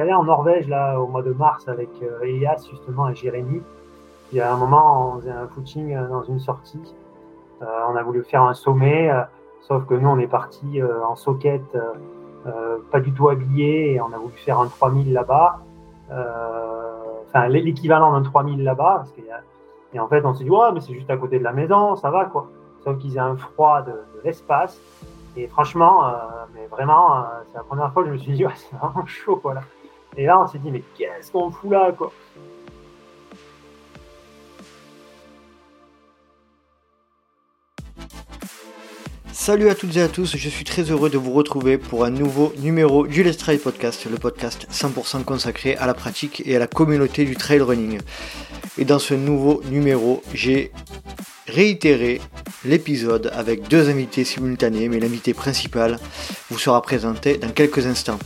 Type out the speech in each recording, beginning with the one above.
allé en Norvège là au mois de mars avec Elias justement et Jérémy. Il y a un moment, on faisait un footing dans une sortie. on a voulu faire un sommet, sauf que nous, on est parti en soquette, pas du tout habillé, et on a voulu faire un 3000 là-bas. enfin, l'équivalent d'un 3000 là-bas, et en fait, on s'est dit, ouais, mais c'est juste à côté de la maison, ça va quoi. Sauf qu'ils aient un froid de, l'espace. Et franchement, euh, mais vraiment, euh, c'est la première fois que je me suis dit, ouais, c'est vraiment chaud quoi. Et là, on s'est dit, mais qu'est-ce qu'on fout là quoi Salut à toutes et à tous, je suis très heureux de vous retrouver pour un nouveau numéro du Let's Trail Podcast, le podcast 100% consacré à la pratique et à la communauté du trail running. Et dans ce nouveau numéro, j'ai réitéré l'épisode avec deux invités simultanés, mais l'invité principal vous sera présenté dans quelques instants.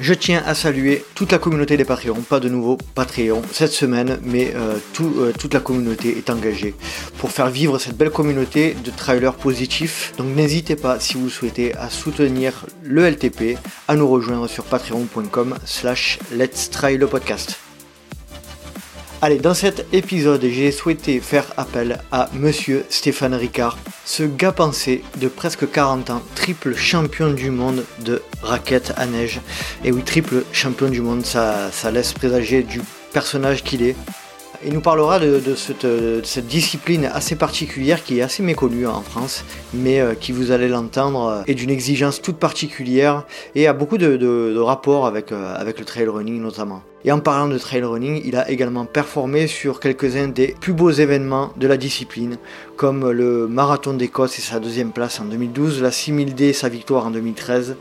Je tiens à saluer toute la communauté des Patreons, pas de nouveau Patreon cette semaine, mais euh, euh, toute la communauté est engagée pour faire vivre cette belle communauté de trailers positifs. Donc n'hésitez pas, si vous souhaitez, à soutenir le LTP, à nous rejoindre sur patreon.com slash let's try le podcast. Allez, dans cet épisode, j'ai souhaité faire appel à monsieur Stéphane Ricard, ce gars pensé de presque 40 ans, triple champion du monde de raquettes à neige. Et oui, triple champion du monde, ça, ça laisse présager du personnage qu'il est. Il nous parlera de, cette, discipline assez particulière qui est assez méconnue en France, mais euh, qui, vous allez l'entendre, euh, est d'une exigence toute particulière et a beaucoup de, rapports avec, euh, avec le trail running notamment. Et en parlant de trail running, il a également performé sur quelques-uns des plus beaux événements de la discipline, comme le marathon d'Écosse et sa deuxième place en 2012, la 6000D et sa victoire en 2013,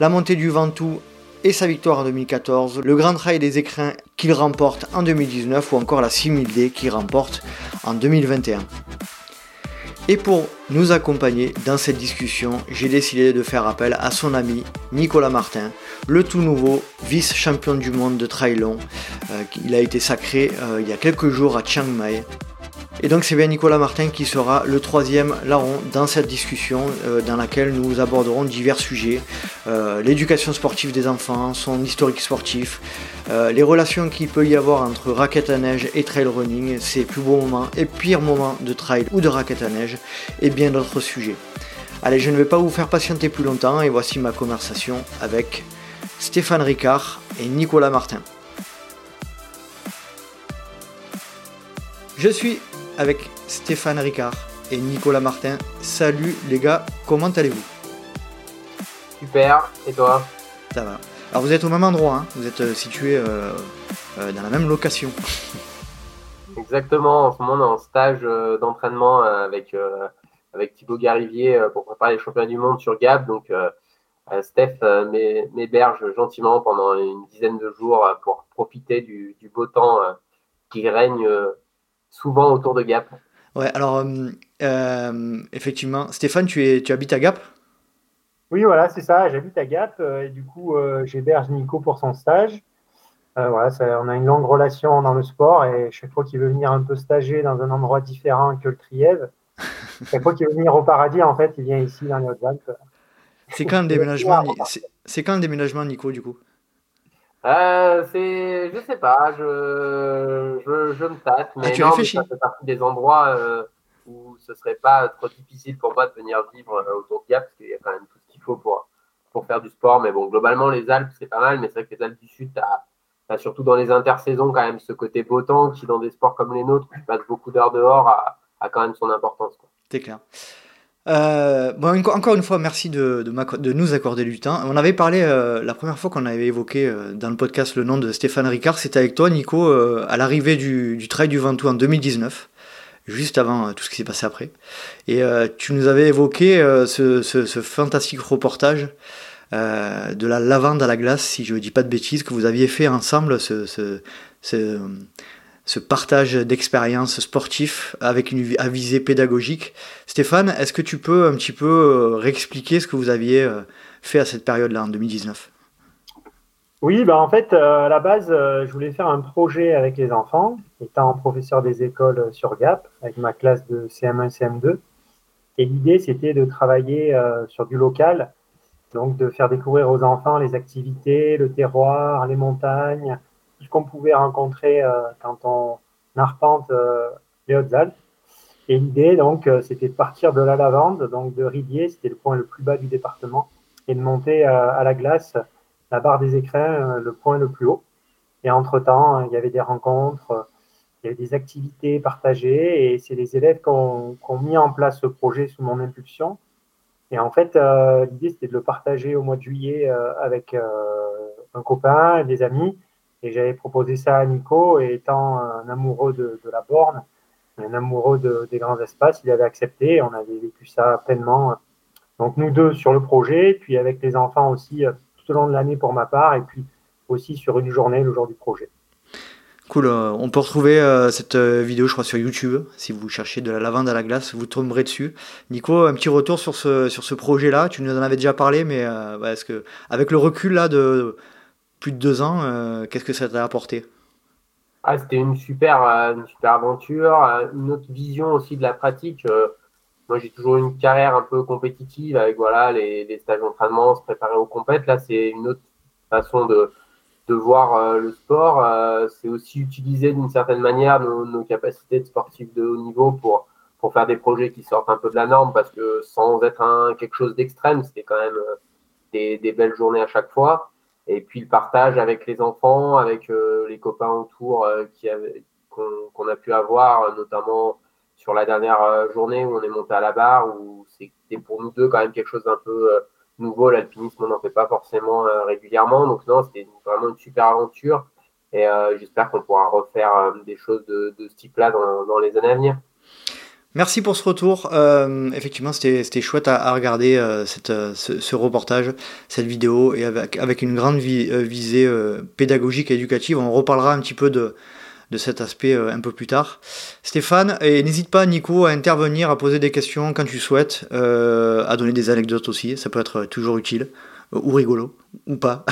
la montée du Ventoux et sa victoire en 2014, le Grand Trail des écrins qu'il remporte en 2019 ou encore la 6000D qu'il remporte en 2021. Et pour nous accompagner dans cette discussion, j'ai décidé de faire appel à son ami Nicolas Martin, le tout nouveau vice-champion du monde de trail long. Euh, il a été sacré euh, il y a quelques jours à Chiang Mai et donc c'est bien Nicolas Martin qui sera le troisième larron dans cette discussion euh, dans laquelle nous aborderons divers sujets. Euh, l'éducation sportive des enfants, son historique sportif, euh, les relations qu'il peut y avoir entre raquette à neige et trail running, ses plus beaux moments et pires moments de trail ou de raquette à neige, et bien d'autres sujets. Allez, je ne vais pas vous faire patienter plus longtemps et voici ma conversation avec Stéphane Ricard et Nicolas Martin. Je suis avec Stéphane Ricard et Nicolas Martin. Salut les gars, comment allez-vous? Super, et toi? Ça va. Alors vous êtes au même endroit, hein vous êtes euh, situé euh, euh, dans la même location. Exactement, en ce moment on est en stage d'entraînement avec, avec Thibaut Garivier pour préparer les championnats du monde sur Gap. Donc Steph m'héberge gentiment pendant une dizaine de jours pour profiter du, du beau temps qui règne souvent autour de Gap. Ouais, alors euh, euh, effectivement, Stéphane, tu, es, tu habites à Gap? Oui, voilà, c'est ça, j'habite à Gap euh, et du coup, j'héberge Nico pour son stage. voilà, on a une longue relation dans le sport et chaque fois qu'il veut venir un peu stager dans un endroit différent que le Trièvre, chaque fois qu'il veut venir au paradis, en fait, il vient ici dans les Hautes-Alpes. C'est quand le déménagement, c'est quand le déménagement, Nico, du coup? Euh, c'est, je sais pas, je, je, je me tâte, mais, ah, non, mais ça fait partie des endroits euh, où ce serait pas trop difficile pour moi de venir vivre euh, autour de Gap, parce qu'il y a quand même tout ce qu'il faut pour, pour faire du sport. Mais bon, globalement, les Alpes, c'est pas mal, mais c'est vrai que les Alpes du Sud, t'as, as surtout dans les intersaisons quand même ce côté beau temps qui, dans des sports comme les nôtres, où tu passes beaucoup d'heures dehors, a, a quand même son importance. C'est clair. Euh, bon, encore une fois, merci de, nous accorder du temps. On avait parlé euh, la première fois qu'on avait évoqué euh, dans le podcast le nom de Stéphane Ricard, c'était avec toi, Nico, à l'arrivée du, du Trail du Ventoux en 2019, juste avant tout ce qui s'est passé après. Et tu nous avais évoqué ce, ce, fantastique reportage de la lavande à la glace, si je ne dis pas de bêtises, que vous aviez fait ensemble, ce, ce ce partage d'expériences sportives avec une visée pédagogique. Stéphane, est-ce que tu peux un petit peu euh, réexpliquer ce que vous aviez euh, fait à cette période-là, en 2019 Oui, bah en fait, euh, à la base, je voulais faire un projet avec les enfants, étant professeur des écoles sur Gap, avec ma classe de CM1, CM2. Et l'idée, c'était de travailler sur du local Donc de faire découvrir aux enfants les activités, le terroir, les montagnes, qu'on pouvait rencontrer quand on arpente les Hautes-Alpes. Et l'idée, donc, c'était de partir de la Lavande, donc de Ridier, c'était le point le plus bas du département, et de monter à la glace la barre des écrins, le point le plus haut. Et entre-temps, il y avait des rencontres, il y avait des activités partagées et c'est les élèves qui ont, mis en place ce projet sous mon impulsion. Et en fait, euh, l'idée, c'était de le partager au mois de juillet euh, avec euh, un copain, des amis. Et j'avais proposé ça à Nico, et étant un amoureux de, la borne, un amoureux des grands espaces, il avait accepté. On avait vécu ça pleinement. Donc nous deux sur le projet, puis avec les enfants aussi tout au long de l'année pour ma part, et puis aussi sur une journée le jour du projet. Cool, euh, on peut retrouver euh, cette euh, vidéo je crois sur YouTube, si vous cherchez de la lavande à la glace, vous tomberez dessus. Nico, un petit retour sur ce, sur ce projet-là, tu nous en avais déjà parlé, mais est-ce que, avec le recul là de plus de deux ans, qu'est-ce que ça t'a apporté? Ah, C'était une super, une super aventure, une autre vision aussi de la pratique. moi j'ai toujours une carrière un peu compétitive avec voilà, les, stages d'entraînement, se préparer aux compètes. Là c'est une autre façon de, de voir euh, le sport. Euh, c'est aussi utiliser d'une certaine manière nos, capacités de sportifs de haut niveau pour, pour faire des projets qui sortent un peu de la norme parce que sans être quelque chose d'extrême, c'était quand même euh, des, belles journées à chaque fois. Et puis le partage avec les enfants, avec les copains autour qui qu'on a pu avoir, notamment sur la dernière journée où on est monté à la barre, où c'était pour nous deux quand même quelque chose d'un peu nouveau. L'alpinisme, on n'en fait pas forcément euh, régulièrement. Donc, non, c'était vraiment une super aventure. Et euh, j'espère qu'on pourra refaire euh, des choses de, ce type-là dans, les années à venir. Merci pour ce retour. effectivement, c'était chouette à, regarder cette, ce, reportage, cette vidéo, et avec, une grande visée pédagogique et éducative. On reparlera un petit peu de, de cet aspect euh, un peu plus tard. Stéphane, et n'hésite pas Nico à intervenir, à poser des questions quand tu souhaites, euh, à donner des anecdotes aussi, ça peut être toujours utile, euh, ou rigolo, ou pas.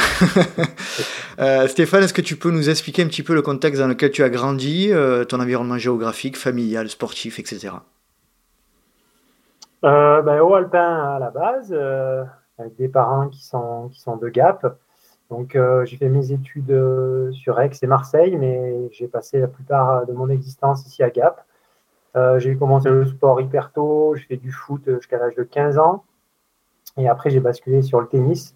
Stéphane, est-ce que tu peux nous expliquer un petit peu le contexte dans lequel tu as grandi, ton environnement géographique, familial, sportif, etc. Ben, au alpin à la base, avec des parents qui sont, qui sont de Gap. Donc, euh, j'ai fait mes études euh, sur Aix et Marseille, mais j'ai passé la plupart de mon existence ici à Gap. Euh, j'ai commencé le sport hyper tôt, j'ai fait du foot jusqu'à l'âge de 15 ans. Et après, j'ai basculé sur le tennis.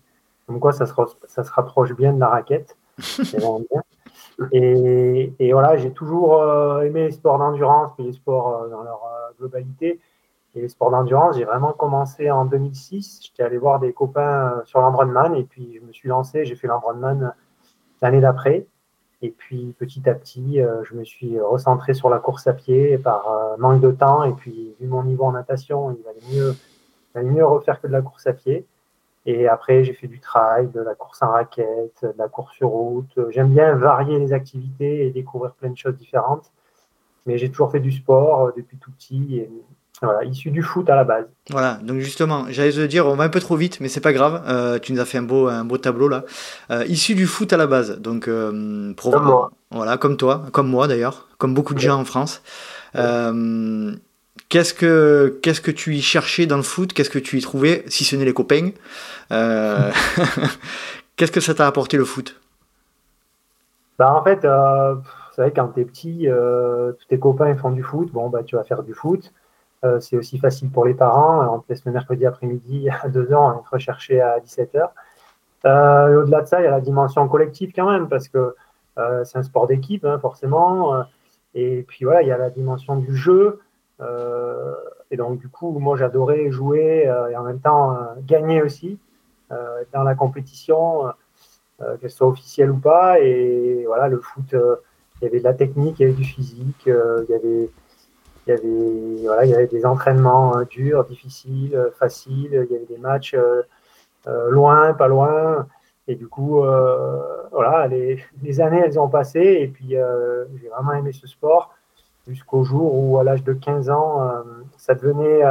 Donc, quoi, ça se, ça se rapproche bien de la raquette. et, et, voilà, j'ai toujours aimé les sports d'endurance, puis les sports dans leur globalité. Et les sports d'endurance, j'ai vraiment commencé en 2006. J'étais allé voir des copains euh, sur l'Ambronman et puis je me suis lancé. J'ai fait l'Ambronman l'année d'après. Et puis petit à petit, euh, je me suis recentré sur la course à pied par euh, manque de temps. Et puis, vu mon niveau en natation, il valait mieux, valait mieux refaire que de la course à pied. Et après, j'ai fait du trail, de la course en raquette, de la course sur route. J'aime bien varier les activités et découvrir plein de choses différentes. Mais j'ai toujours fait du sport depuis tout petit. Et voilà, issu du foot à la base. Voilà, donc justement, j'allais te dire, on va un peu trop vite, mais c'est pas grave. Euh, tu nous as fait un beau, un beau tableau là. Euh, issu du foot à la base, donc euh, comme moi. Voilà, comme toi, comme moi d'ailleurs, comme beaucoup de gens en France. Qu'est-ce que qu'est-ce que tu y cherchais dans le foot? Qu'est-ce que tu y trouvais, si ce n'est les copains Qu'est-ce que ça t'a apporté le foot? Bah, en fait, c'est vrai quand t'es petit, tous tes copains font du foot. Bon bah tu vas faire du foot. Euh, c'est aussi facile pour les parents. On te laisse le mercredi après-midi à 2 ans à être recherché à 17h. Euh, au-delà de ça, il y a la dimension collective quand même, parce que euh, c'est un sport d'équipe, hein, forcément. Et puis voilà, il y a la dimension du jeu. Et donc, du coup, moi, j'adorais jouer et en même temps gagner aussi dans la compétition, qu'elle soit officielle ou pas. Et voilà, le foot, il y avait de la technique, il y avait du physique, il y avait y avait, voilà, il y avait des entraînements euh, durs, difficiles, euh, faciles. Il y avait des matchs euh, loin, pas loin. Et du coup, voilà, les, années, elles ont passé. Et puis, j'ai vraiment aimé ce sport jusqu'au jour où, à l'âge de 15 ans, ça devenait.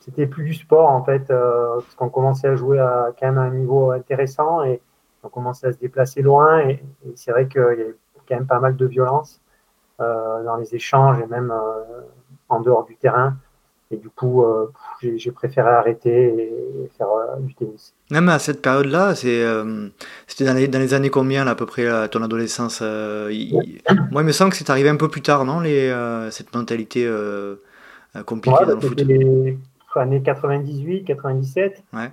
c'était plus du sport, en fait, parce qu'on commençait à jouer à quand même un niveau intéressant et on commençait à se déplacer loin. Et, et c'est vrai qu'il y avait quand même pas mal de violence. Euh, dans les échanges et même euh, en dehors du terrain. Et du coup, euh, j'ai préféré arrêter et faire euh, du tennis. Même à cette période-là, euh, c'était dans, les, dans les années combien, à peu près, à ton adolescence Moi, il me semble que c'est arrivé un peu plus tard, non les, Cette mentalité compliquée dans le foot? les années 98, 97. Ouais.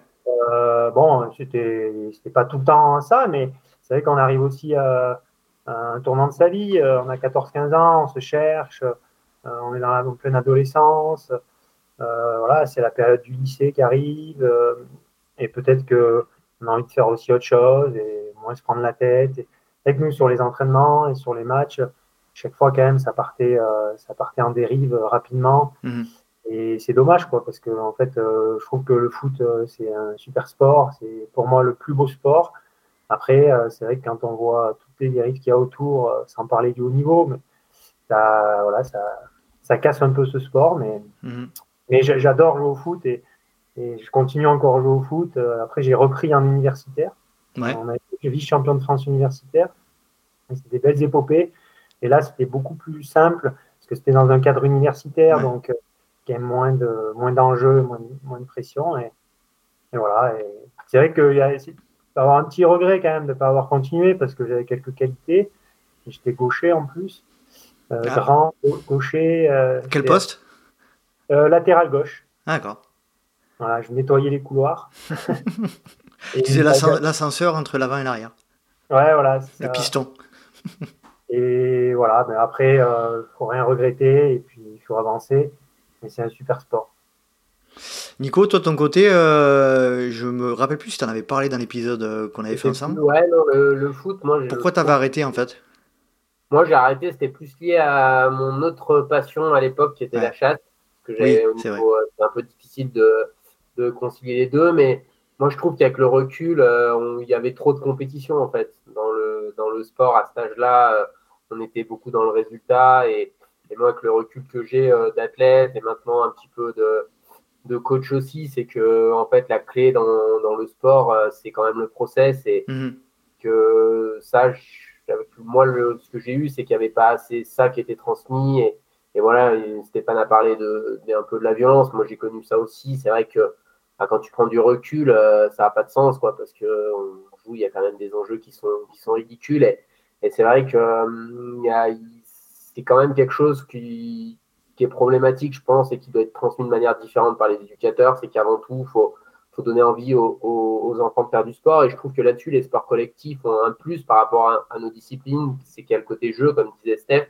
bon, c'était pas tout le temps ça, mais c'est vrai qu'on arrive aussi à, un tournant de sa vie. on a 14-15 ans, on se cherche, on est dans la pleine adolescence. Euh, voilà, c'est la période du lycée qui arrive euh, et peut-être qu'on a envie de faire aussi autre chose et moins se prendre la tête. Et avec nous, sur les entraînements et sur les matchs, chaque fois quand même, ça partait, euh, ça partait en dérive rapidement. Mhm. Et c'est dommage, quoi, parce que en fait, je trouve que le foot, c'est un super sport. C'est pour moi le plus beau sport. Après, c'est vrai que quand on voit toutes les dérives qu'il y a autour, sans parler du haut niveau, mais ça, voilà, ça, ça casse un peu ce sport. Mais, mhm. Mais j'adore jouer au foot et, je continue encore à jouer au foot. Euh, après, j'ai repris en universitaire. On a été vice-champion de France universitaire. C'était des belles épopées. Et là, c'était beaucoup plus simple parce que c'était dans un cadre universitaire, donc euh, il y a moins de moins d'enjeux, moins, moins, de pression. Et, voilà. Et c'est vrai qu'il y a avoir un petit regret quand même de ne pas avoir continué parce que j'avais quelques qualités. J'étais gaucher en plus. Euh, ah. Grand, gaucher. Quel poste? euh, latéral gauche. D'accord. Voilà, je nettoyais les couloirs. C'est l'ascenseur entre l'avant et l'arrière. Ouais, voilà. Le piston. et voilà, mais après, il euh, ne faut rien regretter et puis il faut avancer. Mais c'est un super sport. Nico, toi de ton côté, euh, je me rappelle plus si tu en avais parlé dans l'épisode qu'on avait fait ensemble. ouais, non, le, foot, moi. Pourquoi tu avais arrêté en fait? Moi, j'ai arrêté, c'était plus lié à mon autre passion à l'époque qui était la chasse que j'ai c'est un peu difficile de, de, concilier les deux, mais moi je trouve qu'avec le recul, euh, il y avait trop de compétition en fait dans le, dans le sport à cet âge-là. Euh, on était beaucoup dans le résultat et, et moi avec le recul que j'ai euh, d'athlète et maintenant un petit peu de, de coach aussi, c'est que en fait la clé dans, dans le sport, c'est quand même le process et mhm. que ça, moi le, ce que j'ai eu, c'est qu'il n'y avait pas assez ça qui était transmis et, et voilà, Stéphane a parlé de, un peu de la violence. Moi, j'ai connu ça aussi. C'est vrai que bah, quand tu prends du recul, euh, ça n'a pas de sens, quoi, parce que joue, il y a quand même des enjeux qui sont, qui sont ridicules. Et, c'est vrai que euh, c'est quand même quelque chose qui, est problématique, je pense, et qui doit être transmis de manière différente par les éducateurs. C'est qu'avant tout, il faut, donner envie aux, enfants de faire du sport. Et je trouve que là-dessus, les sports collectifs ont un plus par rapport à, à nos disciplines. C'est qu'il y a le côté jeu, comme disait Steph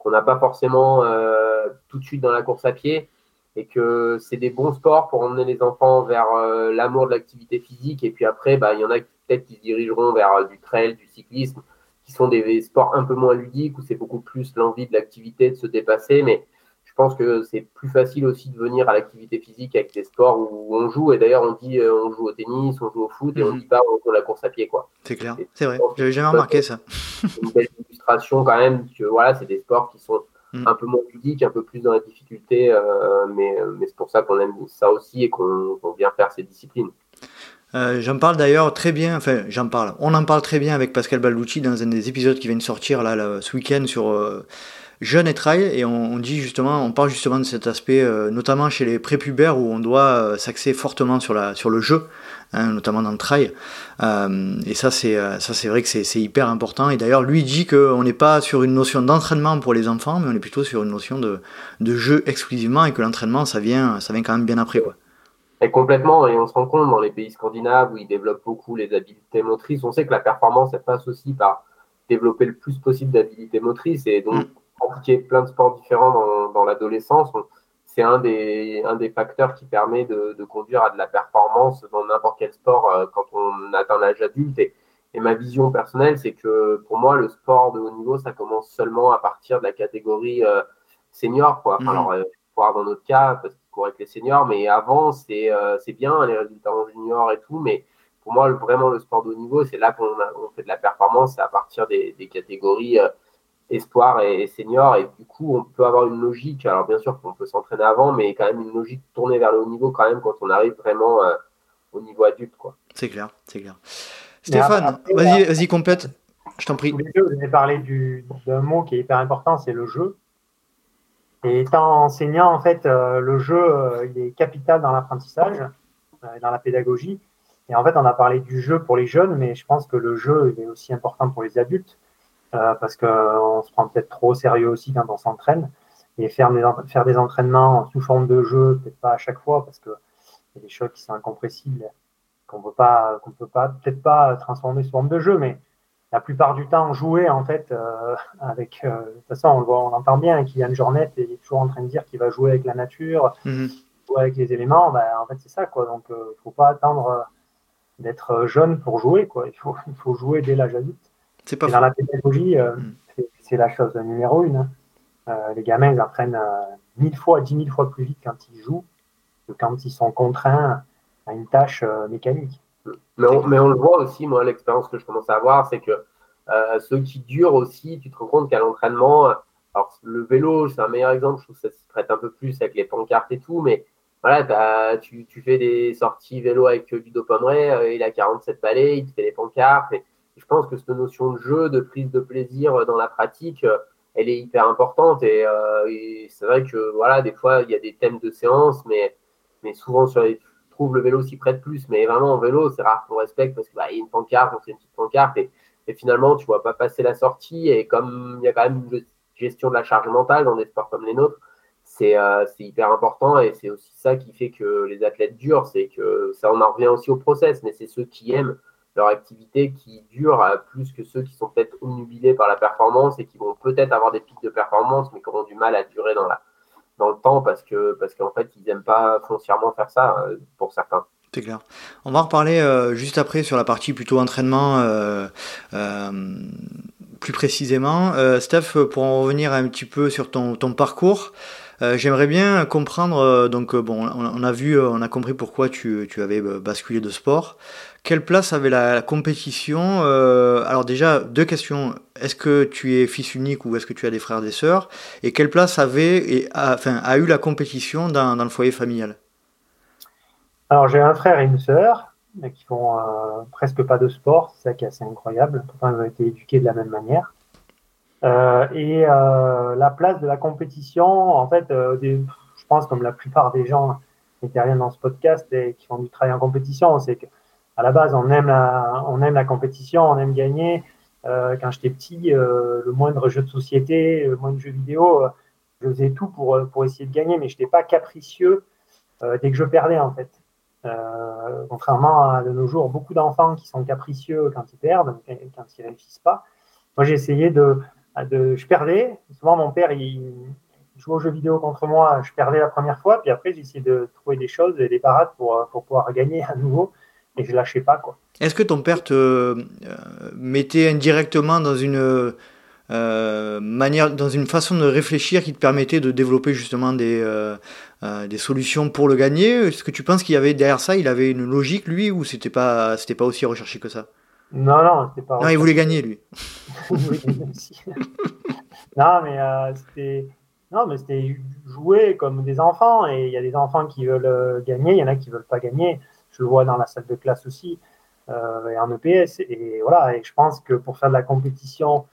qu'on n'a pas forcément euh, tout de suite dans la course à pied et que c'est des bons sports pour emmener les enfants vers euh, l'amour de l'activité physique. Et puis après, bah, il y en a peut-être qui se dirigeront vers euh, du trail, du cyclisme, qui sont des sports un peu moins ludiques où c'est beaucoup plus l'envie de l'activité, de se dépasser. Mais je pense que c'est plus facile aussi de venir à l'activité physique avec des sports où on joue. Et d'ailleurs, on dit on joue au tennis, on joue au foot et on ne mhm. dit pas on joue à la course à pied. quoi. C'est clair, c'est vrai. J'avais jamais remarqué ça. une belle illustration quand même que voilà, c'est des sports qui sont mm. un peu moins ludiques, un peu plus dans la difficulté. Euh, mais, mais c'est pour ça qu'on aime ça aussi et qu'on vient faire ces disciplines. Euh, j'en parle d'ailleurs très bien, enfin j'en parle, on en parle très bien avec Pascal Balducci dans un des épisodes qui vient de sortir là, ce week-end sur euh, jeune et trail et on, dit justement, on parle justement de cet aspect, euh, notamment chez les prépubères où on doit euh, s'axer fortement sur, la, sur le jeu, hein, notamment dans le trail. Euh, et ça, c'est ça, c'est vrai que c'est hyper important. Et d'ailleurs, lui dit qu'on n'est pas sur une notion d'entraînement pour les enfants, mais on est plutôt sur une notion de, de jeu exclusivement et que l'entraînement, ça vient, ça vient quand même bien après, quoi. Et complètement, et on se rend compte dans les pays scandinaves où ils développent beaucoup les habiletés motrices, on sait que la performance, elle passe aussi par développer le plus possible d'habiletés motrices. Et donc, mm pratiquer plein de sports différents dans, dans l'adolescence, c'est un des, un des facteurs qui permet de, de conduire à de la performance dans n'importe quel sport euh, quand on atteint l'âge adulte. Et, et, ma vision personnelle, c'est que pour moi, le sport de haut niveau, ça commence seulement à partir de la catégorie euh, senior. Quoi. Enfin, mmh. Alors, euh, voir dans notre cas, parce qu'il court avec les seniors, mais avant, c'est c'est bien les résultats en junior et tout, mais pour moi, vraiment, le sport de haut niveau, c'est là qu'on on fait de la performance, c'est à partir des, des catégories espoir et, senior. Et du coup, on peut avoir une logique. Alors, bien sûr qu'on peut s'entraîner avant, mais quand même une logique tournée vers le haut niveau quand même quand on arrive vraiment euh, au niveau adulte. quoi. C'est clair, c'est clair. Stéphane, vas-y, vas-y, complète. Je t'en prie. vous avez parlé d'un mot qui est hyper important, c'est le jeu. Et étant enseignant, en fait, le jeu, il est capital dans l'apprentissage, dans la pédagogie. Et en fait, on a parlé du jeu pour les jeunes, mais je pense que le jeu est aussi important pour les adultes, parce qu'on se prend peut-être trop au sérieux aussi quand on s'entraîne. Et faire des, faire des entraînements sous forme de jeu, peut-être pas à chaque fois, parce qu'il y a des choses qui sont incompressibles, qu'on peut pas, qu'on peut pas, peut-être pas transformer sous forme de jeu, mais la plupart du temps, jouer, en fait, euh, avec, euh, de toute façon, on, voit, on entend bien qu'il y a une journée et il est toujours en train de dire qu'il va jouer avec la nature, mhm. jouer avec les éléments, ben, en fait, c'est ça, quoi. Donc, il euh, ne faut pas attendre d'être jeune pour jouer, quoi. Il faut, il faut jouer dès l'âge adulte. C'est pas et dans la pédagogie, mhm. c'est la chose numéro une. Hein. Euh, les gamins, ils apprennent euh, mille fois, dix mille fois plus vite quand ils jouent que quand ils sont contraints à une tâche euh, mécanique. Mais on, mais on, le voit aussi, moi, l'expérience que je commence à avoir, c'est que ceux qui durent aussi, tu te rends compte qu'à l'entraînement, alors le vélo, c'est un meilleur exemple, je trouve que ça se prête un peu plus avec les pancartes et tout, mais voilà, tu, tu, fais des sorties vélo avec du Pomeray, il a 47 balais, il te fait des pancartes, et je pense que cette notion de jeu, de prise de plaisir dans la pratique, elle est hyper importante. Euh, et, c'est vrai que voilà, des fois, il y a des thèmes de séance, mais, mais souvent, sur les, trouve le vélo s'y prête plus. Mais vraiment, en vélo, c'est rare qu'on respecte parce qu'il bah, y a une pancarte, on fait une petite pancarte. Et, et, finalement, tu vois pas passer la sortie. Et comme il y a quand même une gestion de la charge mentale dans des sports comme les nôtres, c'est euh, hyper important. Et c'est aussi ça qui fait que les athlètes durent. C'est que ça, on en revient aussi au process, mais c'est ceux qui aiment leur activité qui dure plus que ceux qui sont peut-être omnubilés par la performance et qui vont peut-être avoir des pics de performance, mais qui auront du mal à durer dans, la, dans le temps parce que parce qu'en fait, ils n'aiment pas foncièrement faire ça euh, pour certains. C'est clair. On va reparler euh, juste après sur la partie plutôt entraînement. Euh, plus précisément, Steph, pour en revenir un petit peu sur ton, ton parcours, j'aimerais bien comprendre. donc, bon, on, a vu, on a compris pourquoi tu, avais basculé de sport. Quelle place avait la, compétition euh, Alors déjà, deux questions. Est-ce que tu es fils unique ou est-ce que tu as des frères et des sœurs? Et quelle place avait et a, enfin, a eu la compétition dans, le foyer familial? Alors j'ai un frère et une sœur qui font euh, presque pas de sport, c'est ça qui est assez incroyable. Pourtant ils ont été éduqués de la même manière. Euh, et la place de la compétition, en fait, je pense comme la plupart des gens qui interviennent dans ce podcast et qui font du travail en compétition, c'est que à la base, on aime la, on aime la compétition, on aime gagner. Euh, quand j'étais petit, euh, le moindre jeu de société, le moindre jeu vidéo, euh, je faisais tout pour, pour essayer de gagner, mais je n'étais pas capricieux dès que je perdais, en fait. contrairement à de nos jours, beaucoup d'enfants qui sont capricieux quand ils perdent, quand ils ne réussissent pas. Moi, j'ai essayé de, Je perdais. Souvent, mon père, il, aux jeux vidéo contre moi. Je perdais la première fois, puis après, essayé de trouver des choses, des parades pour, pour pouvoir gagner à nouveau et je lâchais pas quoi. Est-ce que ton père te euh, mettait indirectement dans une euh, manière, dans une façon de réfléchir qui te permettait de développer justement des, euh, des solutions pour le gagner? Est-ce que tu penses qu'il y avait derrière ça, il avait une logique lui ou c'était pas pas aussi recherché que ça? Non non, c'était pas. Non, il voulait gagner lui. non mais c'était non mais c'était jouer comme des enfants et il y a des enfants qui veulent gagner, il y en a qui veulent pas gagner je le vois dans la salle de classe aussi, euh, et en EPS. Et voilà, et je pense que pour faire de la compétition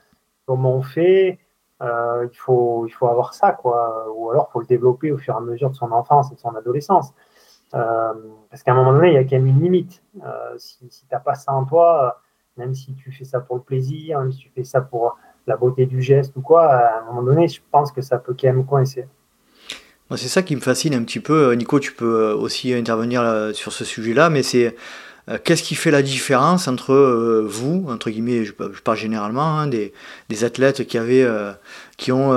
comme on fait, euh, il, faut, il faut avoir ça, quoi. Ou alors, il faut le développer au fur et à mesure de son enfance et de son adolescence. Euh, parce qu'à un moment donné, il y a quand même une limite. si si tu n'as pas ça en toi, même si tu fais ça pour le plaisir, même si tu fais ça pour la beauté du geste ou quoi, à un moment donné, je pense que ça peut quand même coincer. C'est ça qui me fascine un petit peu. Nico, tu peux aussi intervenir euh, sur ce sujet-là, mais c'est euh, qu'est-ce qui fait la différence entre euh, vous, entre guillemets, je, parle généralement, hein, des, athlètes qui avaient, qui ont,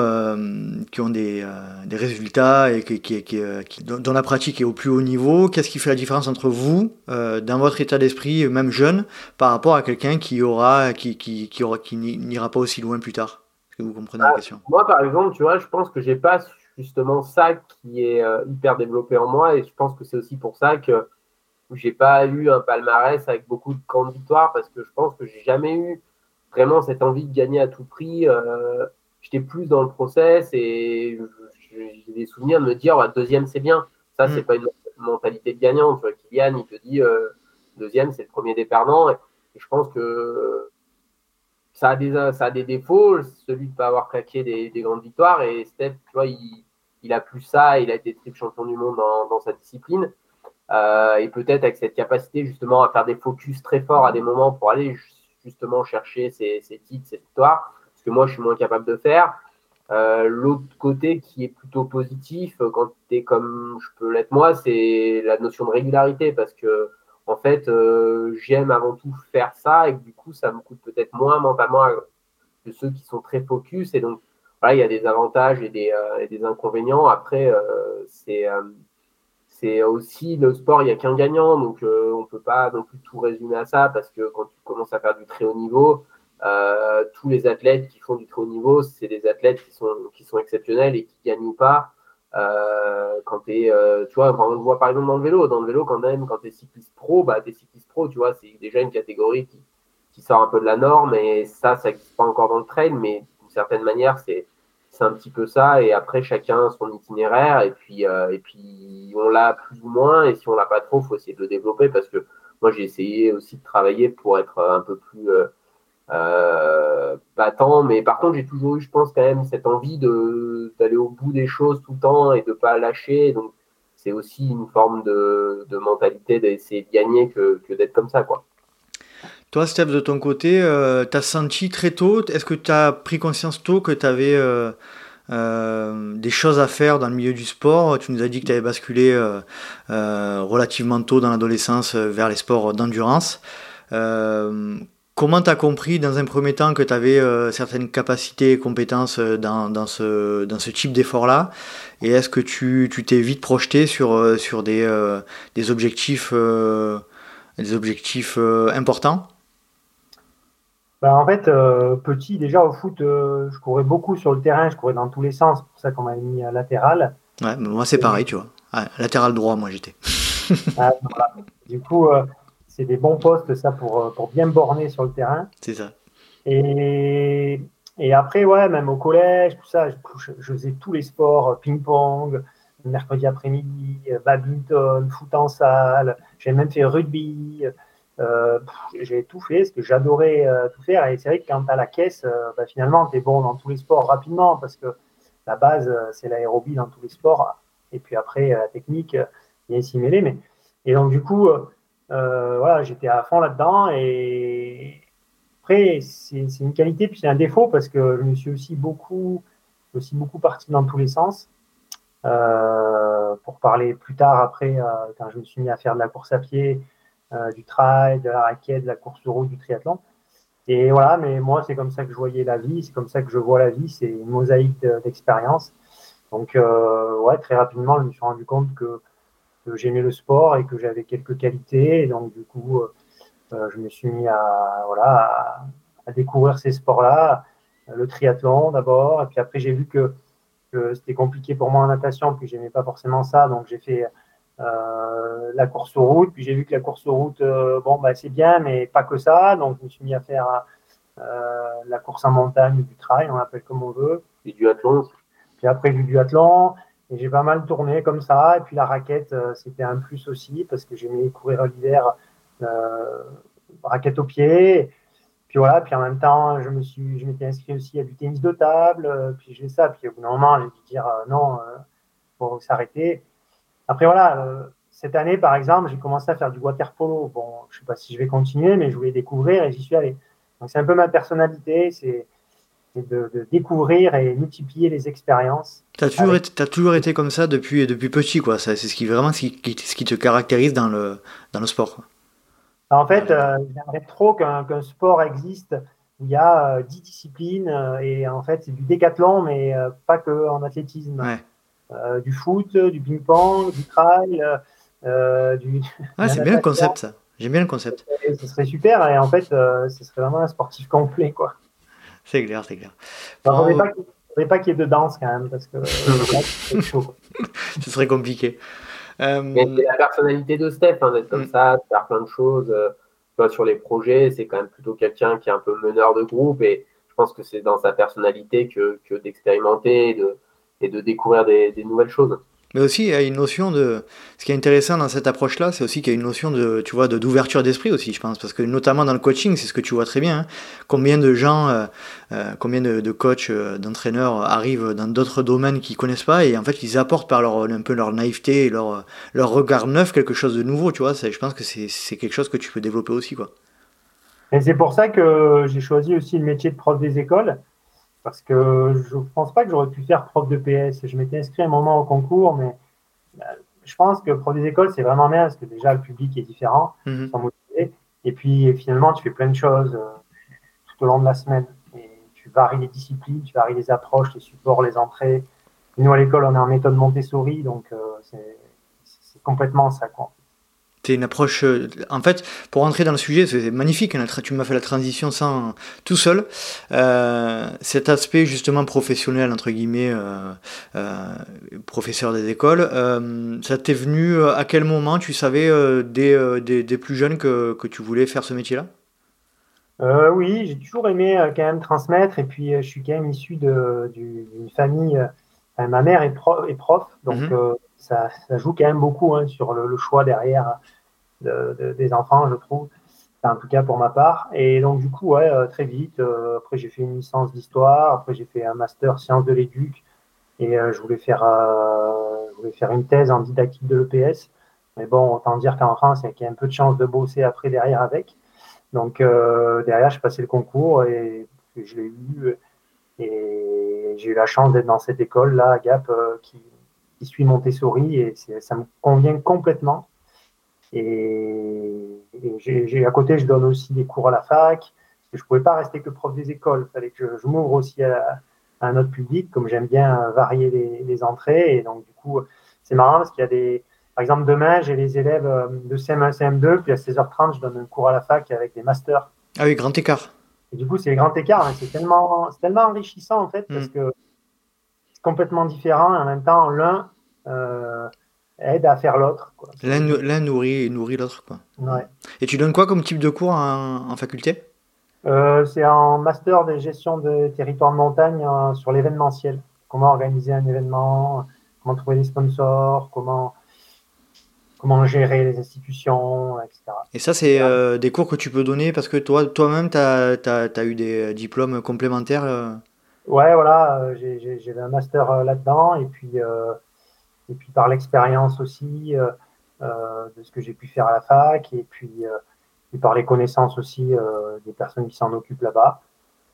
qui ont des, résultats et qui, qui, dont la pratique est au plus haut niveau? Qu'est-ce qui fait la différence entre vous, dans votre état d'esprit, même jeune, par rapport à quelqu'un qui aura, qui, qui, qui, aura, qui n'ira pas aussi loin plus tard? Est-ce que vous comprenez la ah, question? Moi, par exemple, tu vois, je pense que j'ai pas justement ça qui est euh, hyper développé en moi et je pense que c'est aussi pour ça que j'ai pas eu un palmarès avec beaucoup de grandes victoires parce que je pense que j'ai jamais eu vraiment cette envie de gagner à tout prix. Euh, j'étais plus dans le process et j'ai des souvenirs de me dire deuxième c'est bien. Ça c'est mm. pas une mentalité de gagnant. Tu vois, Kylian il te dit euh, deuxième c'est le premier des perdants et, je pense que ça a des, ça a des défauts, celui de ne pas avoir claqué des, des, grandes victoires. Et Steph, tu vois, il, il a plus ça, il a été triple champion du monde dans, sa discipline. Euh, et peut-être avec cette capacité justement à faire des focus très forts à des moments pour aller justement chercher ces, titres, ces victoires, ce que moi je suis moins capable de faire. Euh, l'autre côté qui est plutôt positif quand tu es comme je peux l'être moi, c'est la notion de régularité parce que en fait euh, j'aime avant tout faire ça et du coup ça me coûte peut-être moins mentalement que ceux qui sont très focus et donc voilà, il y a des avantages et des, euh, des inconvénients. Après, euh, c'est euh, c'est aussi le sport, il n'y a qu'un gagnant, donc on ne peut pas non plus tout résumer à ça, parce que quand tu commences à faire du très haut niveau, tous les athlètes qui font du très haut niveau, c'est des athlètes qui sont, qui sont exceptionnels et qui gagnent ou pas. quand tu es, tu vois, on le voit par exemple dans le vélo, dans le vélo quand même, quand tu es cycliste pro, bah, tu es cycliste pro, tu vois, c'est déjà une catégorie qui, qui sort un peu de la norme, et ça, ça n'existe pas encore dans le trail, mais d'une certaine manière, c'est un petit peu ça. Et après, chacun son itinéraire. Et puis, euh, et puis on l'a plus ou moins. Et si on l'a pas trop, faut essayer de développer parce que moi, j'ai essayé aussi de travailler pour être un peu plus euh, euh battant. Mais par contre, j'ai toujours eu, je pense, quand même cette envie d'aller au bout des choses tout le temps et de pas lâcher. Donc, c'est aussi une forme de, de mentalité d'essayer de gagner que d'être comme ça, quoi. Toi, Steph, de ton côté, euh, tu as senti très tôt, est-ce que tu as pris conscience tôt que tu avais euh, euh, des choses à faire dans le milieu du sport? Tu nous as dit que tu avais basculé relativement tôt dans l'adolescence vers les sports d'endurance. comment tu as compris dans un premier temps que tu avais certaines capacités et compétences dans, dans, ce, dans ce type d'effort-là? Et est-ce que tu t'es vite projeté sur, sur des, des objectifs, des objectifs importants? Bah, en fait, euh, petit, déjà au foot, euh, je courais beaucoup sur le terrain, je courais dans tous les sens, c'est pour ça qu'on m'a mis à latéral. Ouais, moi c'est pareil, tu vois. latéral droit, moi j'étais. Ah, du coup, euh, c'est des bons postes, ça, pour, pour bien borner sur le terrain. C'est ça. Et, et, après, ouais, même au collège, tout ça, je, je faisais tous les sports, ping-pong, mercredi après-midi, badminton, foot en salle, j'ai même fait rugby. Euh, j'ai tout fait, parce que j'adorais euh, tout faire. Et c'est vrai que quand tu as la caisse, euh, bah, finalement, tu es bon dans tous les sports rapidement, parce que la base, c'est l'aérobie dans tous les sports. Et puis après, la technique, vient s'y mêler. Mais... Et donc, du coup, voilà, j'étais à fond là-dedans. Et après, c'est une qualité, puis c'est un défaut, parce que je me suis aussi beaucoup, aussi beaucoup parti dans tous les sens. pour parler plus tard, après, quand je me suis mis à faire de la course à pied, du trail, de la raquette, de la course de route, du triathlon. Et voilà, mais moi, c'est comme ça que je voyais la vie, c'est comme ça que je vois la vie, c'est une mosaïque d'expérience. Donc, euh, ouais, très rapidement, je me suis rendu compte que, j'aimais le sport et que j'avais quelques qualités. Donc, du coup, euh, je me suis mis à, voilà, à, découvrir ces sports-là, le triathlon d'abord, et puis après, j'ai vu que, c'était compliqué pour moi en natation, puis j'aimais pas forcément ça, donc j'ai fait euh, la course aux route. Puis j'ai vu que la course aux route, euh, bon, bah, c'est bien, mais pas que ça. Donc je me suis mis à faire euh, la course en montagne, du trail, on l'appelle comme on veut. Du duathlon. Puis après du duathlon. Et j'ai pas mal tourné comme ça. Et puis la raquette, c'était un plus aussi parce que j'aimais courir l'hiver, raquette au pied. Puis voilà, puis en même temps, je me suis, je m'étais inscrit aussi à du tennis de table. puis j'ai ça. Puis au bout d'un moment, j'ai dû dire non, faut s'arrêter. Après, voilà, euh, cette année, par exemple, j'ai commencé à faire du water polo. Bon, je ne sais pas si je vais continuer, mais je voulais découvrir et j'y suis allé. Donc, c'est un peu ma personnalité, c'est de, découvrir et multiplier les expériences. Tu as, as, toujours été comme ça depuis, depuis petit, quoi. C'est ce qui vraiment ce qui, ce qui te caractérise dans le, dans le sport. En fait, euh, j'aimerais trop qu'un sport existe où il y a 10 euh, disciplines et en fait, c'est du décathlon, mais pas que en athlétisme. Ouais. Euh, du foot, du ping-pong, du trail. Euh, du, ah, c'est bien le concept, ça. J'aime bien le concept. ce serait super et en fait, euh, ce serait vraiment un sportif complet, quoi. C'est clair, c'est clair. Il ne faudrait pas qu'il y ait de danse quand même, parce que c'est chaud. ce serait compliqué. Euh... C'est la personnalité de Steph, hein, d'être comme mm. ça, de faire plein de choses. sur les projets, c'est quand même plutôt quelqu'un qui est un peu meneur de groupe et je pense que c'est dans sa personnalité que, que d'expérimenter, de, et de découvrir des, nouvelles choses. Mais aussi, il y a une notion de. Ce qui est intéressant dans cette approche-là, c'est aussi qu'il y a une notion de, tu vois, de d'ouverture d'esprit aussi, je pense, parce que notamment dans le coaching, c'est ce que tu vois très bien. Hein. Combien de gens, euh, euh, combien de, de coachs, euh, d'entraîneurs arrivent dans d'autres domaines qu'ils connaissent pas et en fait ils apportent par leur un peu leur naïveté et leur leur regard neuf quelque chose de nouveau, tu vois. Je pense que c'est c'est quelque chose que tu peux développer aussi, quoi. Et c'est pour ça que j'ai choisi aussi le métier de prof des écoles parce que je ne pense pas que j'aurais pu faire prof de PS. Je m'étais inscrit un moment au concours, mais euh, je pense que prof des écoles, c'est vraiment bien parce que déjà le public est différent, Mhm. Et puis finalement, tu fais plein de choses euh, tout au long de la semaine. Et tu varies les disciplines, tu varies les approches, les supports, les entrées. nous, à l'école, on est en méthode Montessori, donc euh, c'est complètement ça. Quoi. C'est une approche. euh, En fait, pour rentrer dans le sujet, c'est magnifique. hein, Tu m'as fait la transition sans tout seul. Euh, cet aspect justement professionnel entre guillemets, euh, euh, professeur des écoles. ça t'est venu à quel moment Tu savais dès, dès, dès plus jeune que, que tu voulais faire ce métier-là? Oui, j'ai toujours aimé quand même transmettre. Et puis, je suis quand même issu d'une famille. ma mère est, pro- est prof, donc euh, ça, joue quand même beaucoup hein, sur le, choix derrière de- de- des enfants, je trouve. En tout cas pour ma part. Et donc, du coup, euh, très vite. euh, après, j'ai fait une licence d'histoire. Après, j'ai fait un master sciences de l'éduc. Et euh, je voulais faire, euh, je voulais faire une thèse en didactique de l'EPS. Mais bon, autant dire qu'en France, il y a quand même peu de chances de bosser après derrière avec. Donc euh, derrière, j'ai passé le concours et je l'ai eu. Et j'ai eu la chance d'être dans cette école-là, à Gap, euh, qui, qui suit Montessori et ça me convient complètement. Et, et j'ai, à côté, je donne aussi des cours à la fac. Parce que je ne pouvais pas rester que prof des écoles. Il fallait que je, je m'ouvre aussi à, à un autre public, comme j'aime bien varier les, les entrées. Et donc, du coup, c'est marrant parce qu'il y a des. Par exemple, demain, j'ai les élèves euh, de CM1, CM2, puis à 16h30, je donne un cours à la fac avec des masters. Ah oui, grand écart. Et du coup, c'est écarts. hein. C'est tellement, tellement enrichissant, en fait, parce Mm. que c'est complètement différent et en même temps, l'un euh, aide à faire l'autre. L'un nou- l'un nourrit, nourrit l'autre. quoi. Ouais. Et tu donnes quoi comme type de cours en, en faculté? Euh, c'est en master de gestion de territoire de montagne euh, sur l'événementiel. Comment organiser un événement, comment trouver des sponsors, comment, comment gérer les institutions, etc. Et ça, c'est des cours que tu peux donner parce que toi, toi-même, tu as, eu des diplômes complémentaires. Ouais, voilà, euh, j'ai un master euh, là-dedans et puis, euh, et puis par l'expérience aussi de ce que j'ai pu faire à la fac et puis, et par les connaissances aussi des personnes qui s'en occupent là-bas.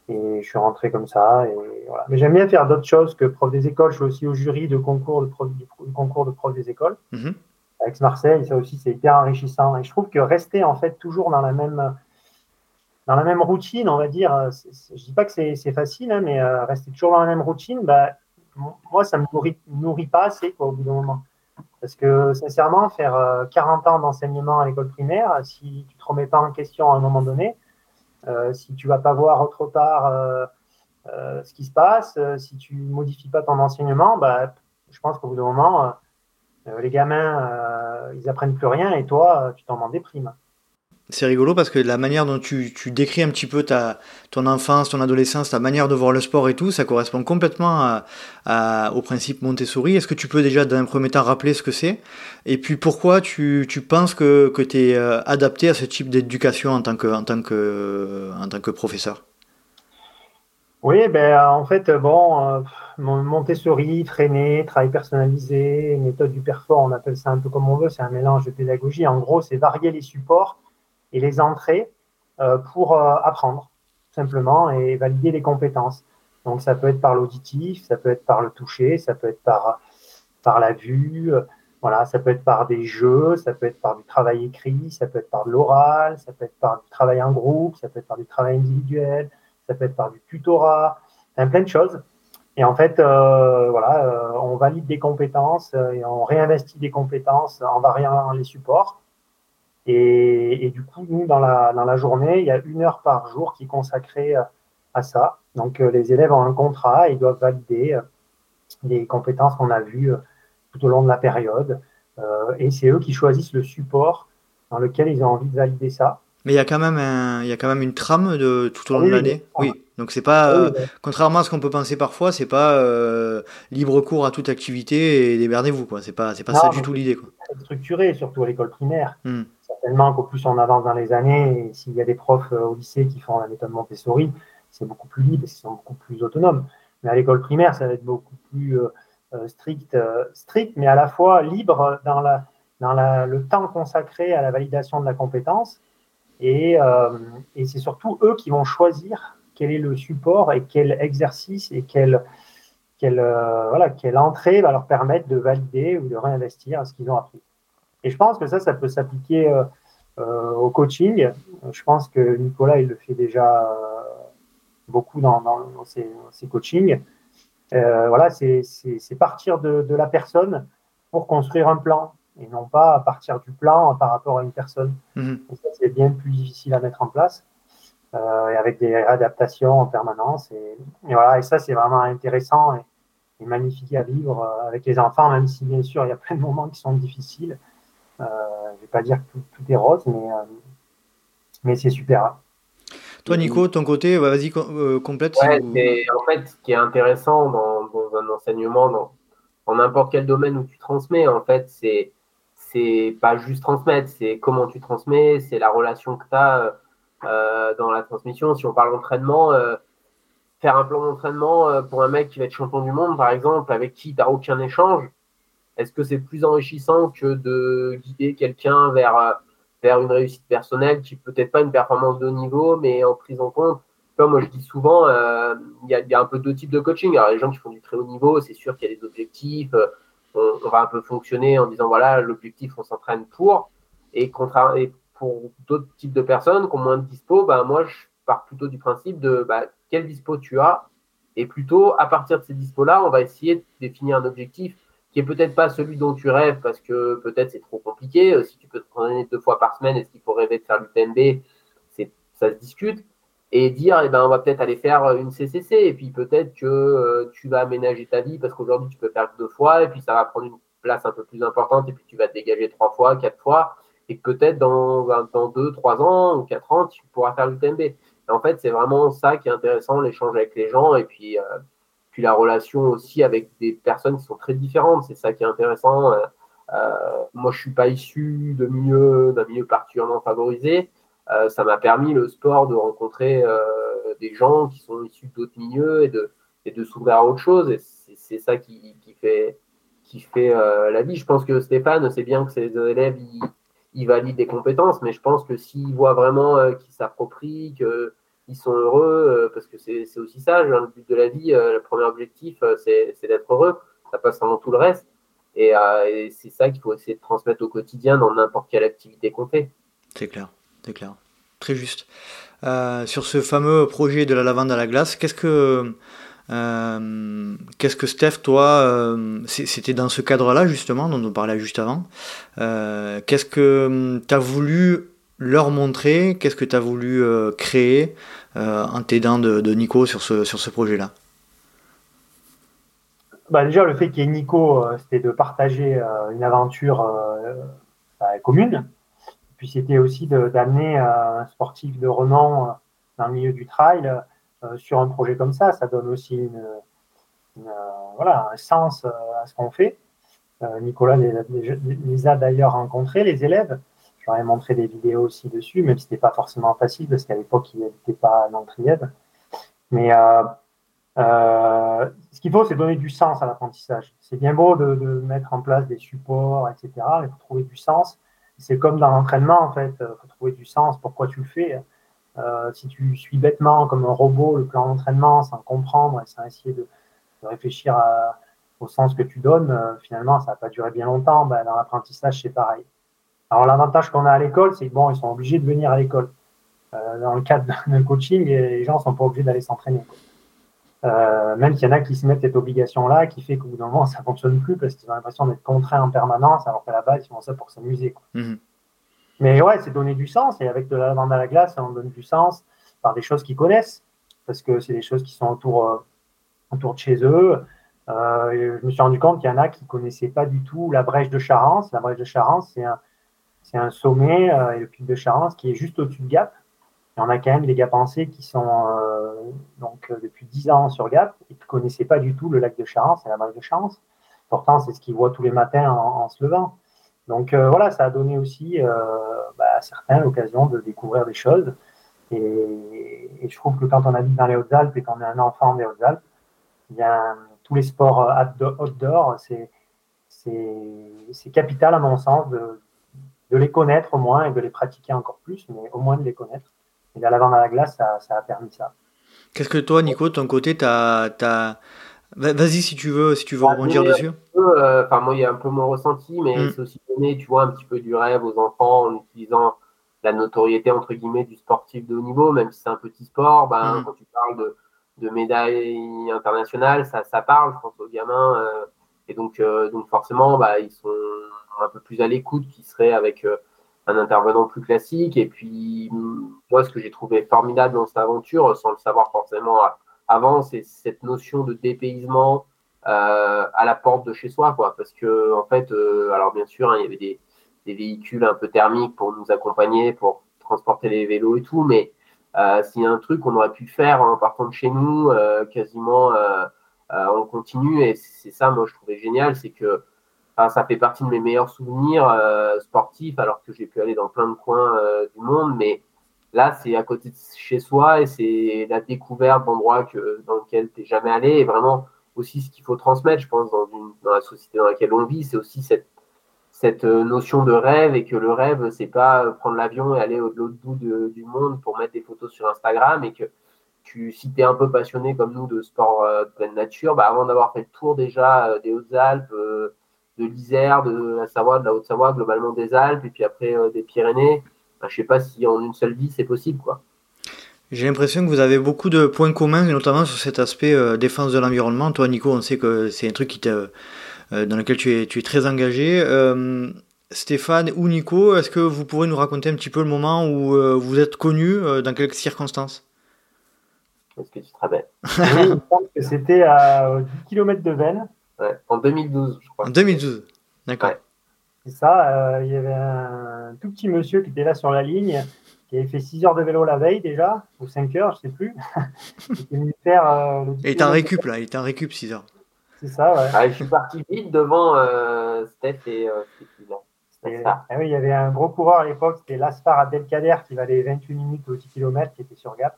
Et je suis rentré comme ça. Et voilà. Mais j'aime bien faire d'autres choses que prof des écoles. Je suis aussi au jury de concours de prof, du concours de prof des écoles Mhm. avec Marseille. Ça aussi, c'est hyper enrichissant. Et je trouve que rester en fait toujours dans la même dans la même routine, on va dire, euh, je dis pas que c'est facile, hein, mais euh, rester toujours dans la même routine, bah, moi, ça me nourrit, pas assez quoi, au bout d'un moment. Parce que sincèrement, faire euh, 40 ans d'enseignement à l'école primaire, si tu te remets pas en question à un moment donné, euh, si tu vas pas voir autre part euh, euh, ce qui se passe, euh, si tu modifies pas ton enseignement, bah, je pense qu'au bout d'un moment, euh, euh, les gamins, euh, ils apprennent plus rien et toi, euh, tu t'en m'en déprimes. C'est rigolo parce que la manière dont tu, tu décris un petit peu ta, ton enfance, ton adolescence, ta manière de voir le sport et tout, ça correspond complètement au principe Montessori. Est-ce que tu peux déjà, dans un premier temps, rappeler ce que c'est? Et puis pourquoi tu, tu penses que, que tu es euh, adapté à ce type d'éducation en tant que, en en professeur? Oui, ben, en fait, bon, euh, Mon- Montessori, traîner, travail personnalisé, méthode du perfor, on appelle ça un peu comme on veut, c'est un mélange de pédagogie. En gros, c'est varier les supports et les entrées euh, pour euh, apprendre, simplement, et valider les compétences. Donc, ça peut être par l'auditif, ça peut être par le toucher, ça peut être par, par la vue, euh, voilà, ça peut être par des jeux, ça peut être par du travail écrit, ça peut être par de l'oral, ça peut être par du travail en groupe, ça peut être par du travail individuel, ça peut être par du tutorat, plein de choses. Et en fait, voilà, on valide des compétences et on réinvestit des compétences en variant les supports. Et, et du coup, nous, dans la, dans la journée, il y a une heure par jour qui est consacrée euh, à ça. Donc, euh, les élèves ont un contrat et ils doivent valider euh, les compétences qu'on a vues tout au long de la période. Et c'est eux qui choisissent le support dans lequel ils ont envie de valider ça. Mais il y a quand même un, il y a quand même une trame de tout au long Oui, de l'année. oui. Donc c'est pas, euh, contrairement à ce qu'on peut penser parfois, c'est pas euh, libre cours à toute activité et démerdez-vous quoi. C'est pas, c'est pas ça du tout l'idée quoi. Structuré, surtout à l'école primaire. Hmm. Certainement qu'au plus on avance dans les années, s'il y a des profs au lycée qui font la méthode Montessori, c'est beaucoup plus libre, ils sont beaucoup plus autonomes. Mais à l'école primaire, ça va être beaucoup plus strict, strict, mais à la fois libre dans le temps consacré à la validation de la compétence. Et, euh, c'est surtout eux qui vont choisir quel est le support et quel exercice et euh, quelle entrée va leur permettre de valider ou de réinvestir ce qu'ils ont appris. Et je pense que ça, ça peut s'appliquer euh, au coaching. Je pense que Nicolas, il le fait déjà beaucoup dans, dans ses, ses, coachings. voilà, c'est partir de, de, la personne pour construire un plan et non pas à partir du plan par rapport à une personne. Mhm. c'est bien plus difficile à mettre en place euh, et avec des adaptations en permanence. Et, voilà, et ça, c'est vraiment intéressant et, magnifique à vivre euh, avec les enfants, même si bien sûr il y a plein de moments qui sont difficiles. Euh, je ne vais pas dire que tout, est rose, mais, mais c'est super. Toi, Nico, ton côté, vas-y, complète. Ouais, en fait, ce qui est intéressant dans, dans un enseignement, dans, en n'importe quel domaine où tu transmets, en fait, c'est c'est pas juste transmettre, c'est comment tu transmets, c'est la relation que tu as euh, dans la transmission. Si on parle d'entraînement, euh, faire un plan d'entraînement euh, pour un mec qui va être champion du monde, par exemple, avec qui tu n'as aucun échange, est-ce que c'est plus enrichissant que de guider quelqu'un vers, vers une réussite personnelle qui peut-être pas une performance de haut niveau, mais en prise en compte? Comme moi, je dis souvent, il y, a un peu deux types de coaching. Alors, les gens qui font du très haut niveau, c'est sûr qu'il y a des objectifs, on, va un peu fonctionner en disant voilà, l'objectif, on s'entraîne pour. Et, pour d'autres types de personnes qui ont moins de dispo, bah, moi, je pars plutôt du principe de bah, quel dispo tu as? Et plutôt, à partir de ces dispos-là, on va essayer de définir un objectif qui est peut-être pas celui dont tu rêves parce que peut-être c'est trop compliqué. Euh, si tu peux te prendre deux fois par semaine, est-ce qu'il faut rêver de faire l'UTMB Ça se discute. Et dire eh ben, on va peut-être aller faire euh, une CCC et puis peut-être que euh, tu vas aménager ta vie parce qu'aujourd'hui tu peux faire deux fois. Et puis ça va prendre une place un peu plus importante. Et puis tu vas te dégager trois fois, quatre fois. Et peut-être dans, dans deux, trois ans ou quatre ans tu pourras faire l'UTMB. En fait, c'est vraiment ça qui est intéressant, l'échange avec les gens. Et puis, la relation aussi avec des personnes qui sont très différentes. C'est ça qui est intéressant. moi, je suis pas issu de milieu, d'un milieu particulièrement favorisé. Euh, ça m'a permis le sport de rencontrer euh, des gens qui sont issus d'autres milieux et de, et de s'ouvrir à autre chose. Et c'est ça qui, qui, fait, qui fait euh, la vie. Je pense que Stéphane sait bien que ses élèves, ils, valident des compétences, mais je pense que s'ils voient vraiment qu'ils s'approprient, qu'ils sont heureux, parce que c'est aussi ça, le but de la vie, le premier objectif, c'est d'être heureux. Ça passe avant tout le reste. Et, c'est ça qu'il faut essayer de transmettre au quotidien dans n'importe quelle activité qu'on fait. C'est clair c'est clair. Très juste. Euh, sur ce fameux projet de la lavande à la glace, qu'est-ce que, euh, qu'est-ce que Steph, toi, euh, c'était dans ce cadre-là justement, dont on parlait juste avant, qu'est-ce que tu as voulu leur montrer, qu'est-ce que tu as voulu créer en t'aidant de, de, Nico sur ce, sur ce projet-là bah déjà, le fait qu'il y ait Nico, c'était de partager une aventure bah, commune, puis c'était aussi d'amener un sportif de renom euh, dans le milieu du trail euh, sur un projet comme ça. Ça donne aussi une, voilà, un sens euh, à ce qu'on fait. Nicolas les, a d'ailleurs rencontrés, les élèves. Ai montré des vidéos aussi dessus, même si ce n'était pas forcément facile, parce qu'à l'époque, il n'était pas dans le Mais ce qu'il faut, c'est donner du sens à l'apprentissage. C'est bien beau de, mettre en place des supports, etc. Il faut trouver du sens. C'est comme dans l'entraînement, en fait, il euh, faut trouver du sens, pourquoi tu le fais. Euh, si tu suis bêtement, comme un robot, le plan d'entraînement, sans comprendre et sans essayer de, réfléchir au sens que tu donnes, euh, finalement, ça va pas durer bien longtemps. Ben, dans l'apprentissage, c'est pareil. Alors, l'avantage qu'on a à l'école, c'est que bon, ils sont obligés de venir à l'école. dans le cadre d'un coaching, les gens ne sont pas obligés d'aller s'entraîner. Euh, même s'il y en a qui se mettent cette obligation-là, qui fait qu'au bout d'un moment, ça ne fonctionne plus parce qu'ils ont l'impression d'être contraints en permanence, alors qu'à la base, ils font ça pour s'amuser. Mhm. Mais ouais, c'est donner du sens. Et avec de la lavande à la glace, on donne du sens par des choses qu'ils connaissent, parce que c'est des choses qui sont autour, euh, autour de chez eux. Euh, je me suis rendu compte qu'il y en a qui ne connaissaient pas du tout la brèche de Charence. La brèche de Charence, c'est un, un, sommet, et le pic de Charence, qui est juste au-dessus de Gap. On a quand même des gars pensés qui sont donc depuis 10 ans sur Gap et qui ne connaissaient pas du tout le lac de Charence et la mer de Charence. Pourtant, c'est ce qu'ils voient tous les matins en, se levant. Donc voilà, ça a donné aussi bah, à certains l'occasion de découvrir des choses. Et, je trouve que quand on habite dans les Hautes-Alpes et qu'on est un enfant des Hautes-Alpes, bien, tous les sports outdoor, c'est c'est capital à mon sens de, les connaître au moins et de les pratiquer encore plus, mais au moins de les connaître. Et la lavande à la glace, ça, ça a permis ça. Qu'est-ce que toi, Nico, de ton côté, tu as, Vas-y si tu veux, si tu veux bah, rebondir dessus. Euh, enfin, moi, il y a un peu mon ressenti, mais mm. c'est aussi donner, tu vois, un petit peu du rêve aux enfants en utilisant la notoriété entre guillemets du sportif de haut niveau, même si c'est un petit sport. Ben, mm. Quand tu parles de, de médailles internationales, ça, ça parle, je pense aux gamins. Euh, et donc, euh, donc forcément, bah, ils sont un peu plus à l'écoute qu'ils seraient avec euh, un intervenant plus classique. Et puis, moi, ce que j'ai trouvé formidable dans cette aventure, sans le savoir forcément avant, c'est cette notion de dépaysement à la porte de chez soi, quoi. Parce que, en fait, alors bien sûr, hein, il y avait des, véhicules un peu thermiques pour nous accompagner, pour transporter les vélos et tout, mais euh, s'il y a un truc qu'on aurait pu faire en partant de chez nous, euh, quasiment euh, on continue. Et c'est ça, moi, je trouvais génial, c'est que ça fait partie de mes meilleurs souvenirs sportifs, alors que j'ai pu aller dans plein de coins du monde. Mais là, c'est à côté de chez soi et c'est la découverte d'endroits dans lesquels tu n'es jamais allé. Et vraiment aussi ce qu'il faut transmettre, je pense, dans, une, dans la société dans laquelle on vit, c'est aussi cette cette euh, notion de rêve et que le rêve, c'est pas euh, prendre l'avion et aller au l'autre bout du monde pour mettre des photos sur Instagram et que tu, si tu es un peu passionné comme nous de sport euh, de pleine nature, bah, avant d'avoir fait le tour déjà des Hautes-Alpes, de l'Isère, de la Savoie, de la Haute-Savoie, globalement des Alpes et puis après des Pyrénées, je sais pas si en une seule vie c'est possible. quoi. J'ai l'impression que vous avez beaucoup de points communs, notamment sur cet aspect défense de l'environnement. Toi, Nico, on sait que c'est un truc qui euh, dans lequel tu es, tu es très engagé. Euh, Stéphane ou Nico, est-ce que vous pourrez nous raconter un petit peu le moment où euh, vous êtes connus, dans quelles circonstances? Est-ce que tu te rappelles? Je pense que c'était à 10 km de Vennes. Ouais, en 2012, je crois. En 2012, d'accord. C'est ça, il y avait un tout petit monsieur qui était là sur la ligne, qui avait fait 6 heures de vélo la veille déjà, ou 5 heures, je ne sais plus. il était venu faire. il était en récup là, il était en récup 6 heures. C'est ça, ouais. Ah, je suis parti vite devant euh, Steph et euh, ah oui, il y avait un gros coureur à l'époque, c'était Laspar Abdelkader qui valait 28 minutes au 10 km, qui était sur Gap.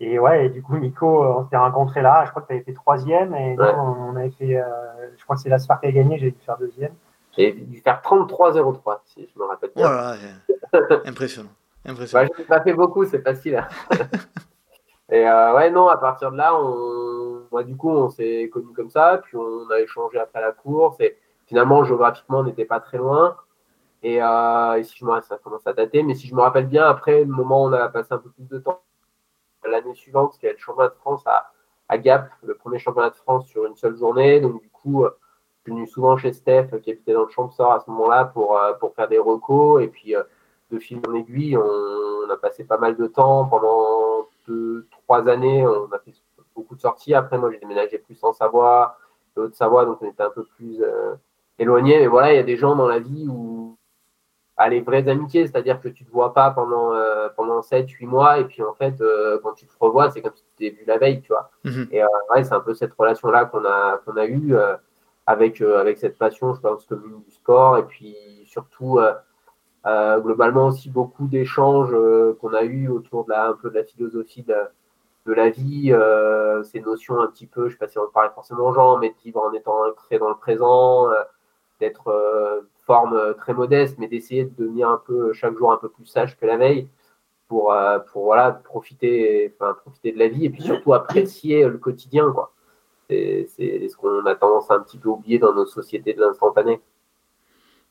Et ouais, et du coup, Nico, euh, on s'était rencontrés là. Je crois que tu avais fait troisième et nous, on avait fait. je crois que c'est Laspar qui a gagné, j'ai dû faire deuxième. J'ai dû faire 33-03, si je me rappelle bien. Voilà, impressionnant. impressionnant. Bah, je n'ai pas fait beaucoup, c'est facile. Hein. et ouais, non, à partir de là, on du coup, on s'est connus comme ça, puis on a échangé après la course. Et finalement, géographiquement, on n'était pas très loin. Et, euh, si je me ça commence à dater, mais si je me rappelle bien, après le moment où on a passé un peu plus de temps, l'année suivante, qui est le championnat de France à, à, Gap, le premier championnat de France sur une seule journée. Donc, du coup, euh, je suis venu souvent chez Steph, qui habitait dans le Champsor à ce moment-là, pour, euh, pour faire des recos. Et puis, de fil en aiguille, on, on, a passé pas mal de temps. Pendant deux, trois années, on a fait beaucoup de sorties. Après, moi, j'ai déménagé plus en Savoie, Haute-Savoie, donc on était un peu plus euh, éloigné. Mais voilà, il y a des gens dans la vie où bah, les vraies amitiés, c'est-à-dire que tu ne te vois pas pendant, euh, pendant 7-8 mois, et puis en fait, euh, quand tu te revois, c'est comme si tu t'es vu la veille, tu vois. Mhm. Et ouais, c'est un peu cette relation-là qu'on a, qu'on a eue avec, avec cette passion, je pense, commune du sport, et puis surtout. globalement aussi beaucoup d'échanges qu'on a eu autour de la, un peu de la philosophie de, de la vie, euh, ces notions un petit peu, je ne sais pas si on parle forcément aux gens, mais de vivre en étant très dans le présent, euh, d'être euh, forme très modeste, mais d'essayer de devenir un peu chaque jour un peu plus sage que la veille pour, pour voilà, profiter, enfin, profiter de la vie et puis surtout apprécier le quotidien. Quoi. C'est, ce qu'on a tendance à un petit peu oublier dans nos sociétés de l'instantané.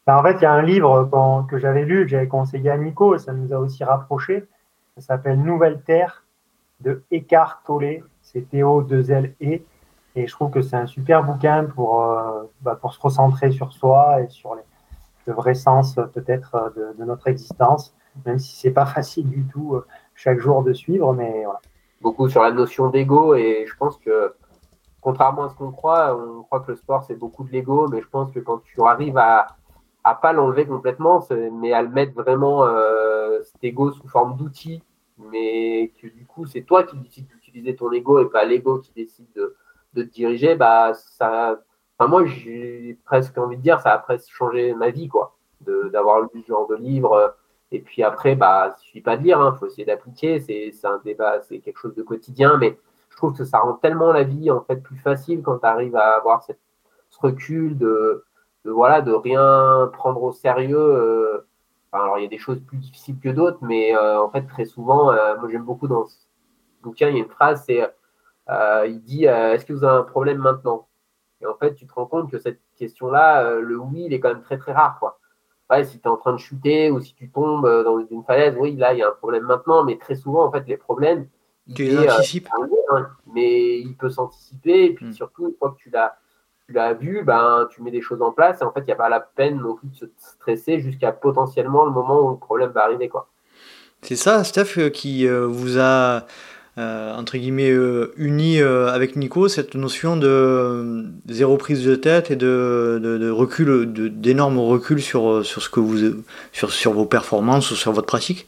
Ben, en fait, il y a un livre que j'avais lu, que j'avais conseillé à Nico, et ça nous a aussi rapprochés. Ça s'appelle Nouvelle Terre de Eckhart Tolle, c'est Théo 2 E. Et je trouve que c'est un super bouquin pour, euh, bah, pour se recentrer sur soi et sur les, le vrai sens peut-être de, notre existence, même si c'est pas facile du tout euh, chaque jour de suivre. Mais. Beaucoup sur la notion d'ego et je pense que contrairement à ce qu'on croit, on croit que le sport c'est beaucoup de l'ego, mais je pense que quand tu arrives à à pas l'enlever complètement, mais à le mettre vraiment euh, cet ego sous forme d'outil mais que du coup, c'est toi qui décides d'utiliser ton ego et pas l'ego qui décide de, de, te diriger, bah, ça. Enfin, moi, j'ai presque envie de dire, ça a presque changé ma vie, quoi, d'avoir lu ce genre de livre. Et puis après, bah, il suffit pas de lire, il hein, faut essayer d'appliquer. C'est un débat, c'est quelque chose de quotidien, mais je trouve que ça rend tellement la vie en fait plus facile quand tu arrives à avoir cette, ce recul de, voilà, de rien prendre au sérieux. Euh, alors, il y a des choses plus difficiles que d'autres, mais euh, en fait, très souvent, euh, moi j'aime beaucoup dans ce bouquin, il y a une phrase, c'est il dit Est-ce que vous avez un problème maintenant? Et en fait, tu te rends compte que cette question-là, le oui, il est quand même très très rare. Quoi ouais, si tu es en train de chuter ou si tu tombes euh, dans une falaise, oui, là, il y a un problème maintenant, mais très souvent, en fait, les problèmes. Tu les euh, anticipes. Hein, mais il peut s'anticiper, et puis hmm. surtout, une fois que tu l'as. Tu l'as vu, ben, tu mets des choses en place et en fait, il n'y a pas la peine non plus de se stresser jusqu'à potentiellement le moment où le problème va arriver. Quoi. C'est ça, Steph, euh, qui vous a euh, entre guillemets euh, uni euh, avec Nico cette notion de zéro prise de tête et de, de, recul, d'énorme recul sur, sur ce que vous sur, sur vos performances ou sur votre pratique?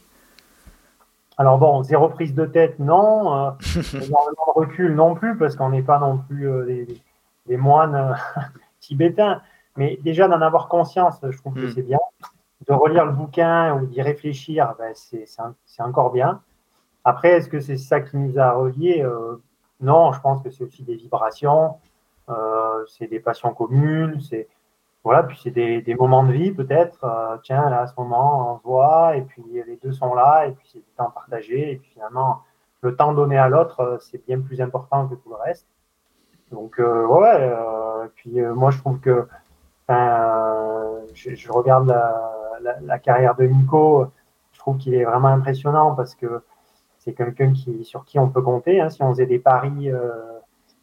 Alors bon, zéro prise de tête, non. énormément de recul non plus, parce qu'on n'est pas non plus des, moines tibétains. Mais déjà d'en avoir conscience, je trouve que hmm. c'est bien. De relire le bouquin ou d'y réfléchir, ben, c'est encore bien. Après, est-ce que c'est ça qui nous a reliés euh, Non, je pense que c'est aussi des vibrations, euh, c'est des passions communes, c'est voilà, puis c'est des, des, moments de vie peut-être. Euh, tiens, là, à ce moment, on se voit, et puis les deux sont là, et puis c'est du temps partagé, et puis finalement, le temps donné à l'autre, c'est bien plus important que tout le reste. Donc, ouais, puis moi, je trouve que je, je, regarde la, la, carrière de Nico, je trouve qu'il est vraiment impressionnant parce que c'est quelqu'un qui, sur qui on peut compter. Hein. Si on faisait des paris, euh,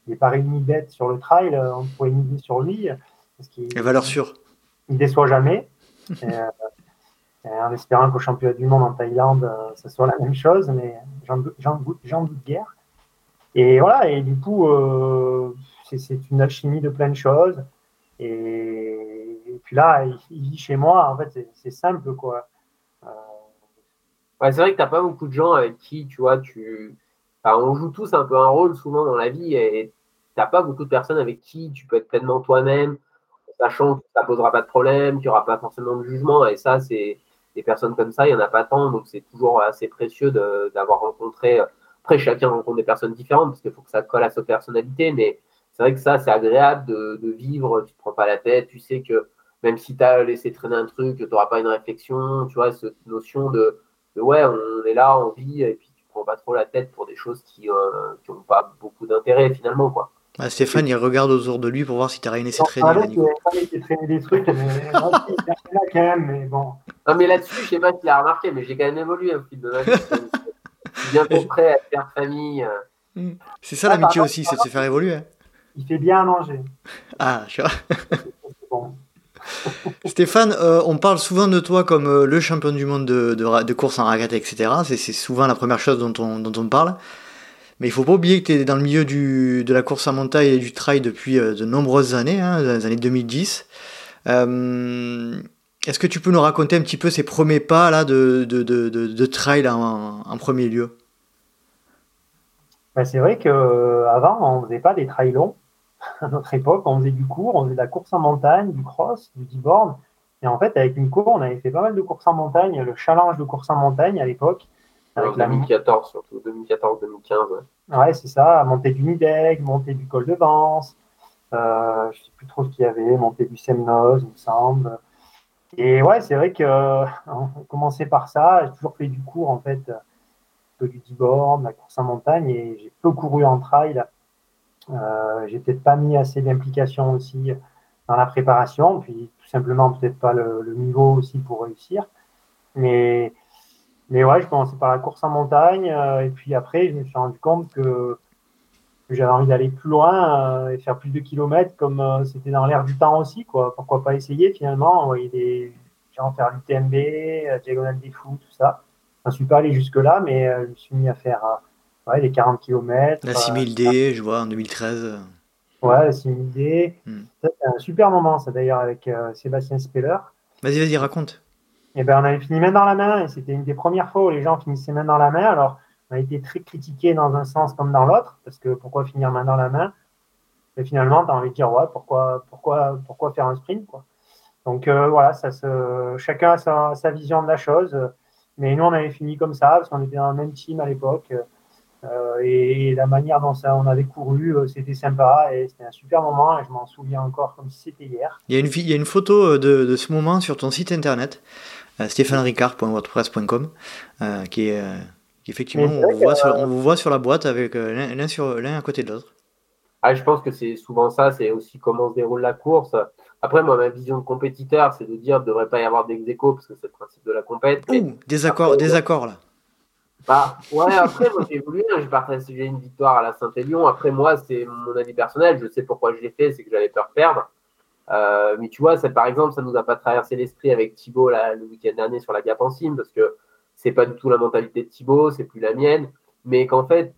des paris sur le trail, euh, on pourrait miser sur lui. Parce qu'il, valeur sûre. Il ne déçoit jamais. Euh, en espérant qu'au championnat du monde en Thaïlande, ce soit la même chose, mais j'en, doute guère. Et voilà, et du coup, c'est, une alchimie de plein de choses. Et, puis là, il, vit chez moi, en fait, c'est, simple, quoi. Ouais, c'est vrai que tu n'as pas beaucoup de gens avec qui, tu vois, tu. on joue tous un peu un rôle souvent dans la vie et tu n'as pas beaucoup de personnes avec qui tu peux être pleinement toi-même, sachant que ça posera pas de problème, qu'il n'y aura pas forcément de jugement. Et ça, c'est des personnes comme ça, il n'y en a pas tant, donc c'est toujours assez précieux d'avoir rencontré. Après, chacun rencontre des personnes différentes parce qu'il faut que ça colle à sa personnalité, mais c'est vrai que ça, c'est agréable de, vivre, tu te prends pas la tête, tu sais que même si tu as laissé traîner un truc, tu n'auras pas une réflexion, tu vois, cette notion de ouais, on est là, on vit, et puis tu prends pas trop la tête pour des choses qui n'ont euh, pas beaucoup d'intérêt finalement, quoi. Ah, Stéphane, il regarde autour de lui pour voir si tu n'as rien laissé traîner. Ah, il traîné des trucs, mais là quand même, mais bon. Non, mais là-dessus, je sais pas si tu as remarqué, mais j'ai quand même évolué au fil de ma vie. je suis bientôt prêt à faire famille. Euh. Hmm. C'est ça l'amitié aussi, c'est de se faire évoluer. Hein. Il fait bien à manger. Ah, je vois. Stéphane, euh, on parle souvent de toi comme euh, le champion du monde de, course en raquette, etc. C'est souvent la première chose dont on, parle. Mais il faut pas oublier que tu es dans le milieu de la course en montagne et du trail depuis euh, de nombreuses années, hein, dans les années 2010. Est-ce que tu peux nous raconter un petit peu ces premiers pas là, de, trail en, premier lieu? Ben, C'est vrai qu'avant, on ne faisait pas des trails longs à notre époque, on faisait du cours, on faisait de la course en montagne, du cross, du d-board. Et en fait, avec Nico, on avait fait pas mal de courses en montagne, le challenge de course en montagne à l'époque. En 2014, surtout 2014-2015. Ouais, c'est ça, montée du Nideg, montée du col de Vence, euh, je sais plus trop ce qu'il y avait, montée du Semnoz, il me semble. Et ouais, c'est vrai qu'on euh, commençait par ça, j'ai toujours fait du cours en fait, du d-board, la course en montagne, et j'ai peu couru en trail euh, j'ai peut-être pas mis assez d'implication aussi dans la préparation, puis tout simplement peut-être pas le, niveau aussi pour réussir. Mais, mais ouais, je commençais par la course en montagne, euh, et puis après, je me suis rendu compte que, j'avais envie d'aller plus loin euh, et faire plus de kilomètres, comme euh, c'était dans l'air du temps aussi, quoi. Pourquoi pas essayer finalement On voyait des gens faire l'UTMB, diagonale des fous, tout ça. Je ne suis pas allé jusque-là, mais je me suis mis à faire ouais, les 40 km. La 6000D, je vois, en 2013. Ouais, la 6000D. Hmm. C'est un super moment, ça d'ailleurs, avec euh, Sébastien Speller. Vas-y, vas-y, raconte. et ben, on avait fini main dans la main et c'était une des premières fois où les gens finissaient main dans la main. Alors, on a été très critiqué dans un sens comme dans l'autre, parce que pourquoi finir main dans la main? Et finalement, tu as envie de dire, ouais, pourquoi, pourquoi, pourquoi faire un sprint quoi? Donc euh, voilà, ça se, chacun a sa, sa, vision de la chose. Mais nous, on avait fini comme ça, parce qu'on était dans le même team à l'époque. Euh, et, la manière dont ça, on avait couru, euh, c'était sympa et c'était un super moment et je m'en souviens encore comme si c'était hier. Il y, a une, il y a une photo de, de, ce moment sur ton site internet, euh, stéphanericard.wordpress.com, euh, qui est effectivement, on, vous voit sur, on vous voit sur la boîte avec l'un sur l'un à côté de l'autre. Ah, je pense que c'est souvent ça, c'est aussi comment se déroule la course. Après, moi, ma vision de compétiteur, c'est de dire qu'il ne devrait pas y avoir d'ex parce que c'est le principe de la compétition. des accords, des accords là. Bah, ouais, après, moi, j'ai. Hein, j'ai partagé une victoire à la Saint-Élion. Après, moi, c'est mon avis personnel. Je sais pourquoi je l'ai fait, c'est que j'avais peur de perdre. Euh, mais tu vois, ça, par exemple, ça nous a pas traversé l'esprit avec Thibaut là, le week-end dernier sur la Gap en Cime, parce que c'est pas du tout la mentalité de Thibaut, c'est plus la mienne. Mais qu'en fait,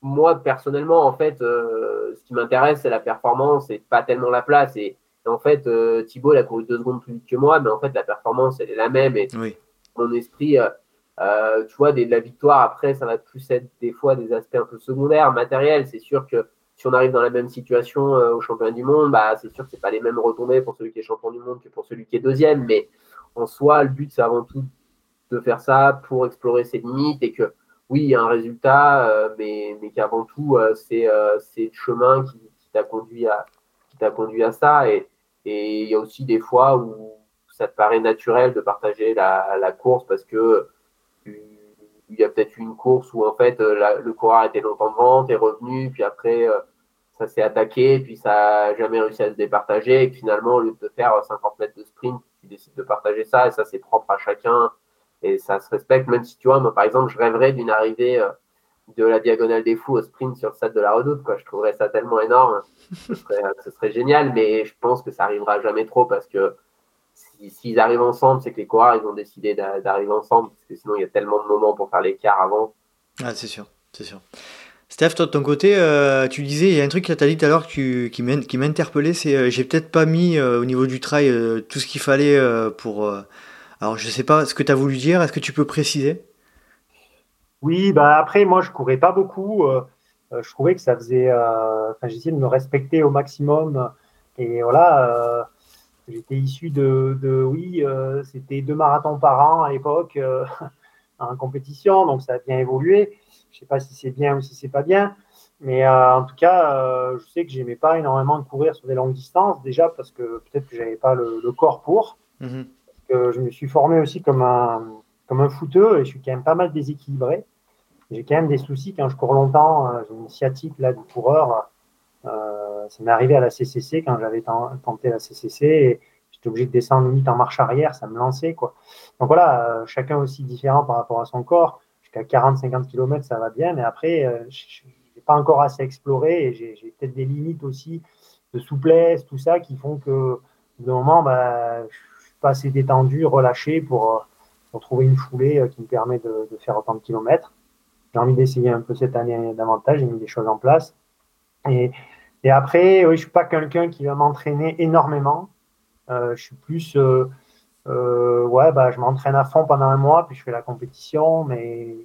moi, personnellement, en fait, euh, ce qui m'intéresse, c'est la performance et pas tellement la place. Et, en fait, euh, Thibaut, il a couru deux secondes plus vite que moi, mais en fait, la performance, elle est la même. Et oui. mon esprit, euh, tu vois, de la victoire, après, ça va plus être des fois des aspects un peu secondaires, matériels. C'est sûr que si on arrive dans la même situation euh, au championnat du monde, bah, c'est sûr que c'est pas les mêmes retombées pour celui qui est champion du monde que pour celui qui est deuxième. Mais en soi, le but, c'est avant tout de faire ça pour explorer ses limites et que, oui, il y a un résultat, euh, mais, mais qu'avant tout, c'est le chemin qui, t'a conduit, à, conduit à ça. Et, il y a aussi des fois où ça te paraît naturel de partager la course parce que il y a peut-être eu une course où en fait euh, le coureur était longtemps devant, est revenu, puis après euh, ça s'est attaqué, puis ça n'a jamais réussi à se départager, et finalement au lieu de faire 50 mètres de sprint, tu décides de partager ça, et ça c'est propre à chacun, et ça se respecte, même si tu vois, moi par exemple, je rêverais d'une arrivée euh, de la diagonale des fous au sprint sur le stade de la Redoute. Je trouverais ça tellement énorme, ce serait, ce serait génial, mais je pense que ça arrivera jamais trop parce que s'ils arrivent ensemble, c'est que les coureurs, ils ont décidé d'arriver ensemble, parce que sinon, il y a tellement de moments pour faire l'écart avant. Ah, c'est sûr, c'est sûr. Steph, toi de ton côté, euh, tu disais, il y a un truc que tu as dit tout à l'heure qui, interpellé, c'est euh, j'ai peut-être pas mis euh, au niveau du trail tout ce qu'il fallait pour... alors je sais pas ce que tu as voulu dire, est-ce que tu peux préciser? Oui, bah après moi je courais pas beaucoup, je trouvais que ça faisait... Enfin j'essayais de me respecter au maximum et voilà J'étais issu de, de oui, euh, c'était deux marathons par an à l'époque euh, en compétition, donc ça a bien évolué. Je ne sais pas si c'est bien ou si c'est pas bien, mais euh, en tout cas, je sais que j'aimais pas énormément de courir sur des longues distances, déjà parce que peut-être que j'avais pas le, corps pour. Mhm. que je me suis formé aussi comme un, comme un footeux et je suis quand même pas mal déséquilibré. J'ai quand même des soucis quand je cours longtemps. J'ai une sciatique là du coureur. Euh, ça m'est arrivé à la CCC quand j'avais tenté la CCC et j'étais obligé de descendre limite en marche arrière, ça me lançait quoi. Donc voilà, euh, chacun aussi différent par rapport à son corps. Jusqu'à 40-50 km, ça va bien, mais après, euh, je n'ai pas encore assez exploré et j'ai peut-être des limites aussi de souplesse, tout ça, qui font que de moment, bah, je suis pas assez détendu, relâché pour, pour trouver une foulée qui me permet de, de faire autant de kilomètres. J'ai envie d'essayer un peu cette année davantage, j'ai mis des choses en place. Et, et après, oui, je suis pas quelqu'un qui va m'entraîner énormément. Euh, je suis plus, euh, euh, ouais, bah, je m'entraîne à fond pendant un mois, puis je fais la compétition, mais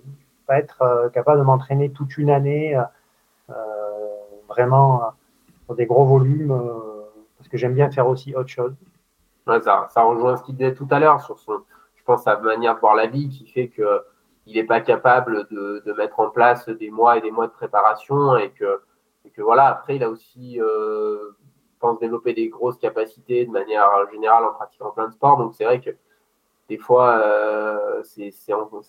pas être capable de m'entraîner toute une année, vraiment pour des gros volumes, parce que j'aime bien faire aussi autre chose. ça, ça, rejoint ce qu'il disait tout à l'heure sur son, je pense, sa manière de voir la vie qui fait que il n'est pas capable de, de, mettre en place des mois et des mois de préparation et que voilà, après, il a aussi, euh, pense, développer des grosses capacités de manière générale en pratiquant plein de sports. Donc, c'est vrai que des fois, euh, c'est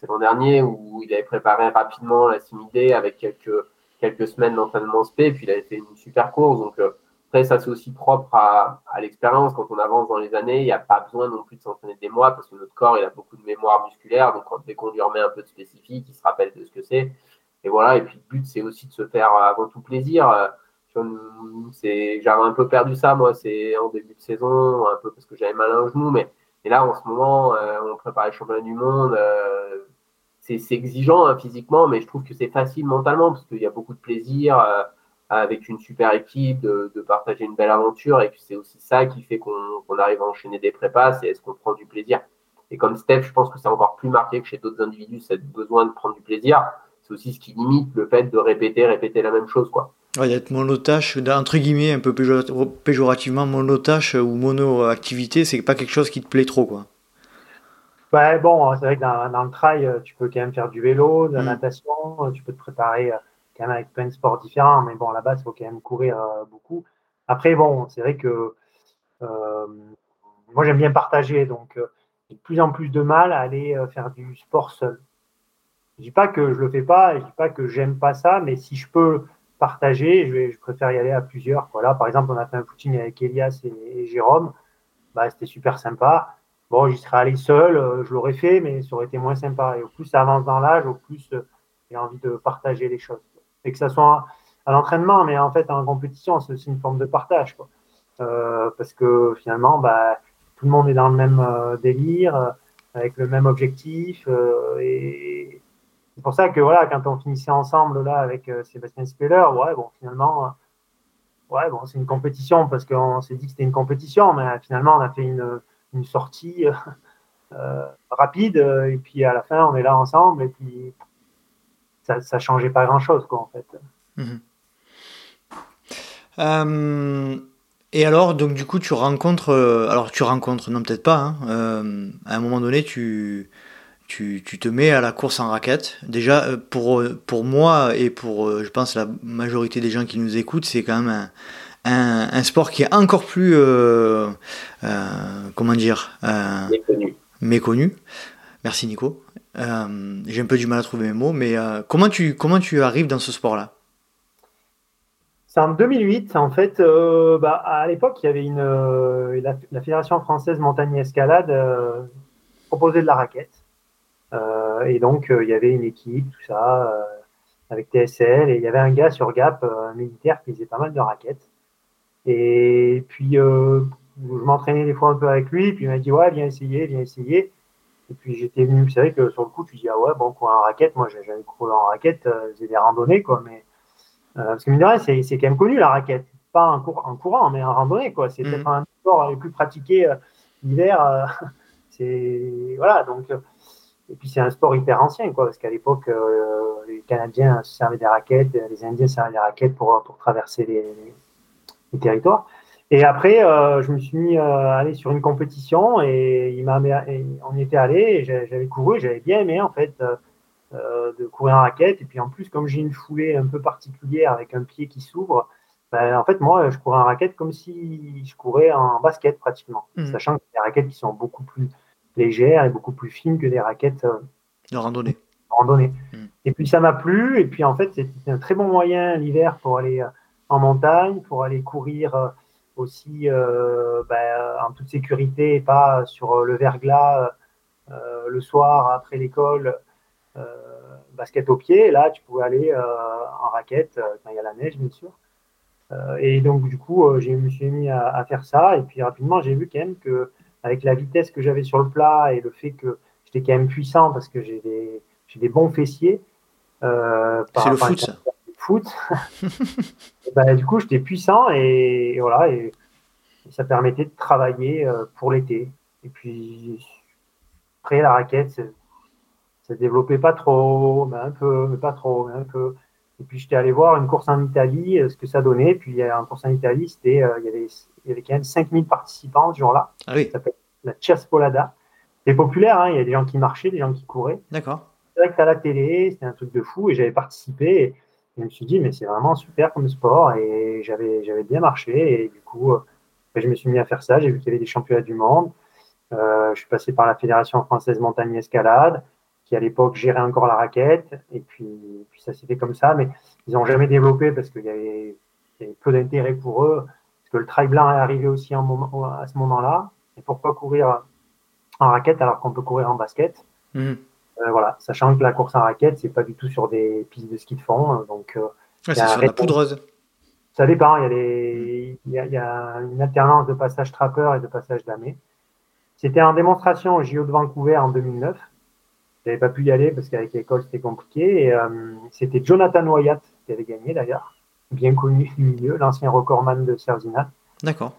l'an dernier où il avait préparé rapidement la simidée avec quelques, semaines d'entraînement spé, puis il avait fait une super course. Donc, euh, après, ça, c'est aussi propre à, l'expérience. Quand on avance dans les années, il n'y a pas besoin non plus de s'entraîner des mois parce que notre corps, il a beaucoup de mémoire musculaire. Donc, dès qu'on lui remet un peu de spécifique, il se rappelle de ce que c'est. Et voilà, et puis le but, c'est aussi de se faire euh, avant tout plaisir. Euh, j'avais un peu perdu ça, moi, c'est en début de saison, un peu parce que j'avais mal à un genou, mais et là, en ce moment, euh, on prépare les championnats du monde. c'est exigeant hein, physiquement, mais je trouve que c'est facile mentalement parce qu'il y a beaucoup de plaisir avec une super équipe, de, partager une belle aventure. Et puis c'est aussi ça qui fait qu'on arrive à enchaîner des prépas, c'est est-ce qu'on prend du plaisir. Et comme Steph, je pense que c'est encore plus marqué que chez d'autres individus, ce besoin de prendre du plaisir. C'est aussi ce qui limite le fait de répéter, répéter la même chose. Quoi. Ouais, d'être monotache, entre guillemets, un peu péjorativement, monotache ou mono-activité, c'est pas quelque chose qui te plaît trop. quoi. Ouais, bon, c'est vrai que dans, le trail, tu peux quand même faire du vélo, de la mm. natation, tu peux te préparer quand même avec plein de sports différents, mais bon, là-bas, il faut quand même courir beaucoup. Après, bon, c'est vrai que moi, j'aime bien partager, donc j'ai de plus en plus de mal à aller euh, faire du sport seul. Je dis pas que je le fais pas, je dis pas que j'aime pas ça, mais si je peux partager, je, vais, je préfère y aller à plusieurs. Voilà, par exemple, on a fait un footing avec Elias et, Jérôme, bah, c'était super sympa. Bon, j'y serais allé seul, euh, je l'aurais fait, mais ça aurait été moins sympa. Et au plus ça avance dans l'âge, au plus euh, j'ai envie de partager les choses. Et que ça soit à l'entraînement, mais en fait en compétition, c'est aussi une forme de partage. Quoi. parce que finalement, bah, tout le monde est dans le même euh, délire, euh, avec le même objectif. Euh, et c'est pour ça que voilà, quand on finissait ensemble là avec Sébastien Speller, ouais, bon, finalement, ouais, bon, c'est une compétition parce qu'on s'est dit que c'était une compétition, mais finalement, on a fait une, sortie rapide et puis à la fin, on est là ensemble et puis ça, ne changeait pas grand chose, quoi, en fait. Mmh. Et alors, donc du coup, tu rencontres, euh, alors tu rencontres, non peut-être pas, hein, euh, à un moment donné, tu, tu, tu, te mets à la course en raquette. Déjà, euh, pour, pour moi et pour, je pense, la majorité des gens qui nous écoutent, c'est quand même un, un, sport qui est encore plus, comment dire, méconnu. méconnu. Merci Nico. J'ai un peu du mal à trouver mes mots, mais comment, tu, comment tu arrives dans ce sport-là? C'est en 2008, en fait, euh, bah, à l'époque, il y avait une, euh, la, Fédération française montagne escalade euh, proposait de la raquette. Et donc, il y avait une équipe, tout ça, avec TSL, et il y avait un gars sur Gap, un militaire, qui faisait pas mal de raquettes. Et puis, je m'entraînais des fois un peu avec lui, puis il m'a dit, ouais, viens essayer, viens essayer. Et puis j'étais venu, c'est vrai que sur le coup, tu dis, ah ouais, bon, courir en raquette, moi j'avais couru en raquette, j'ai des randonnées, quoi, mais euh, parce que mine de rien, c'est, quand même connu la raquette. Pas en, courant, mais en randonnée. Quoi. C'est peut-être mhm. un sport le plus pratiqué euh, l'hiver. Euh, c'est, voilà, donc, et puis c'est un sport hyper ancien, quoi, parce qu'à l'époque, les Canadiens servaient des raquettes, les Indiens servaient des raquettes pour, pour traverser les, territoires. Et après, je me suis mis à aller sur une compétition et, il m'a, on y était allé et j'avais couru, j'avais bien aimé en fait. Euh, de courir en raquette. Et puis en plus, comme j'ai une foulée un peu particulière avec un pied qui s'ouvre, ben, en fait, moi, je courais en raquette comme si je courais en basket pratiquement, mmh. sachant que des raquettes qui sont beaucoup plus légères et beaucoup plus fines que des raquettes euh, de randonnée. randonnée. Mmh. Et puis ça m'a plu. Et puis en fait, c'était un très bon moyen l'hiver pour aller euh, en montagne, pour aller courir aussi ben, en toute sécurité et pas sur le verglas le soir après l'école euh, basket au pied. Et là, tu pouvais aller euh, en raquette euh, quand il y a la neige, bien sûr. et donc, du coup, je me suis mis à, faire ça. Et puis, rapidement, j'ai vu quand même que, avec la vitesse que j'avais sur le plat et le fait que j'étais quand même puissant parce que j'ai des, des bons fessiers. c'est le foot, ça. Foot. bah, du coup, j'étais puissant et, voilà. Et, ça permettait de travailler pour l'été. Et puis, après, la raquette, ça développait pas trop, mais un peu, mais pas trop, mais un peu. Et puis j'étais allé voir une course en Italie, euh, ce que ça donnait. Puis une course en Italie, c'était, euh, il, y avait, il y avait quand même 5000 participants ce jour-là. Ah oui. Ça s'appelle la Ciaspolada. C'est populaire, hein, il y a des gens qui marchaient, des gens qui couraient. D'accord. C'est vrai que à la télé, c'était un truc de fou et j'avais participé. Et, je me suis dit, mais c'est vraiment super comme sport et j'avais, j'avais bien marché. Et du coup, euh, ben, je me suis mis à faire ça. J'ai vu qu'il y avait des championnats du monde. je suis passé par la Fédération française montagne escalade qui à l'époque gérait encore la raquette. Et puis, puis ça s'est fait comme ça. Mais ils n'ont jamais développé parce qu'il y, avait, peu d'intérêt pour eux. Parce que le trail blanc est arrivé aussi à ce moment-là. Et pourquoi courir en raquette alors qu'on peut courir en basket mmh. euh, Voilà, sachant que la course en raquette, c'est pas du tout sur des pistes de ski de fond. Donc, euh, c'est sur la poudreuse. Ça dépend. Il y, a il, y a, une alternance de passage trapper et de passage damé. C'était en démonstration au JO de Vancouver en 2009 pas pu y aller parce qu'avec l'école, c'était compliqué. Et euh, c'était Jonathan Wyatt qui avait gagné d'ailleurs, bien connu du milieu, l'ancien recordman de Serzina. D'accord.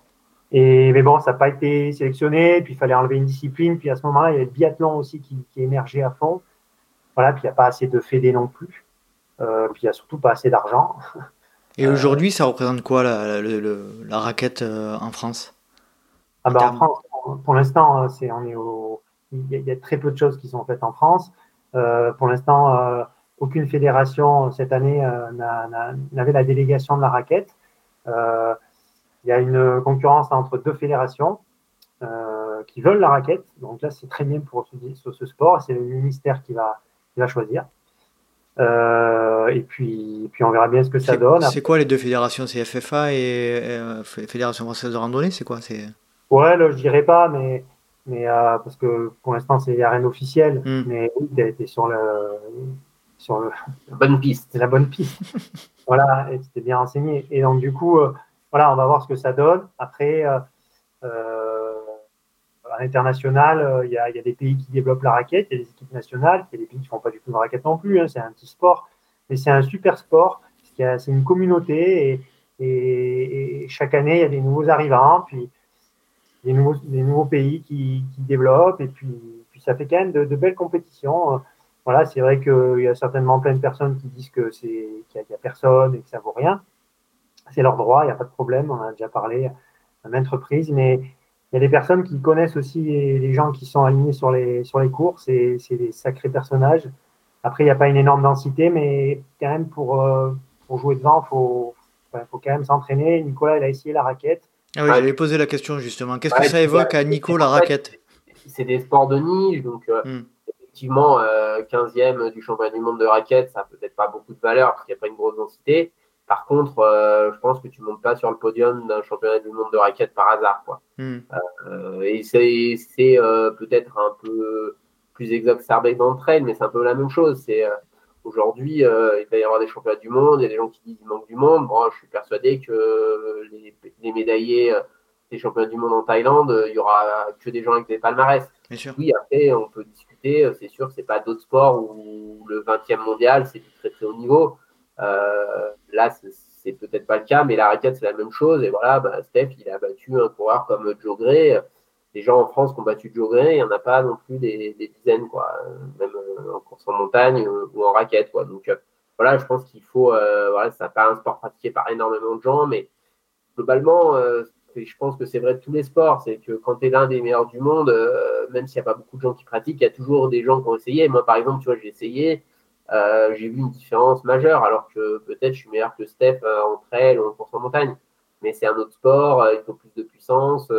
Et, mais bon, ça n'a pas été sélectionné, puis il fallait enlever une discipline, puis à ce moment-là, il y avait le biathlon aussi qui, qui émergeait à fond. Voilà, puis il n'y a pas assez de fédés non plus, euh, puis il n'y a surtout pas assez d'argent. Et aujourd'hui, ça représente quoi la, la, raquette euh, en France? Ah bah, En France, pour l'instant, c'est on est au, il y, a, très peu de choses qui sont faites en France. Euh, pour l'instant, euh, aucune fédération cette année n'avait la délégation de la raquette. il y a une concurrence entre deux fédérations qui veulent la raquette. Donc là, c'est très bien pour ce, ce sport. C'est le ministère qui va, qui va choisir. Euh, et, puis, puis on verra bien ce que ça donne. C'est quoi les deux fédérations C'est FFA et euh, Fédération française de randonnée C'est quoi Ouais, là, je dirais pas, mais, mais euh, parce que pour l'instant c'est rien officiel. Hmm. Mais oui, tu été sur le sur le la bonne piste. C'est la bonne piste. voilà, et c'était bien renseigné. Et donc du coup, voilà, on va voir ce que ça donne. Après. à l'international, il y, a, y, a des pays qui développent la raquette, il y a des équipes nationales, il y a des pays qui ne font pas du tout de raquette non plus, hein, c'est un petit sport. Mais c'est un super sport. C'est une communauté et, chaque année, il y a des nouveaux arrivants, puis des nouveaux, des nouveaux pays qui, développent et puis, puis ça fait quand même de, belles compétitions. Voilà, c'est vrai qu'il y a certainement plein de personnes qui disent que c'est qu'il n'y a, personne et que ça vaut rien. C'est leur droit, il n'y a pas de problème. On en a déjà parlé à maintes reprises, mais il y a des personnes qui connaissent aussi les, gens qui sont alignés sur les, sur les courses et c'est des sacrés personnages. Après, il n'y a pas une énorme densité, mais quand même, pour, euh, pour jouer devant, il faut, faut quand même s'entraîner. Nicolas, il a essayé la raquette. Ah oui, j'allais poser la question justement. Qu'est-ce que ça évoque à Nico, la raquette C'est des sports de niche, donc euh, hmm. effectivement, 15e euh, du championnat du monde de raquette, ça n'a peut-être pas beaucoup de valeur parce qu'il n'y a pas une grosse densité. Par contre, je pense que tu ne montes pas sur le podium d'un championnat du monde de raquette par hasard. Quoi. Hmm. et c'est peut-être un peu plus exacerbé dans le trail, mais c'est un peu la même chose. C'est euh, aujourd'hui, euh, il va y avoir des championnats du monde, il y a des gens qui disent qu'il manque du monde. Bon, je suis persuadé que les, médaillés euh, des championnats du monde en Thaïlande, il y aura que des gens avec des palmarès. Oui, après, on peut discuter. C'est sûr que c'est pas d'autres sports où le 20e mondial, c'est du très très haut niveau. là, c'est peut-être pas le cas, mais la raquette, c'est la même chose. Et voilà, bah, Steph, il a battu un coureur comme Joe Gray les gens en France qui ont battu Joe Gray, il n'y en a pas non plus des, dizaines, quoi, même euh, en course en montagne euh, ou en raquette. Quoi. Donc euh, voilà, je pense qu'il faut, voilà, ça n'est pas un sport pratiqué par énormément de gens, mais globalement, je pense que c'est vrai de tous les sports, c'est que quand tu es l'un des meilleurs du monde, même s'il n'y a pas beaucoup de gens qui pratiquent, il y a toujours des gens qui ont essayé. Moi, par exemple, tu vois, j'ai essayé, j'ai vu une différence majeure, alors que peut-être je suis meilleur que Steph en trail ou en course en montagne. Mais c'est un autre sport, il faut plus de puissance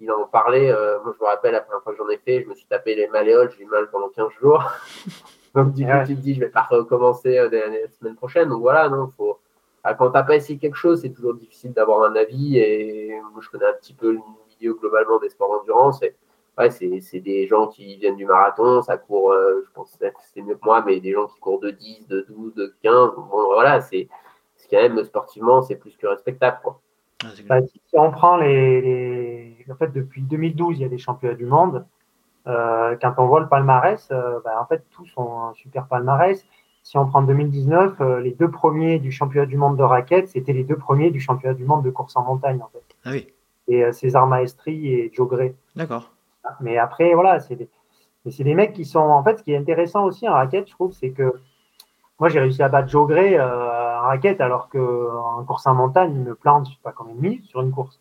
il en parlait. Euh, moi, je me rappelle, la première fois que j'en ai fait, je me suis tapé les malléoles, j'ai eu mal pendant 15 jours. Donc, du coup, tu te dis, je vais pas recommencer euh, la semaine prochaine. Donc, voilà, non, faut. Ah, quand tu n'as pas essayé quelque chose, c'est toujours difficile d'avoir un avis. Et moi, je connais un petit peu le milieu globalement des sports d'endurance. Et ouais, c'est des gens qui viennent du marathon, ça court, euh, je pense que c'est mieux que moi, mais des gens qui courent de 10, de 12, de 15. Bon, voilà, c'est quand même sportivement, c'est plus que respectable. Quoi. Ah, bah, si on prend les, En fait, depuis 2012, il y a des championnats du monde. Euh, quand on voit le palmarès, euh, bah, en fait, tous ont un super palmarès. Si on prend 2019, euh, les deux premiers du championnat du monde de raquettes, c'était les deux premiers du championnat du monde de course en montagne, en fait. Ah oui. Et César Maestri et Joe Gray. D'accord. Mais après, voilà, c'est des... c'est des mecs qui sont. En fait, ce qui est intéressant aussi en raquette, je trouve, c'est que moi, j'ai réussi à battre Joe Gray en raquette, alors qu'en course en montagne, il me plante, je sais pas combien de minutes sur une course.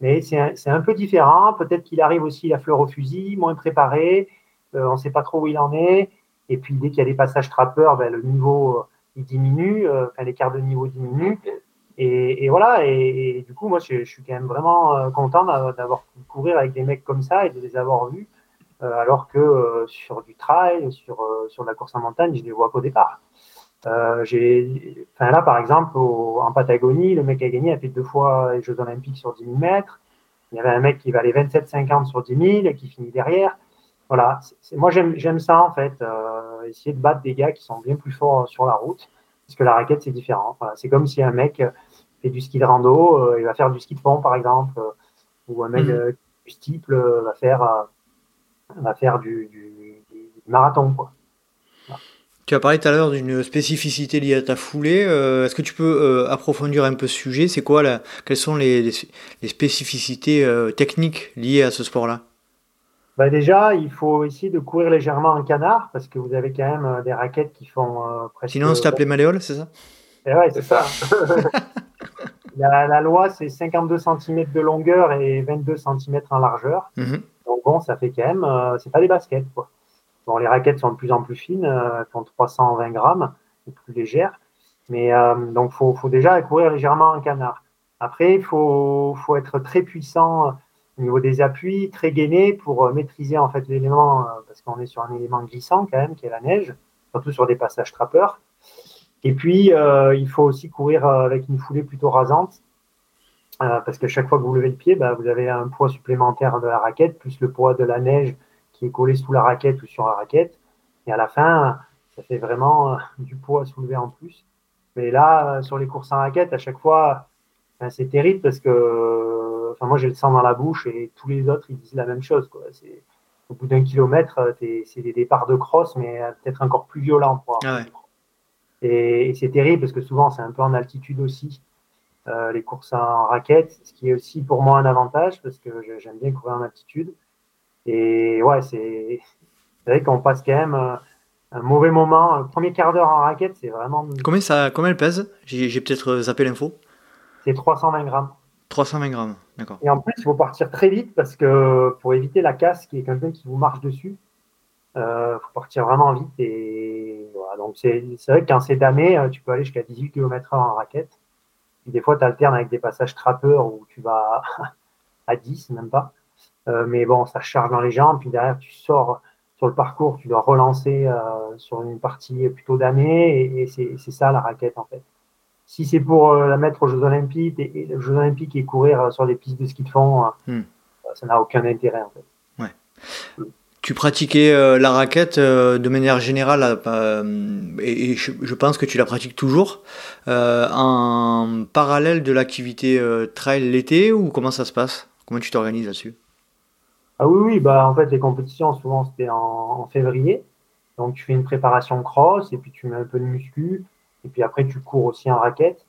Mais c'est un, peu différent. Peut-être qu'il arrive aussi la fleur au fusil, moins préparé. Euh, on ne sait pas trop où il en est. Et puis, dès qu'il y a des passages trappeurs, ben, le niveau euh, il diminue, euh, l'écart de niveau diminue. Et, voilà. Et, du coup, moi, je, suis quand même vraiment content d'avoir pu courir avec des mecs comme ça et de les avoir vus. alors que sur du trail, sur, la course en montagne, je les vois qu'au départ. Euh, j'ai, enfin là, par exemple, en Patagonie, le mec a gagné a fait deux fois les Jeux Olympiques sur 10 000 mètres. Il y avait un mec qui valait 27,50 sur 10 000 et qui finit derrière. Voilà, moi j'aime, ça en fait, euh, essayer de battre des gars qui sont bien plus forts sur la route, parce que la raquette c'est différent. c'est comme si un mec fait du ski de rando, euh, il va faire du ski de fond par exemple, ou un mec mmh. du steeple va faire, va faire du, du, du marathon. Quoi. Tu as parlé tout à l'heure d'une spécificité liée à ta foulée. Euh, est-ce que tu peux euh, approfondir un peu ce sujet? C'est quoi la, Quelles sont les, spécificités euh, techniques liées à ce sport-là? Bah Déjà, il faut essayer de courir légèrement en canard parce que vous avez quand même des raquettes qui font presque. Sinon, on se tape les malléoles, c'est ça? Eh Ouais, c'est ça. la, loi, c'est 52 cm de longueur et 22 cm en largeur. Mhm. Donc bon, ça fait quand même. c'est pas des baskets, quoi. Les raquettes sont de plus en plus fines, euh, elles font 320 grammes, plus légères. Mais euh, donc, il faut, déjà courir légèrement en canard. Après, il faut, être très puissant au niveau des appuis, très gainé pour euh, maîtriser en fait l'élément, parce qu'on est sur un élément glissant quand même, qui est la neige, surtout sur des passages trappeurs. Et puis, il faut aussi courir avec une foulée plutôt rasante, parce que chaque fois que vous levez le pied, bah, vous avez un poids supplémentaire de la raquette, plus le poids de la neige qui est collé sous la raquette ou sur la raquette. Et à la fin, ça fait vraiment euh, du poids à soulever en plus. Mais là, euh, sur les courses en raquette, à chaque fois, ben, c'est terrible parce que enfin, moi, j'ai le sang dans la bouche et tous les autres, ils disent la même chose. Quoi. Au bout d'un kilomètre, euh, c'est des départs de crosse, mais peut-être encore plus violents. Ah et, c'est terrible parce que souvent, c'est un peu en altitude aussi. les courses en raquette, ce qui est aussi pour moi un avantage parce que j'aime bien courir en altitude. Et ouais, c'est vrai qu'on passe quand même euh, un mauvais moment. Le premier quart d'heure en raquette, c'est vraiment. Combien, ça, combien elle pèse? J'ai peut-être euh, zappé l'info. C'est 320 grammes. 320 grammes, d'accord. Et en plus, il faut partir très vite parce que pour éviter la casse, qui est quelqu'un qui vous marche dessus, il euh, faut partir vraiment vite. Et voilà, donc c'est vrai que quand c'est damé, tu peux aller jusqu'à 18 km/h en raquette. Et des fois, tu alternes avec des passages trappeurs où tu vas à 10, même pas. Euh, mais bon, ça charge dans les jambes. Puis derrière, tu sors sur le parcours, tu dois relancer euh, sur une partie plutôt damnée. Et, c'est ça la raquette, en fait. Si c'est pour euh, la mettre aux Jeux Olympiques et, Jeux Olympiques et courir sur les pistes de ski de fond, hmm. ça n'a aucun intérêt, en fait. Ouais. Tu pratiquais la raquette de manière générale, et, je, pense que tu la pratiques toujours, en parallèle de l'activité trail l'été, ou comment ça se passe? Comment tu t'organises là-dessus? Ah oui, oui, bah en fait les compétitions souvent c'était en, février. Donc tu fais une préparation cross et puis tu mets un peu de muscu et puis après tu cours aussi en raquette.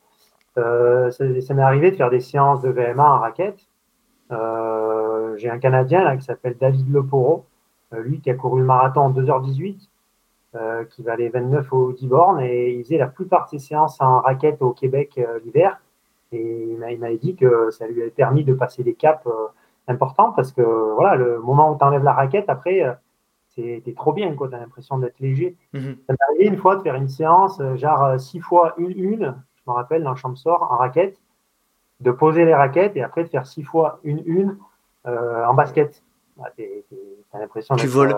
Euh, ça, m'est arrivé de faire des séances de VMA en raquette. Euh, j'ai un Canadien là qui s'appelle David Leporo, euh, lui qui a couru le marathon en 2h18, qui va aller 29 au 10 bornes et il faisait la plupart de ses séances en raquette au Québec l'hiver. Et il m'avait dit que ça lui avait permis de passer des caps important parce que voilà, le moment où tu enlèves la raquette, après, euh, c'était trop bien, quoi. Tu as l'impression d'être léger. Mhm. Ça m'est arrivé une fois de faire une séance, euh, genre 6 euh, fois une, une, je me rappelle, dans le champ sort, en raquette, de poser les raquettes et après de faire 6 fois une, une en basket. Bah, tu as l'impression d'être voles.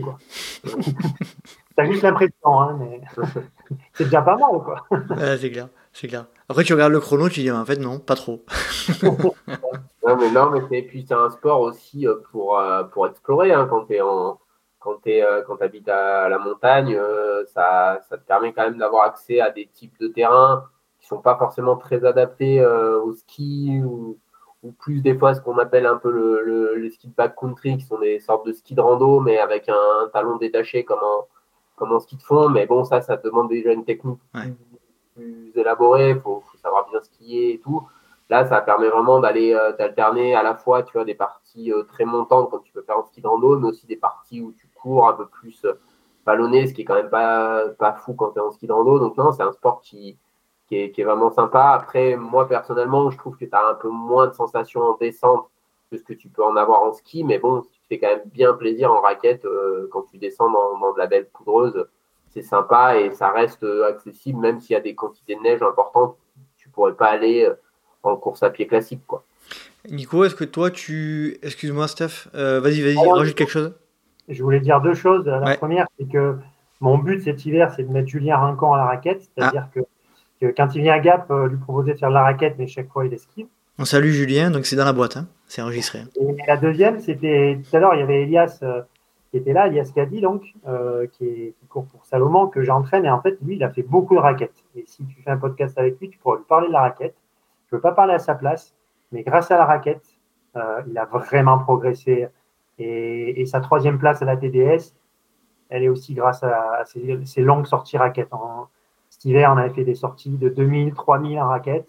quoi. T'as juste l'impression, hein, mais c'est déjà pas mal, quoi. c'est clair, c'est clair. Après, tu regardes le chrono, tu dis, en fait, non, pas trop. Non, mais non, mais c'est, puis c'est un sport aussi euh, pour, euh, pour explorer. Hein, quand tu en, quand tu euh, quand habites à, la montagne, ça, ça te permet quand même d'avoir accès à des types de terrains qui sont pas forcément très adaptés au ski ou, ou, plus des fois ce qu'on appelle un peu le, le, les skis de backcountry qui sont des sortes de skis de rando mais avec un, talon détaché comme en, comme en ski de fond. Mais bon, ça, ça demande déjà une technique plus, plus élaborée. Il faut, faut savoir bien skier et tout. Là, ça permet vraiment d'aller euh, d'alterner à la fois, tu vois, des parties euh, très montantes comme tu peux faire en ski de rando, mais aussi des parties où tu cours un peu plus euh, ballonné, ce qui est quand même pas, pas fou quand tu es en ski de rando. Donc non, c'est un sport qui, qui, est, vraiment sympa. Après, moi personnellement, je trouve que tu as un peu moins de sensations en descente que ce que tu peux en avoir en ski, mais bon, tu fais quand même bien plaisir en raquette quand tu descends dans, dans, de la belle poudreuse. C'est sympa et ça reste accessible, même s'il y a des quantités de neige importantes, tu pourrais pas aller en course à pied classique. Quoi. Nico, est-ce que toi, tu. Excuse-moi, Steph, euh, vas-y, vas-y, rajoute quelque chose. Je voulais dire deux choses. La première, c'est que mon but cet hiver, c'est de mettre Julien Rincon à la raquette. C'est-à-dire ah. que, quand il vient à Gap, euh, lui proposer de faire de la raquette, mais chaque fois, il esquive. On salue Julien, donc c'est dans la boîte, hein. c'est enregistré. Et la deuxième, c'était tout à l'heure, il y avait Elias euh, qui était là, Elias Kadi, donc, qui, est, qui, court pour Salomon, que j'entraîne. Et en fait, lui, il a fait beaucoup de raquettes. Et si tu fais un podcast avec lui, tu pourras lui parler de la raquette. Je ne peux pas parler à sa place, mais grâce à la raquette, euh, il a vraiment progressé. Et, sa troisième place à la TDS, elle est aussi grâce à, ces, longues sorties raquettes. En, cet hiver, on avait fait des sorties de 2000, 3000 en raquette.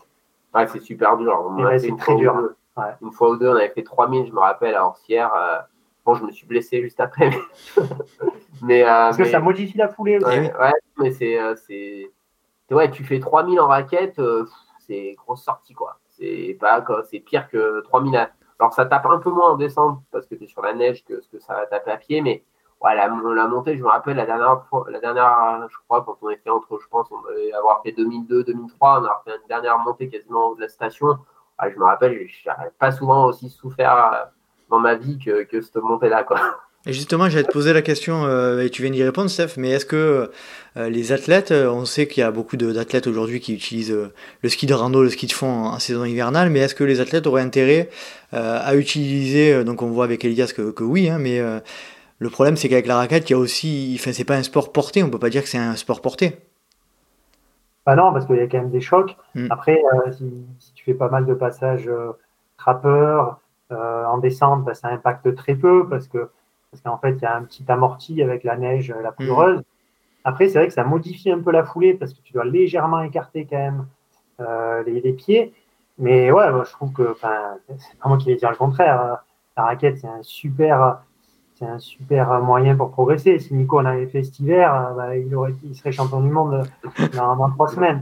Ouais, c'est super dur. c'est très dur. Une fois ou deux, on avait fait 3000, je me rappelle, à Orsière. Euh, bon, je me suis blessé juste après. mais, euh, Parce que ça modifie la foulée aussi. Ouais, mais c'est. Euh, ouais, tu fais 3000 en raquette, c'est grosse sortie, quoi. C'est pas c'est pire que 3000. Alors, ça tape un peu moins en descente parce que tu es sur la neige que ce que ça va taper à pied, mais la, montée, je me rappelle la dernière fois, la dernière, je crois, quand on était entre, je pense, on devait avoir fait 2002, 2003, on a fait une dernière montée quasiment de la station je me rappelle, je n'ai pas souvent aussi souffert euh, dans ma vie que, que cette montée-là. Et justement, j'allais te poser la question, euh, et tu viens d'y répondre, Steph, mais est-ce que euh, les athlètes, on sait qu'il y a beaucoup d'athlètes aujourd'hui qui utilisent le ski de rando, le ski de fond en, saison hivernale, mais est-ce que les athlètes auraient intérêt à utiliser, donc on voit avec Elias que, que oui, hein, mais le problème c'est qu'avec la raquette, il y a aussi, enfin, c'est pas un sport porté, on peut pas dire que c'est un sport porté. Bah non, parce qu'il y a quand même des chocs. Hmm. Après, euh, si, tu fais pas mal de passages euh, trappeurs euh, en descente, bah, ça impacte très peu parce que parce qu'en fait, il y a un petit amorti avec la neige, la hmm. poudreuse. Après, c'est vrai que ça modifie un peu la foulée parce que tu dois légèrement écarter quand même les, les, pieds. Mais ouais, je trouve que, c'est pas moi qui vais dire le contraire. Hein. La raquette, c'est un super c'est un super moyen pour progresser. Si Nico en avait fait cet hiver, euh, bah, il, aurait, il serait champion du monde dans moins trois semaines.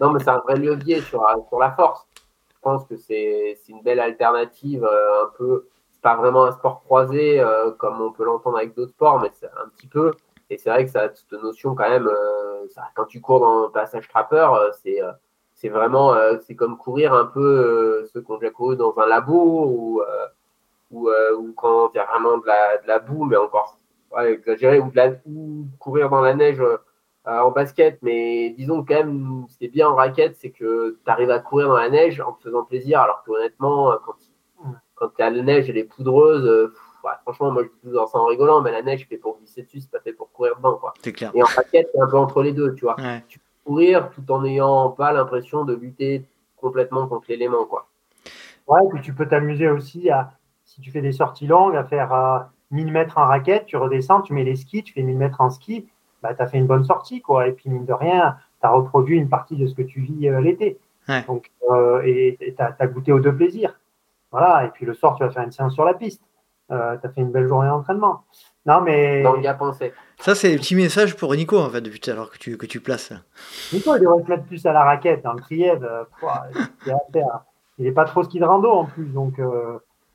non, mais c'est un vrai levier sur, la force. Je pense que c'est une belle alternative, euh, un peu. C'est pas vraiment un sport croisé euh, comme on peut l'entendre avec d'autres sports, mais c'est un petit peu. Et c'est vrai que ça cette notion quand même. Quand tu cours dans le passage trappeur, c'est vraiment c'est comme courir un peu ceux qui ont déjà couru dans un labo ou ou, euh, ou quand il y a vraiment de la, de la boue, mais encore ouais, exagéré, ou, de la, ou courir dans la neige euh, en basket. Mais disons quand même, ce qui est bien en raquette, c'est que tu arrives à courir dans la neige en te faisant plaisir, alors que honnêtement, euh, quand, quand tu as la neige, elle est poudreuse. franchement, moi je dis ça en rigolant, mais la neige fait pour glisser dessus, c'est pas fait pour courir dedans. Quoi. Clair. Et en raquette, c'est un peu entre les deux, tu vois. Tu peux courir tout en n'ayant pas l'impression de lutter complètement contre l'élément. Quoi. Ouais, puis tu peux t'amuser aussi à, si tu fais des sorties longues, à faire 1000 mètres en raquette, tu redescends, tu mets les skis, tu fais 1000 mètres en ski, bah, tu as fait une bonne sortie. Quoi. Et puis, mine de rien, tu as reproduit une partie de ce que tu vis euh, l'été. Donc, euh, et tu as, goûté aux deux plaisirs. Voilà. Et puis, le soir, tu vas faire une séance sur la piste. Euh, tu as fait une belle journée d'entraînement. Non, mais. Donc, il a pensé. Ça, c'est un petit message pour Nico, en fait, depuis tout à l'heure que tu, que tu places. Nico, il devrait se mettre plus à la raquette. Dans le Trièvre, il n'est pas trop ski de rando en plus. Donc,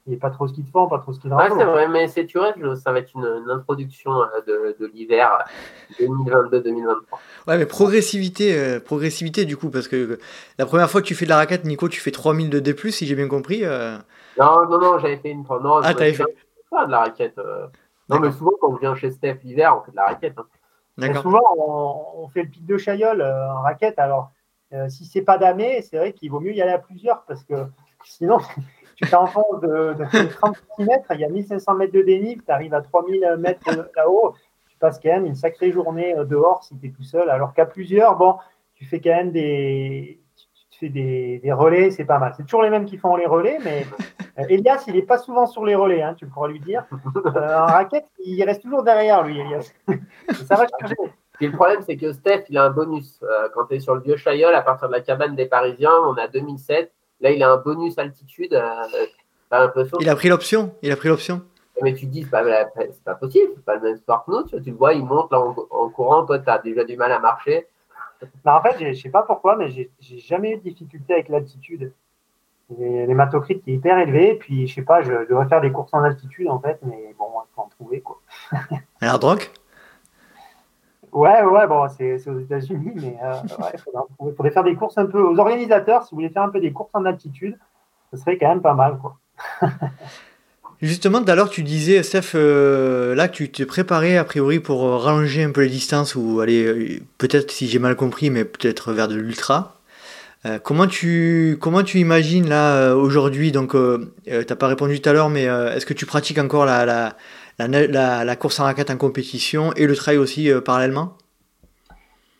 il n'est pas trop ski de fond, pas trop ski de Ouais, c'est vrai, mais c'est tu ça va être une, introduction euh, de, de l'hiver 2022-2023. Ouais, mais progressivité, euh, progressivité du coup, parce que la première fois que tu fais de la raquette, Nico, tu fais 3000 de D+, si j'ai bien compris. Euh. Non, non, non, j'avais fait une. Non, ah, t'avais fait. Pas de la raquette. Non, mais souvent, quand on vient chez Steph l'hiver, on fait de la raquette. Hein. Souvent, on, fait le pic de Chaillol en raquette. Alors, si c'est pas damé, c'est vrai qu'il vaut mieux y aller à plusieurs parce que sinon, tu t'enfonces de, de 30 cm, il y a 1500 mètres de dénivelé, tu arrives à 3000 mètres là-haut, tu passes quand même une sacrée journée euh, dehors si tu es tout seul. Alors qu'à plusieurs, bon, tu fais quand même des, tu fais des, des relais, c'est pas mal. C'est toujours les mêmes qui font les relais, mais euh, Elias, il n'est pas souvent sur les relais, hein, tu pourras lui dire. Euh, en raquette, il reste toujours derrière lui, Elias. Ça va changer. Et le problème, c'est que Steph, il a un bonus. quand tu es sur le vieux Chaillol, à partir de la cabane des Parisiens, on a 2007. Là, il a un bonus altitude. Euh, il a pris l'option. Il a pris l'option. Mais tu te dis, c'est pas, pas possible, c'est pas le même sport que nous. Tu, le vois, il monte là, en, courant. Toi, tu as déjà du mal à marcher. Bah, en fait, je sais pas pourquoi, mais j'ai jamais eu de difficulté avec l'altitude. L'hématocrite qui est hyper élevé, puis je sais pas, je devrais faire des courses en altitude en fait, mais bon, il faut en trouver quoi. Alors donc Ouais, ouais, bon, c'est aux États-Unis, mais euh, il faudrait, faire des courses un peu aux organisateurs. Si vous voulez faire un peu des courses en altitude, ce serait quand même pas mal, quoi. Justement, d'alors tu disais, Steph, euh, là tu te préparais a priori pour ranger un peu les distances ou aller, euh, peut-être si j'ai mal compris, mais peut-être vers de l'ultra. comment, tu, comment tu imagines là aujourd'hui? Donc, tu n'as pas répondu tout à l'heure, mais est-ce que tu pratiques encore la, la, la, course en raquette en compétition et le trail aussi euh, parallèlement?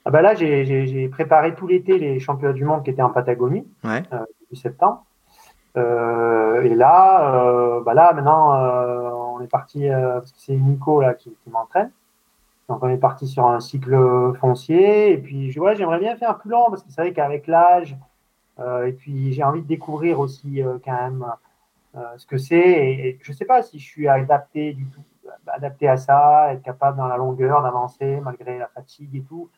Ah bah Là, j'ai préparé tout l'été les championnats du monde qui étaient en Patagonie, ouais. euh, début septembre. et là, bah là, maintenant, on est parti, parce que c'est Nico là, qui, m'entraîne. Donc, on est parti sur un cycle foncier. Et puis, je, ouais, j'aimerais bien faire plus long, parce que c'est vrai qu'avec l'âge, et puis j'ai envie de découvrir aussi quand même ce que c'est. Et, je ne sais pas si je suis adapté du tout, adapté à ça, être capable dans la longueur d'avancer malgré la fatigue et tout.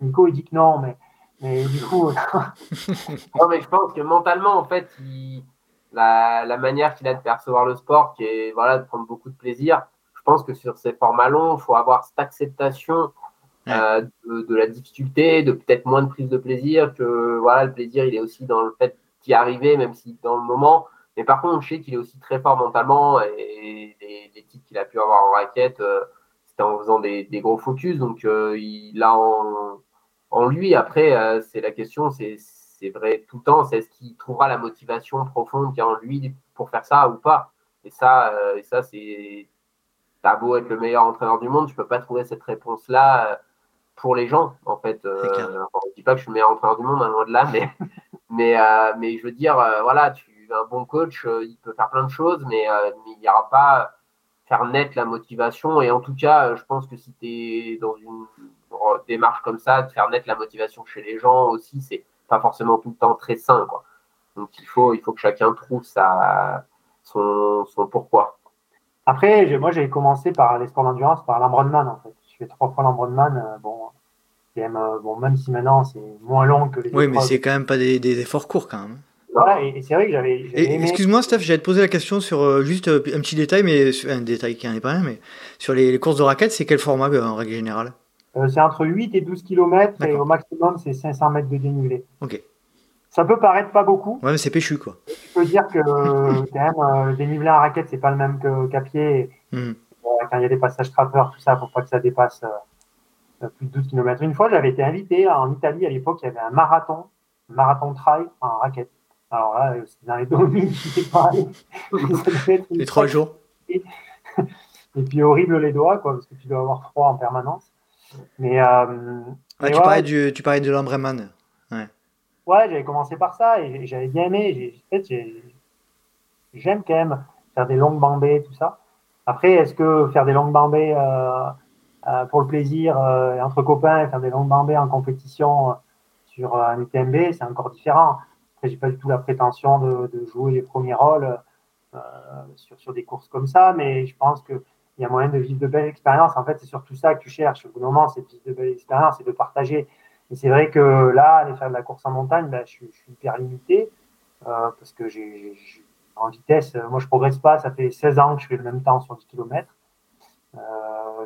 Nico, il dit que non, mais, mais du coup. non, mais je pense que mentalement, en fait, la, la, manière qu'il a de percevoir le sport, qui est voilà, de prendre beaucoup de plaisir, je pense que sur ces formats longs, il faut avoir cette acceptation euh, de, la difficulté, de peut-être moins de prise de plaisir, que voilà, le plaisir, il est aussi dans le fait d'y arriver, même si dans le moment. Mais par contre, je sais qu'il est aussi très fort mentalement et les, titres qu'il a pu avoir en raquette, euh, c'était en faisant des, des, gros focus. Donc, euh, il a en, en lui, après, euh, c'est la question, c'est vrai tout le temps, c'est est-ce qu'il trouvera la motivation profonde qu'il y a en lui pour faire ça ou pas Et ça, euh, et ça c'est. T'as beau être le meilleur entraîneur du monde, tu peux pas trouver cette réponse-là euh, pour les gens, en fait. je dis pas que je suis le meilleur entraîneur du monde, hein, loin de là, mais, mais, mais je veux dire, voilà, tu un bon coach, il peut faire plein de choses, mais, mais il n'y aura pas faire naître la motivation. Et en tout cas, je pense que si tu es dans une démarche comme ça, de faire naître la motivation chez les gens aussi, c'est pas forcément tout le temps très sain. Quoi. Donc il faut, il faut que chacun trouve sa, son, son pourquoi. Après, moi j'ai commencé par les sports d'endurance, par l'Ambronman en fait. Je fais trois fois l'Ambronman. Euh, bon, euh, bon, même si maintenant c'est moins long que les Oui, mais c'est quand même pas des, des, efforts courts quand même. Voilà, et, c'est vrai que j'avais. Excuse-moi, Steph, j'allais te poser la question sur euh, juste un petit détail, mais un détail qui n'en est pas rien, mais sur les, les courses de raquettes, c'est quel format en règle générale? Euh, c'est entre 8 et 12 km et au maximum, c'est 500 mètres de dénivelé. Ok. Ça peut paraître pas beaucoup. Ouais, mais c'est péchu, quoi. Tu peux dire que quand même, euh, le dénivelé en raquette, c'est pas le même qu'à pied. Hmm. Euh, quand il y a des passages trappeurs, tout ça, pour pas que ça dépasse plus de 12 km. Une fois, j'avais été invité en Italie, à l'époque, il y avait un marathon, un marathon trail en raquette. Alors là, c'est dans les Dolomites, je sais pas. les trois jours. Et puis horrible les doigts, quoi, parce que tu dois avoir froid en permanence. Mais, euh, tu, parlais du, tu parlais de l'Ambreman. Ouais, ouais j'avais commencé par ça et j'avais bien aimé. En fait, j'aime quand même faire des longues bambées, tout ça. Après, est-ce que faire des longues bambées euh, euh, pour le plaisir entre copains, faire des longues bambées en compétition sur un UTMB, c'est encore différent. Après, j'ai pas du tout la prétention de, jouer les premiers rôles sur, sur des courses comme ça, mais je pense que il y a moyen de vivre de belles expériences. En fait, c'est surtout ça que tu cherches au bout d'un moment, c'est de vivre de belles expériences et de partager. Et c'est vrai que là, aller faire de la course en montagne, ben, je, suis, hyper limité euh, parce que j'ai en vitesse, euh, moi je progresse pas, ça fait 16 ans que je fais le même temps sur 10 km. Euh,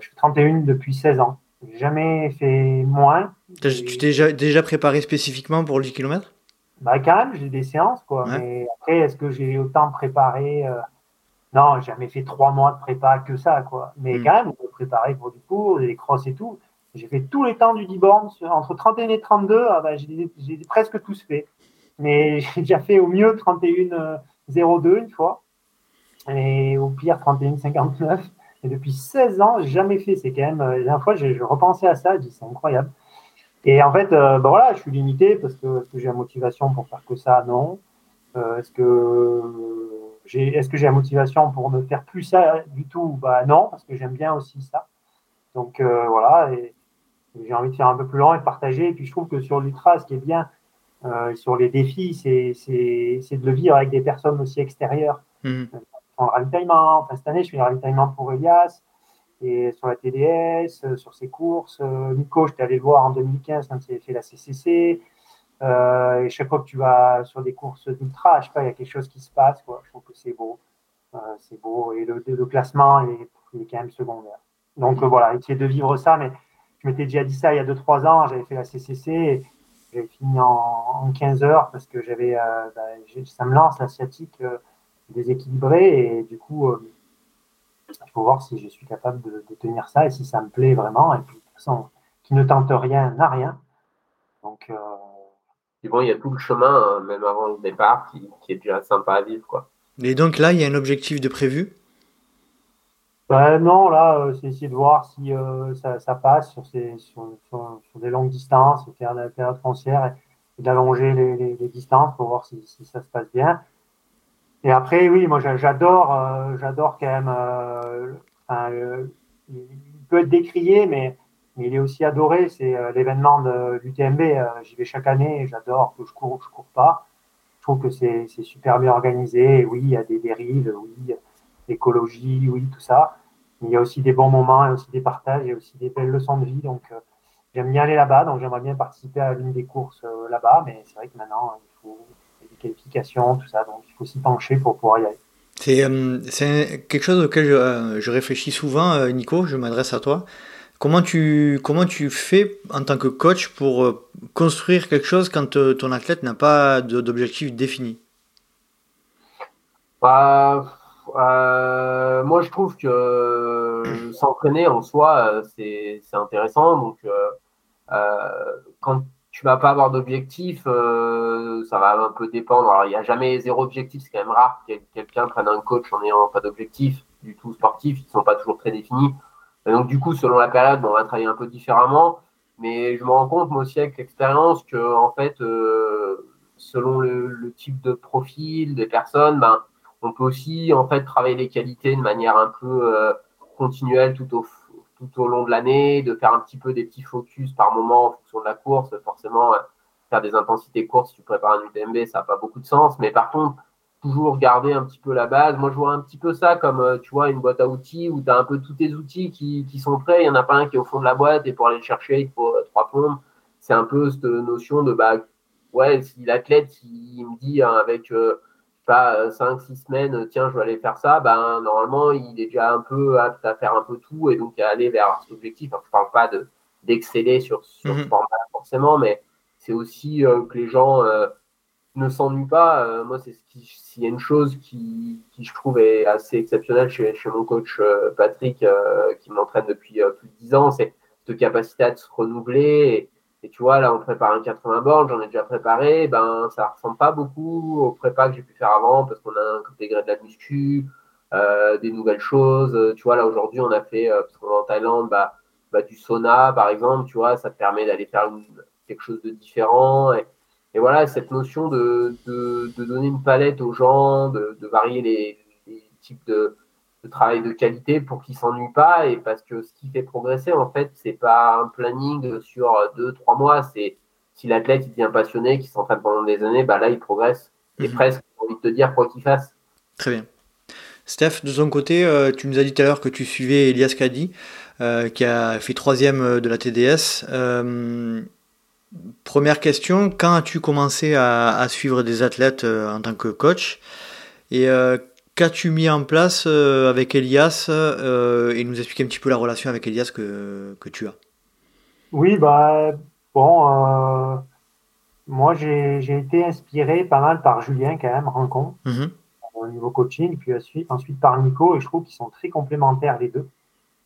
je fais 31 depuis 16 ans. J'ai jamais fait moins. Tu t'es déjà, déjà préparé spécifiquement pour le 10 km bah, Quand même, j'ai des séances. Quoi. Mais après, est-ce que j'ai autant préparé euh, non, j'ai jamais fait trois mois de prépa que ça, quoi. Mais quand même, on peut préparer pour du cours, des crosses et tout. J'ai fait tous les temps du 10 bornes, entre 31 et 32, ah bah, j'ai presque tous fait. Mais j'ai déjà fait au mieux 31 02 une fois, et au pire 31 59. Et depuis 16 ans, j'ai jamais fait. C'est quand même, euh, la dernière fois, je, repensais à ça, je dis c'est incroyable. Et en fait, euh, bah voilà, je suis limité parce que, que j'ai la motivation pour faire que ça? Non. Euh, est-ce que est-ce que j'ai la motivation pour ne faire plus ça du tout? Bah non, parce que j'aime bien aussi ça. Donc euh, voilà, et, j'ai envie de faire un peu plus long et de partager. Et puis je trouve que sur l'ultra, ce qui est bien euh, sur les défis, c'est de le vivre avec des personnes aussi extérieures. Mmh. En ravitaillement, enfin cette année, je fais un ravitaillement pour Elias et sur la TDS, sur ses courses. Nico, je t'ai allé le voir en 2015 quand il avait fait la CCC. Euh, et chaque fois que tu vas sur des courses d'ultra, je sais pas, il y a quelque chose qui se passe. Quoi. Je trouve que c'est beau. Euh, c'est beau. Et le, classement est, est, quand même secondaire. Donc euh, voilà, essayer de vivre ça. Mais je m'étais déjà dit ça il y a 2-3 ans. J'avais fait la CCC. J'avais fini en, en, 15 heures parce que j'avais, bah, ça me lance l'asiatique déséquilibré. Et du coup, il faut voir si je suis capable de, de, tenir ça et si ça me plaît vraiment. Et puis, de toute façon, qui ne tente rien n'a rien. Donc, bon, il y a tout le chemin, hein, même avant le départ, qui, est déjà sympa à vivre. Quoi. Et donc là, il y a un objectif de prévu? Ben Non, là, euh, c'est essayer de voir si euh, ça, passe sur, ces, sur, sur, des longues distances, faire la période foncière et, d'allonger les, les, distances pour voir si, si, ça se passe bien. Et après, oui, moi j'adore, euh, j'adore quand même. Euh, il peut être décrié, mais, il est aussi adoré. C'est l'événement de l'UTMB. J'y vais chaque année. J'adore que je cours ou je cours pas. Je trouve que c'est super bien organisé. oui, il y a des dérives. Oui, écologie, oui, tout ça. Il y a aussi des bons moments, il y a aussi des partages, il y a aussi des belles leçons de vie. Donc, j'aime bien aller là-bas. Donc, j'aimerais bien participer à l'une des courses là-bas. Mais c'est vrai que maintenant, il faut qualification, tout ça. Donc il faut s'y pencher pour pouvoir y aller. C'est, euh, quelque chose auquel je, euh, je réfléchis souvent, euh, Nico, je m'adresse à toi. Comment tu, comment tu fais en tant que coach pour construire quelque chose quand ton athlète n'a pas d'objectif défini? Bah, Moi, je trouve que s'entraîner en soi, c'est, c'est intéressant. Donc, quand tu vas pas avoir d'objectif, euh, ça va un peu dépendre. Il n'y a jamais zéro objectif, c'est quand même rare que quelqu'un prenne un coach en n'ayant pas d'objectif du tout sportif, ils ne sont pas toujours très définis. donc, du coup, selon la période, on va travailler un peu différemment. Mais je me rends compte, moi aussi, avec l'expérience, que, en fait, euh, selon le, type de profil des personnes, ben, on peut aussi, en fait, travailler les qualités de manière un peu euh, continuelle tout au tout au long de l'année, de faire un petit peu des petits focus par moment en fonction de la course. Forcément, euh, faire des intensités courtes si tu prépares un UTMB, ça n'a pas beaucoup de sens. Mais par contre, toujours garder un petit peu la base. Moi, je vois un petit peu ça comme, euh, tu vois, une boîte à outils où tu as un peu tous tes outils qui, sont prêts. Il n'y en a pas un qui est au fond de la boîte et pour aller le chercher, il faut euh, trois plombes. C'est un peu cette notion de, bah, ouais, si l'athlète, il me dit hein, avec pas 5-6 euh, semaines, euh, tiens, je vais aller faire ça, ben, normalement, il est déjà un peu apte à faire un peu tout et donc à aller vers cet objectif. je ne parle pas d'exceller sur, sur ce mhm. format forcément, mais c'est aussi euh, que les gens ne s'ennuient pas. moi, c'est s'il y a une chose qui, qui, je trouve est assez exceptionnelle chez, chez mon coach Patrick, qui m'entraîne depuis plus de 10 ans, c'est cette capacité à se renouveler. Et tu vois, là, on prépare un 80 bornes, j'en ai déjà préparé, ben, ça ressemble pas beaucoup au prépa que j'ai pu faire avant parce qu'on a intégré de la muscu, euh, des nouvelles choses. Tu vois, là, aujourd'hui, on a fait, euh, parce qu'on est en Thaïlande, bah, bah, du sauna, par exemple, tu vois, ça te permet d'aller faire quelque chose de différent. Et, et, voilà, cette notion de, de, de, donner une palette aux gens, de, de varier les, les types de, de travail de qualité pour qu'ils s'ennuient pas et parce que ce qui fait progresser en fait c'est pas un planning sur deux trois mois. C'est si l'athlète il devient passionné qui s'entraîne pendant des années bah là il progresse. Et mhm. presque envie de te dire quoi qu'il fasse. Très bien. Steph de ton côté euh, tu nous as dit tout à l'heure que tu suivais Elias Kadi euh, qui a fait troisième de la TDS euh, première question quand as-tu commencé à, à, suivre des athlètes en tant que coach? Et qu'as-tu mis en place euh, avec Elias euh, et nous expliquer un petit peu la relation avec Elias que, que tu as? Oui, bah, bon, euh, moi j'ai été inspiré pas mal par Julien quand même, rencontre, mhm. au niveau coaching, puis ensuite, ensuite par Nico, et je trouve qu'ils sont très complémentaires les deux.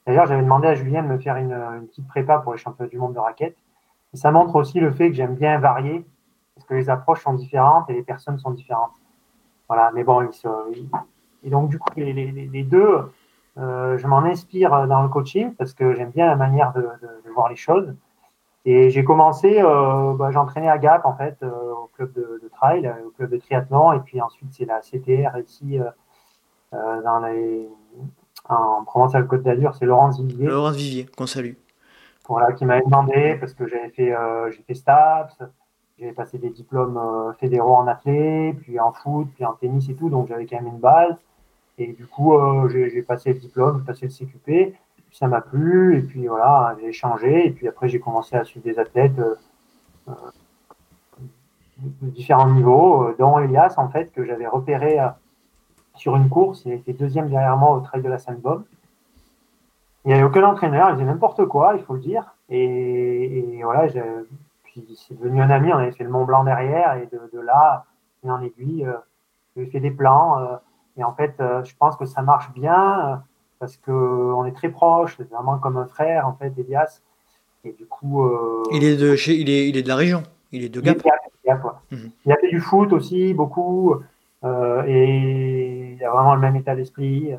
D'ailleurs, j'avais demandé à Julien de me faire une, une, petite prépa pour les championnats du monde de raquettes. Et ça montre aussi le fait que j'aime bien varier, parce que les approches sont différentes et les personnes sont différentes. Voilà, mais bon, ils, se, et donc, du coup, les, les, les deux, euh, je m'en inspire dans le coaching parce que j'aime bien la manière de, de, voir les choses. Et j'ai commencé, euh, bah, j'entraînais à Gap, en fait, euh, au club de, de, trail, au club de triathlon. Et puis ensuite, c'est la CTR ici, dans les, en Provence-Côte d'Azur, c'est Laurence Vivier. Laurence Vivier, qu'on salue. Voilà, qui m'avait demandé parce que j'avais fait, j'ai fait STAPS, j'avais passé des diplômes fédéraux en athlète, puis en foot, puis en tennis et tout, donc j'avais quand même une base. Et du coup, euh, j'ai passé le diplôme, j'ai passé le CQP, ça m'a plu, et puis voilà, j'ai changé, et puis après j'ai commencé à suivre des athlètes euh, euh, de différents niveaux, dont Elias en fait, que j'avais repéré sur une course, il était deuxième derrière moi au trail de la Sainte-Bob. Il n'y avait aucun entraîneur, il faisait n'importe quoi, il faut le dire. Et, voilà, puis c'est devenu un ami, on avait fait le Mont Blanc derrière, et de, de là, en aiguille, j'ai fait des plans. Et en fait, euh, je pense que ça marche bien euh, parce qu'on est très proche, c'est vraiment comme un frère, en fait, Elias. Et du coup. Euh, il, est de chez, il, est, il est de la région, il est de Gap. Mhm. Il, a fait du foot aussi, beaucoup. et il a vraiment le même état d'esprit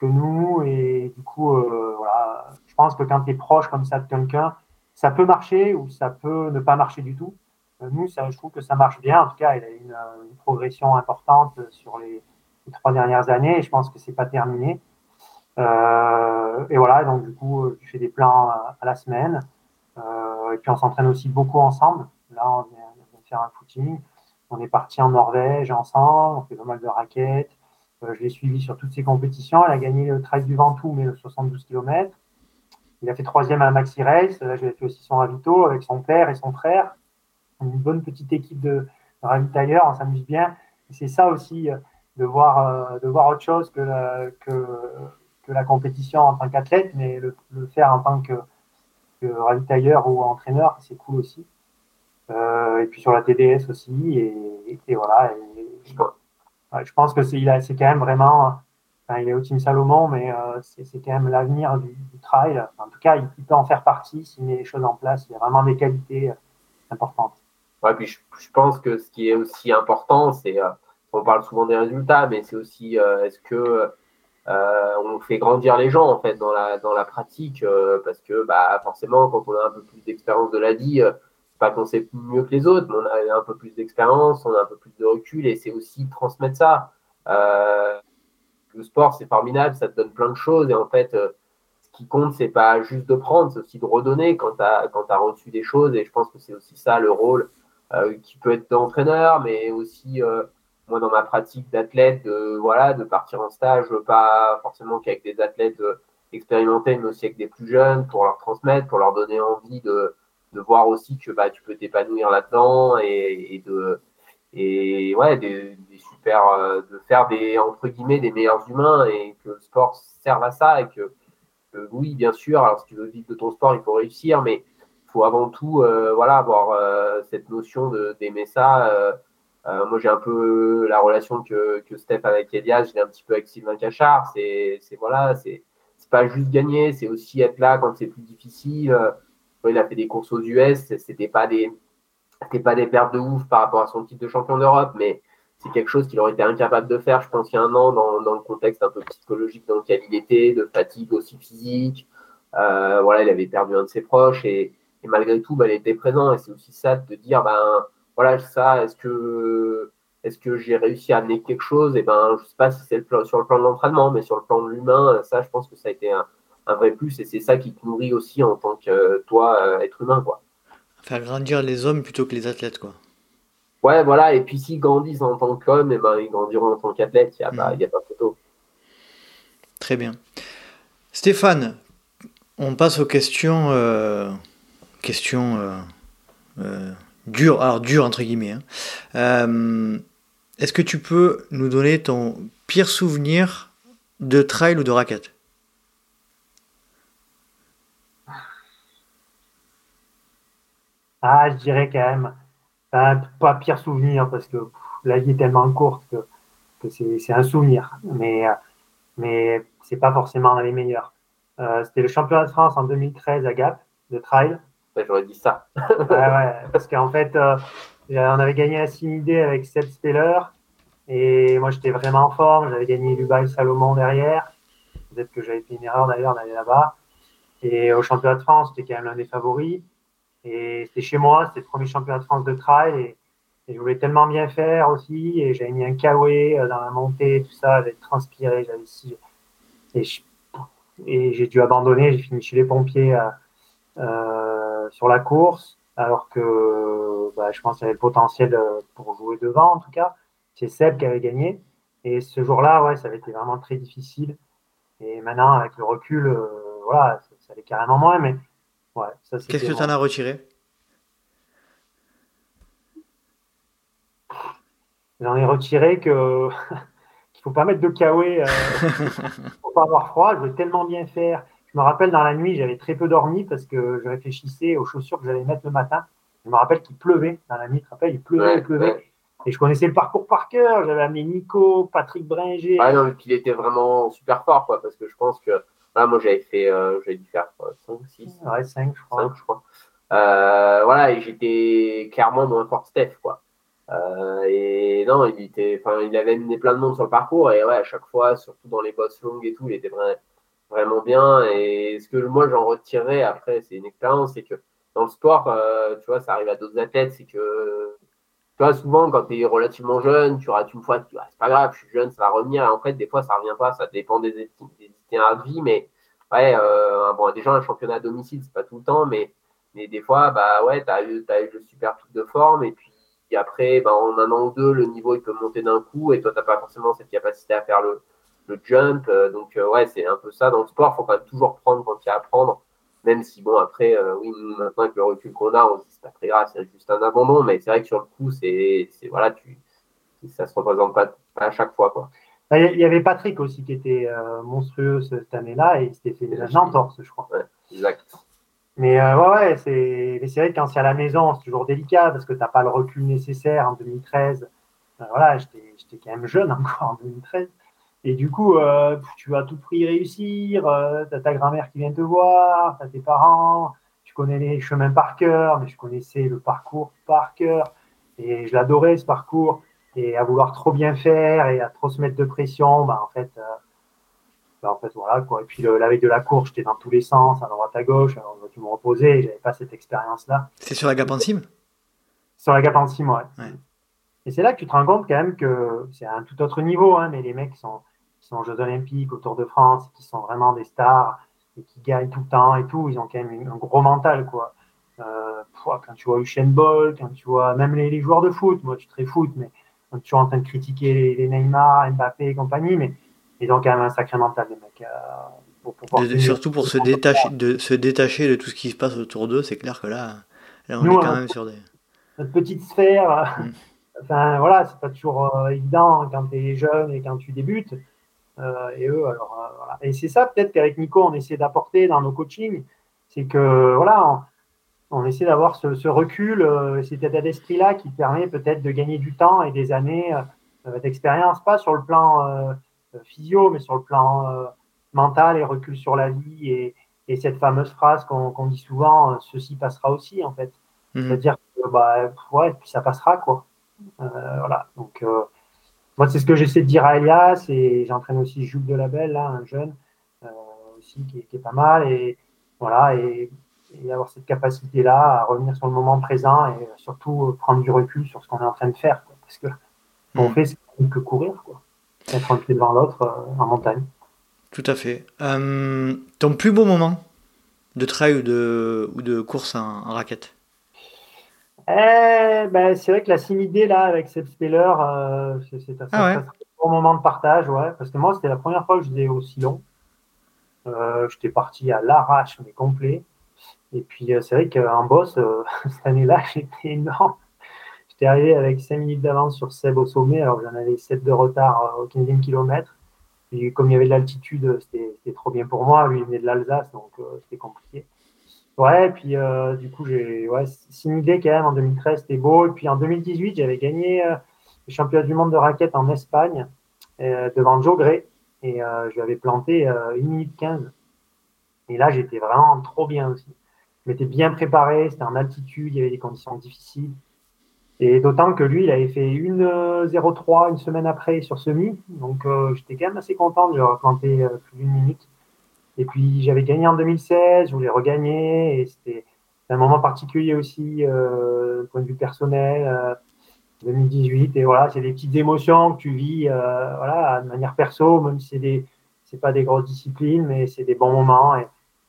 que nous. Et du coup, voilà, je pense que quand tu es proche comme ça de quelqu'un, ça peut marcher ou ça peut ne pas marcher du tout. nous, ça, je trouve que ça marche bien. En tout cas, il a une, une progression importante sur les trois dernières années et je pense que c'est pas terminé. et voilà, donc du coup, je fais des plans à la semaine. et puis on s'entraîne aussi beaucoup ensemble. Là, on vient, de faire un footing. On est parti en Norvège ensemble, on fait pas mal de raquettes. je l'ai suivi sur toutes ses compétitions. Elle a gagné le Trail du Ventoux, mais le 72 km. Il a fait troisième à Maxi Race. Là, j'ai fait aussi son ravito avec son père et son frère. Une bonne petite équipe de, ravitailleurs, on s'amuse bien. c'est ça aussi, euh, de voir, euh, de voir autre chose que la, que, que la compétition en tant qu'athlète, mais le, faire en tant que, ravitailleur ou entraîneur, c'est cool aussi. Euh, et puis sur la TDS aussi, et, voilà. je pense que c'est quand même vraiment il est au Team Salomon, mais euh, c'est quand même l'avenir du, trail. en tout cas, il, peut en faire partie s'il met les choses en place. Il y a vraiment des qualités euh, importantes. Ouais, puis je, pense que ce qui est aussi important, c'est, euh, on parle souvent des résultats, mais c'est aussi est-ce que on fait grandir les gens en fait dans la pratique, parce que bah forcément, quand on a un peu plus d'expérience de la vie, pas qu'on sait mieux que les autres, mais on a un peu plus d'expérience, on a un peu plus de recul, et c'est aussi transmettre ça le sport, c'est formidable, ça te donne plein de choses. Et en fait, euh, ce qui compte, c'est pas juste de prendre, c'est aussi de redonner quand tu as, reçu des choses. Et je pense que c'est aussi ça le rôle euh, qui peut être d'entraîneur, mais aussi, euh, moi, dans ma pratique d'athlète, de, voilà, de partir en stage, pas forcément qu'avec des athlètes expérimentés, mais aussi avec des plus jeunes, pour leur transmettre, pour leur donner envie de, de voir aussi que bah, tu peux t'épanouir là-dedans et, de et ouais, des, super, euh, de faire des entre guillemets des meilleurs humains et que le sport serve à ça et que, oui, bien sûr, alors si tu veux vivre de ton sport, il faut réussir, mais faut avant tout euh, voilà, avoir euh, cette notion d'aimer ça. Moi, j'ai un peu la relation que, que Steph avec Elias, j'ai un petit peu avec Sylvain Cachard. C'est voilà, c'est pas juste gagner, c'est aussi être là quand c'est plus difficile. il a fait des courses aux US, c'était pas des c'était pas des pertes de ouf par rapport à son titre de champion d'Europe, mais c'est quelque chose qu'il aurait été incapable de faire, je pense, il y a un an, dans, dans, le contexte un peu psychologique dans lequel il était, de fatigue aussi physique. Euh, voilà, il avait perdu un de ses proches et, et malgré tout, bah, il était présent. Et c'est aussi ça de dire, ben voilà, ça, est-ce que est-ce que j'ai réussi à amener quelque chose? Et ben, je sais pas si c'est sur le plan de l'entraînement, mais sur le plan de l'humain, ça, je pense que ça a été un, un vrai plus et c'est ça qui te nourrit aussi en tant que toi, euh, être humain, quoi. Faire grandir les hommes plutôt que les athlètes, quoi. Ouais, voilà. Et puis s'ils grandissent en tant qu'hommes, eh ben, ils grandiront en tant qu'athlètes. Il n'y a, mm. a, pas photo. Très bien. Stéphane, on passe aux questions, euh, questions euh, euh, dures, alors dures entre guillemets. Hein. Est-ce que tu peux nous donner ton pire souvenir de trail ou de raquette? Ah, je dirais quand même, pas pire souvenir parce que la vie est tellement courte que, que c'est un souvenir, mais, mais c'est pas forcément les meilleurs. Euh, C'était le championnat de France en 2013 à Gap, de trail. J'aurais dit ça. ouais, ouais, parce qu'en fait, euh, on avait gagné à Simidé avec Seb Speller et moi j'étais vraiment en forme. J'avais gagné Dubaï Salomon derrière. Peut-être que j'avais fait une erreur d'ailleurs d'aller là-bas. Et au championnat de France, c'était quand même l'un des favoris. Et c'était chez moi, c'était le premier championnat de France de trail. Et, je voulais tellement bien faire aussi. Et j'avais mis un kawaii euh, dans la montée, tout ça. J'avais transpiré, j'avais si. Et j'ai dû abandonner. J'ai fini chez les pompiers euh, sur la course. Alors que bah, je pense qu'il y avait le potentiel pour jouer devant, en tout cas. C'est Seb qui avait gagné. Et ce jour-là, ouais, ça avait été vraiment très difficile. Et maintenant, avec le recul, voilà, ça, ça allait carrément moins. Mais Qu'est-ce que tu en as retiré? J'en ai retiré que qu'il faut pas mettre de kawaii, euh, faut pas avoir froid. Je veux tellement bien faire. Je me rappelle dans la nuit, j'avais très peu dormi parce que je réfléchissais aux chaussures que j'allais mettre le matin. Je me rappelle qu'il pleuvait dans la nuit. Tu te rappelles, il pleuvait, il pleuvait. Et je connaissais le parcours par cœur. J'avais amené Nico, Patrick Bringer. Ah non, il était vraiment super fort, quoi, parce que je pense que ah, moi, j'avais fait, euh, j'avais dû faire 5, 6. Ouais, 5, je crois. 5, je crois. Euh, voilà, et j'étais clairement moins fort que Steph, quoi. Euh, et non, il était, enfin, il avait amené plein de monde sur le parcours, et ouais, à chaque fois, surtout dans les bosses longues et tout, il était vraiment, vraiment bien. Et ce que moi, j'en retirerais après, c'est une expérience, c'est que dans le sport, tu vois, ça arrive à d'autres athlètes, c'est que tu vois, souvent, quand tu es relativement jeune, tu rates une fois, tu ah, c'est pas grave, je suis jeune, ça va revenir. en fait, des fois, ça revient pas, ça dépend des, itinéraires de vie, mais ouais, euh, bon, déjà, un championnat à domicile, c'est pas tout le temps, mais, mais des fois, bah ouais, tu as, eu le super pic de forme, et puis après, bah, en un an ou deux, le niveau, il peut monter d'un coup, et toi, tu n'as pas forcément cette capacité à faire le, le jump. Euh, donc, euh, ouais, c'est un peu ça dans le sport, faut pas toujours prendre quand il y a à prendre. Même si, bon, après, oui, maintenant, avec le recul qu'on a, on se dit, c'est pas très grave, c'est juste un abandon, mais c'est vrai que sur le coup, c'est, voilà, tu, ça se représente pas, pas à chaque fois, quoi. Bah, il y avait Patrick aussi qui était euh, monstrueux cette année-là et il s'était fait une entorse, je crois. Ouais, exact. Mais euh, ouais, ouais, c'est, c'est vrai que quand c'est à la maison, c'est toujours délicat parce que tu n'as pas le recul nécessaire en 2013. Euh, voilà, j'étais, j'étais quand même jeune encore en 2013. Et du coup, tu vas tout prix réussir, tu as ta grand-mère qui vient te voir, tu as tes parents, tu connais les chemins par cœur, mais je connaissais le parcours par cœur et je l'adorais ce parcours et à vouloir trop bien faire et à trop se mettre de pression, bah, en fait, euh, bah, en fait voilà quoi. Et puis la veille de la course, j'étais dans tous les sens, à droite à gauche, alors tu me reposais, j'avais pas cette expérience-là. C'est sur la Gap en Sur la Gap en ouais. Et c'est là que tu te rends compte quand même que c'est un tout autre niveau, hein, mais les mecs sont, sont aux Jeux Olympiques, au Tour de France, qui sont vraiment des stars et qui gagnent tout le temps et tout, ils ont quand même un gros mental quoi. Euh, quand tu vois Usain Bolt, quand tu vois même les, les joueurs de foot, moi je suis très foot, mais on est toujours en train de critiquer les, Neymar, Mbappé et compagnie, mais ils ont quand même un sacré mental, les mecs. Euh, surtout pour se détacher, de, se détacher de tout ce qui se passe autour d'eux, c'est clair que là, on est quand même sur des. Notre petite sphère, mm. enfin voilà, c'est pas toujours euh, évident quand tu es jeune et quand tu débutes. Euh, et eux, alors voilà. Et c'est ça peut-être qu'avec Nico, on essaie d'apporter dans nos coachings, c'est que voilà, on essaie d'avoir ce, recul, euh, cet état d'esprit-là qui permet peut-être de gagner du temps et des années euh, d'expérience, pas sur le plan euh, physio, mais sur le plan mental et recul sur la vie et, cette fameuse phrase qu'on dit souvent, ceci passera aussi en fait. Mhm. C'est-à-dire que bah, ouais, puis ça passera quoi. voilà. Donc moi c'est ce que j'essaie de dire à Elias et j'entraîne aussi Jules Delabel, là, un jeune aussi qui est, qui est, pas mal et voilà et et avoir cette capacité-là à revenir sur le moment présent et surtout prendre du recul sur ce qu'on est en train de faire. parce que ce qu'on mm. fait, c'est que courir, quoi. être un pied devant l'autre euh, en montagne. Tout à fait. Euh, ton plus beau moment de trail ou de, ou de course en, raquette? Eh, ben, C'est vrai que la simidée là, avec Seb Speller, euh, c'est un, ah bon moment de partage. Ouais, parce que moi, c'était la première fois que je faisais aussi long. J'étais parti à l'arrache, mais complet. Et puis, euh, c'est vrai qu'en boss, euh, cette année-là, j'étais énorme. J'étais arrivé avec 5 minutes d'avance sur Seb au sommet, alors j'en avais 7 de retard euh, au 15e kilomètre. Et comme il y avait de l'altitude, c'était trop bien pour moi. Lui, il venait de l'Alsace, donc c'était compliqué. Ouais, puis du coup, j'ai ouais, idée quand même en 2013, c'était beau. Et puis en 2018, j'avais gagné le championnat du monde de raquette en Espagne devant Joe Gray. Et je lui avais planté 1 minute 15. Et là, j'étais vraiment trop bien aussi je m'étais bien préparé, c'était en altitude, il y avait des conditions difficiles. Et d'autant que lui, il avait fait une 0,3 une semaine après sur semi. Donc euh, j'étais quand même assez content de lui avoir planté euh, plus d'une minute. Et puis j'avais gagné en 2016, je voulais regagner. Et c'était un moment particulier aussi, euh, point de vue personnel, 2018. Et voilà, c'est des petites émotions que tu vis voilà, de manière perso, même si c'est des c'est pas des grosses disciplines, mais c'est des bons moments. Et,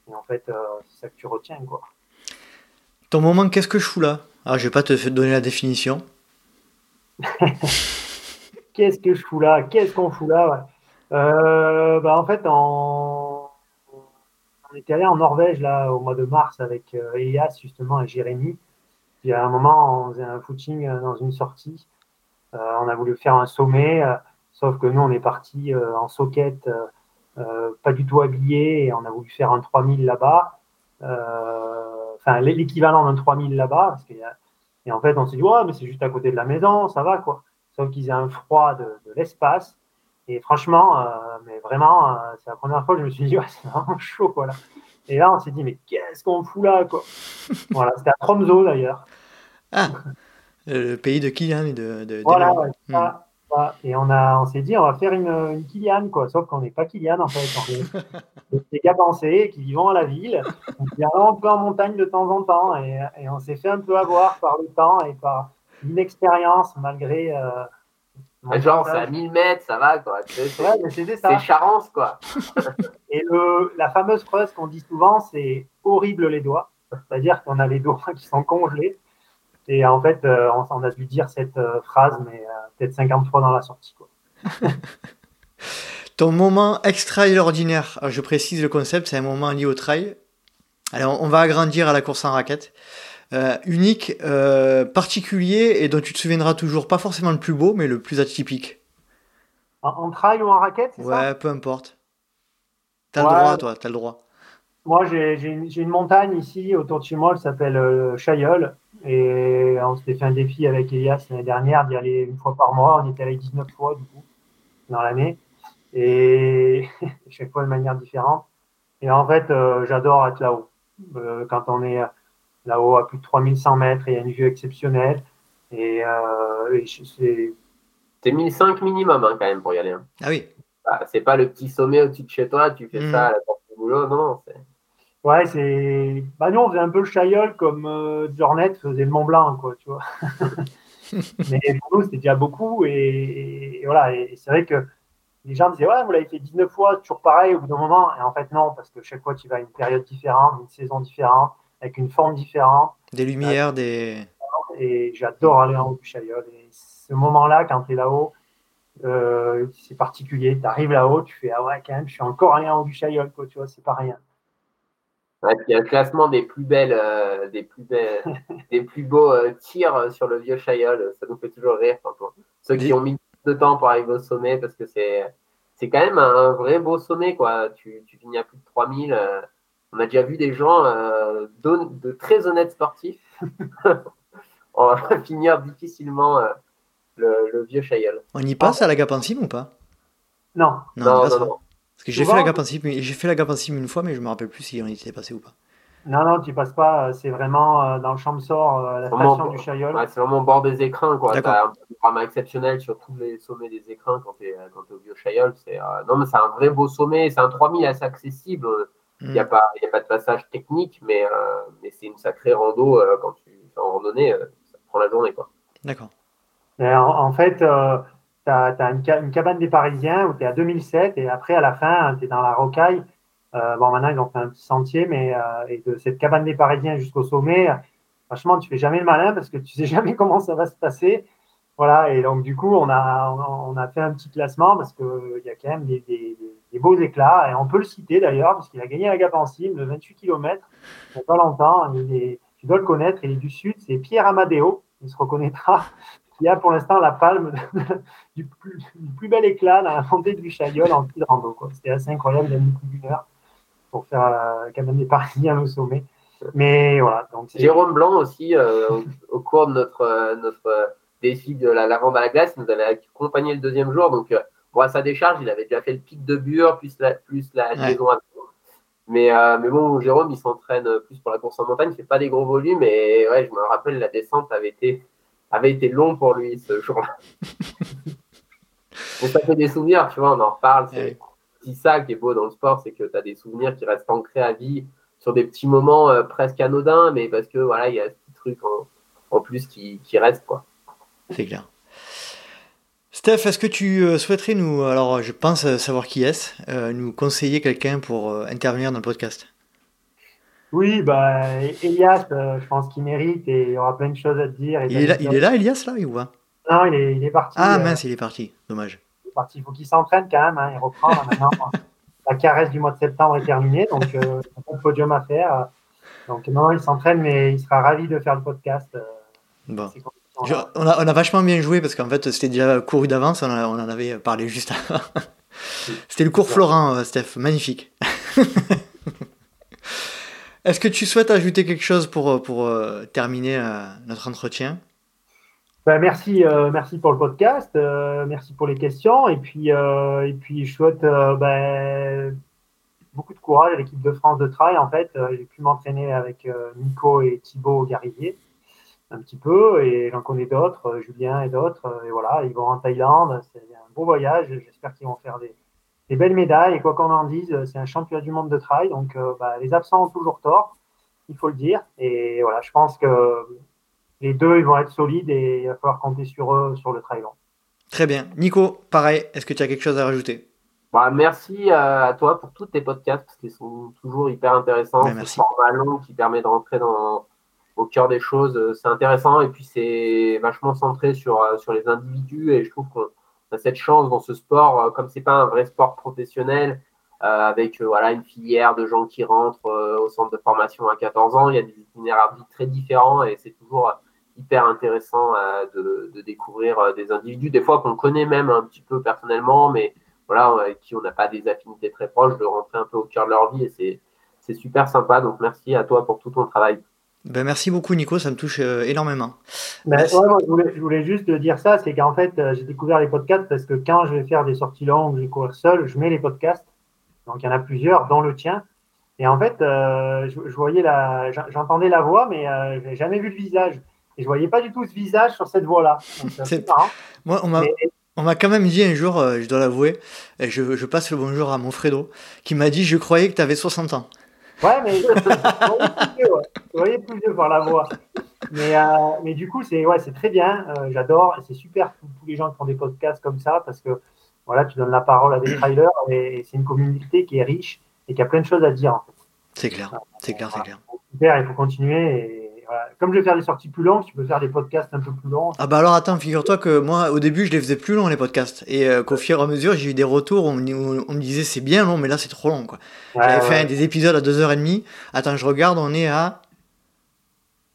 et en fait, c'est ça que tu retiens. Quoi. Ton moment, qu'est-ce que je fous là? Ah, je vais pas te donner la définition. qu'est-ce que je fous là? Qu'est-ce qu'on fout là? Euh, bah, En fait, on était allé en Norvège là, au mois de mars avec euh, Elias justement et Jérémy. Puis à un moment, on faisait un footing euh, dans une sortie. on a voulu faire un sommet, sauf que nous, on est parti en soquette, pas du tout habillé, et on a voulu faire un 3000 là-bas. Euh, enfin l'équivalent d'un 3000 là-bas. Et en fait, on s'est dit, ouais, mais c'est juste à côté de la maison, ça va quoi. Sauf qu'ils ont un froid de, l'espace. Et franchement, euh, mais vraiment, euh, c'est la première fois que je me suis dit, ouais, c'est vraiment chaud quoi là. Et là, on s'est dit, mais qu'est-ce qu'on fout là quoi? Voilà, c'était à Tromso d'ailleurs. Ah, le pays de Kylian et de, de, Voilà, et on, a, on s'est dit, on va faire une, une Kylian, quoi. Sauf qu'on n'est pas Kylian, en fait. On est des gars pensés qui vivent à la ville. On vient un peu en montagne de temps en temps. Et, et on s'est fait un peu avoir par le temps et par, une expérience genre, c'est à 1000 mètres, ça va, quoi. C'est Charence, quoi. Et le, la fameuse phrase qu'on dit souvent, c'est horrible les doigts. C'est-à-dire qu'on a les doigts qui sont congelés. Et en fait, on, a dû dire cette phrase, mais peut-être 50 fois dans la sortie. Quoi. Ton moment extraordinaire, je précise le concept, c'est un moment lié au trail. Alors, on va agrandir à la course en raquette. Euh, unique, euh, particulier et dont tu te souviendras toujours, pas forcément le plus beau, mais le plus atypique. En, trail ou en raquette Ouais, peu importe. T'as le droit, toi, t'as le droit. Moi, j'ai une, montagne ici autour de chez moi qui s'appelle euh, Chailleul. Et on s'était fait un défi avec Elias l'année dernière d'y aller une fois par mois. On était allé 19 fois, du coup, dans l'année et chaque fois de manière différente. Et en fait, euh, j'adore être là-haut. Euh, quand on est là-haut à plus de 3100 mètres, il y a une vue exceptionnelle. Et, euh, c'est. C'est 1005 minimum hein, quand même pour y aller. Hein. Ah oui. Bah, c'est pas le petit sommet au-dessus de chez toi, tu fais hmm. ça à la porte du boulot, non. Ouais, c'est. Bah, nous, on faisait un peu le Chaillol comme euh, Jornet faisait le Mont Blanc, quoi, tu vois. Mais pour nous, c'était déjà beaucoup. Et, et voilà, et c'est vrai que les gens disaient ouais vous l'avez fait 19 fois toujours pareil au bout d'un moment et en fait non parce que chaque fois tu vas à une période différente une saison différente avec une forme différente des lumières des et j'adore aller en haut du Chaillol et ce moment là quand tu es là-haut euh, c'est particulier tu arrives là-haut tu fais ah ouais quand même je suis encore allé en haut du Chaillol quoi tu vois c'est pas rien il y a le classement des plus belles, euh, des plus belles, des plus beaux euh, tirs sur le vieux Chaillol. Ça nous fait toujours rire. ceux qui ont mis de temps pour arriver au sommet parce que c'est c'est quand même un vrai beau sommet quoi. Tu, tu finis à plus de 3000. Euh, on a déjà vu des gens euh, de, très honnêtes sportifs on va finir difficilement euh, le, vieux Chailleul. On y passe à la Gapensim ou pas? Non. Non, non, non, Parce que j'ai fait la j'ai fait la Gapensim une fois, mais je me rappelle plus si on y était passé ou pas. Non, non, tu passes pas. C'est vraiment euh, dans le champ sort, euh, la station du Chaillol. c'est vraiment au bord des écrins. Tu as un programme exceptionnel sur tous les sommets des écrins quand tu es, es, au vieux Chaillol. C'est, euh, non, mais c'est un vrai beau sommet. C'est un 3000 assez accessible. Il n'y a, hmm. pas, a pas de passage technique, mais, mais c'est une sacrée rando. quand tu fais en randonnée, ça prend la journée. Quoi. D'accord. En, fait, tu as, une, une, cabane des Parisiens où tu es à 2007 et après, à la fin, tu es dans la rocaille. Euh, bon, maintenant, ils ont fait un petit sentier, mais euh, et de cette cabane des Parisiens jusqu'au sommet, franchement, tu fais jamais le malin parce que tu sais jamais comment ça va se passer. Voilà, et donc du coup, on a, on a fait un petit classement parce qu'il y a quand même des, des, des, beaux éclats, et on peut le citer d'ailleurs, parce qu'il a gagné la Gap en cime de 28 km, il n'y a pas longtemps. Il est, tu dois le connaître, il est du Sud, c'est Pierre Amadeo, il se reconnaîtra, qui a pour l'instant la palme du, plus, bel éclat dans la montée du Chaillol en de rando. C'était assez incroyable, il a d'une heure pour faire euh, quand même des parisiens au sommet. Mais voilà. Jérôme Blanc aussi, euh, au, cours de notre, euh, notre défi de la lavande à la glace, nous avait accompagné le deuxième jour. Donc, pour sa décharge, il avait déjà fait le pic de Bure, plus la, plus la liaison à mais, mais bon, Jérôme, il s'entraîne plus pour la course en montagne, il fait pas des gros volumes. Et ouais, je me rappelle, la descente avait été, avait été long pour lui ce jour-là. mais ça fait des souvenirs, tu vois, on en reparle. C'est, ça qui est beau dans le sport, c'est que tu as des souvenirs qui restent ancrés à vie sur des petits moments euh, presque anodins, mais parce que voilà, il y a ce petit truc en, plus qui, qui, reste. quoi. C'est clair. Steph, est-ce que tu euh, souhaiterais nous, alors je pense savoir qui est, euh, nous conseiller quelqu'un pour intervenir dans le podcast? Oui, bah, Elias, je pense qu'il mérite et il y aura plein de choses à te dire. il, est là, il est là, Elias, là, ou pas? Non, il est, il est parti. Ah mince, il est parti, dommage. Il faut qu'il s'entraîne quand même. Hein, il reprend maintenant. la caresse du mois de septembre est terminée, donc euh, il pas de podium à faire. Donc non, il s'entraîne, mais il sera ravi de faire le podcast. Euh, on, a, on, a, vachement bien joué parce qu'en fait c'était déjà couru d'avance, on, on, en avait parlé juste avant. c'était le cours Florent, euh, Steph, magnifique. Est-ce que tu souhaites ajouter quelque chose pour, pour terminer notre entretien? Ben, merci, euh, merci pour le podcast, euh, merci pour les questions. Et puis, euh, et puis je souhaite ben, beaucoup de courage à l'équipe de France de trail. En fait, j'ai pu m'entraîner avec Nico et Thibaut Garivier un petit peu, et j'en connais d'autres, Julien et d'autres. Et voilà, ils vont en Thaïlande. C'est un beau voyage. J'espère qu'ils vont faire des, des, belles médailles. Et quoi qu'on en dise, c'est un championnat du monde de trail. Donc, ben, les absents ont toujours tort, il faut le dire. Et voilà, je pense que les deux, ils vont être solides et il va falloir compter sur eux sur le trail long. Très bien. Nico, pareil, est-ce que tu as quelque chose à rajouter? Bah, Merci à toi pour tous tes podcasts, parce qu'ils sont toujours hyper intéressants. Ben, merci. format long qui permet de rentrer dans, au cœur des choses, euh, c'est intéressant. Et puis, c'est vachement centré sur, euh, sur les individus. Et je trouve qu'on a cette chance dans ce sport, euh, comme c'est pas un vrai sport professionnel, avec voilà, une filière de gens qui rentrent au centre de formation à 14 ans, il y a des itinéraires très différents et c'est toujours hyper intéressant de, de, découvrir des individus, des fois qu'on connaît même un petit peu personnellement, mais voilà, avec qui on n'a pas des affinités très proches, de rentrer un peu au cœur de leur vie et c'est super sympa. Donc merci à toi pour tout ton travail. Ben merci beaucoup Nico, ça me touche euh, énormément. Ben, je, voulais, juste dire ça, c'est qu'en fait euh, j'ai découvert les podcasts parce que quand je vais faire des sorties longues, je vais courir seul, je mets les podcasts. Donc il y en a plusieurs, dont le tien. Et en fait, euh, je, voyais la, j'entendais la voix, mais je n'avais jamais vu le visage. Et je voyais pas du tout ce visage sur cette voix-là. C'est marrant. Moi, on m'a, on m'a quand même dit un jour, je dois l'avouer, et je, je, passe le bonjour à mon Fredo, qui m'a dit Je croyais que tu avais 60 ans. Ouais, mais je voyais plus vieux, par la voix. Mais, euh, mais du coup, c'est ouais, très bien. Euh, j'adore. C'est super tous, les gens qui font des podcasts comme ça parce que voilà, tu donnes la parole à des trailers et, c'est une communauté qui est riche et qui a plein de choses à dire. En fait. C'est clair, c'est clair, c'est clair. Super, il faut continuer. Et, comme je vais faire des sorties plus longues, tu peux faire des podcasts un peu plus longs. Ah bah alors attends, figure-toi que moi au début je les faisais plus longs les podcasts et euh, qu'au fur et à mesure j'ai eu des retours où on, me disait c'est bien long mais là c'est trop long quoi. J'avais fait des épisodes à 2h30. Attends, je regarde, on est à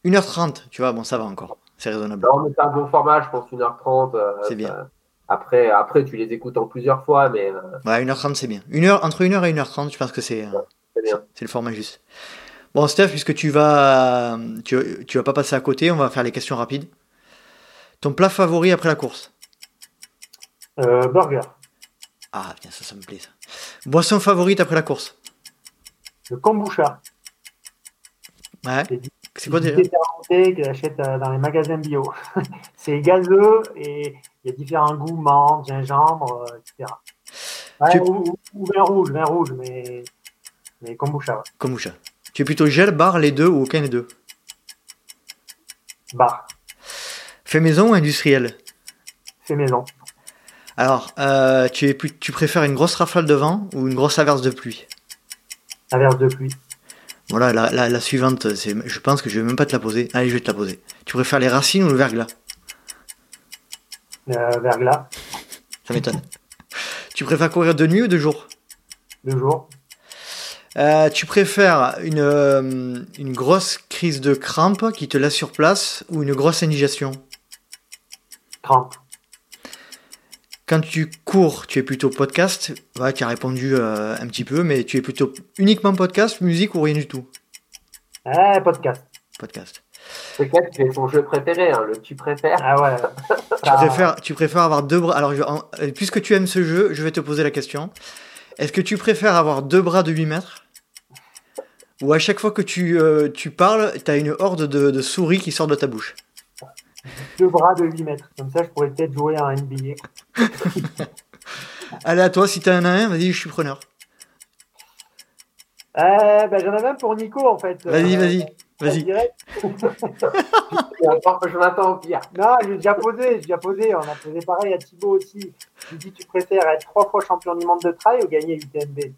1h30, tu vois, bon ça va encore, c'est raisonnable. Non mais c'est un bon format, je pense 1h30. Euh, c'est bien. après, après tu les écoutes en plusieurs fois mais... Euh, ouais, 1h30 c'est bien. Une heure, entre 1h et 1h30 je pense que c'est... c'est le format juste. Bon, Steph, puisque tu vas, tu, tu, vas pas passer à côté, on va faire les questions rapides. Ton plat favori après la course? Euh, Burger. Ah, bien, ça, ça me plaît ça. Boisson favorite après la course? Le kombucha. Ouais. C'est quoi déjà? que j'achète euh, dans les magasins bio. c'est gazeux et il y a différents goûts, menthe, gingembre, euh, etc. Ouais, ou, vin rouge, vin rouge, mais, mais kombucha. Kombucha. Tu es plutôt gel, bar, les deux ou aucun des deux? Bar. Fait maison ou industriel? Fait maison. Alors, euh, tu, es, tu préfères une grosse rafale de vent ou une grosse averse de pluie? Averse de pluie. Voilà, la, la, suivante, je pense que je vais même pas te la poser. Allez, je vais te la poser. Tu préfères les racines ou le verglas? Euh, Verglas. Ça m'étonne. tu préfères courir de nuit ou de jour? De jour. Euh, tu préfères une, euh, une grosse crise de crampe qui te laisse sur place ou une grosse indigestion Crampe. Quand tu cours, tu es plutôt podcast. Ouais, tu as répondu euh, un petit peu, mais tu es plutôt uniquement podcast, musique ou rien du tout Eh, podcast. Podcast. Podcast, c'est ton jeu préféré, hein, le tu préfères. Ah ouais. tu, préfères, tu préfères avoir deux bras. Alors, puisque tu aimes ce jeu, je vais te poser la question. Est-ce que tu préfères avoir deux bras de 8 mètres ou à chaque fois que tu, euh, tu parles, tu as une horde de, souris qui sort de ta bouche. Deux bras de 8 mètres. Comme ça, je pourrais peut-être jouer à un NBA. Allez, à toi, si tu as un vas-y, je suis preneur. Euh, ben, J'en avais un pour Nico, en fait. Vas-y, vas-y. Vas-y. je m'attends au pire. Non, j'ai déjà posé, j'ai déjà posé. On a posé pareil à Thibaut aussi. Tu dis, tu préfères être trois fois champion du monde de trail ou gagner l'UTMB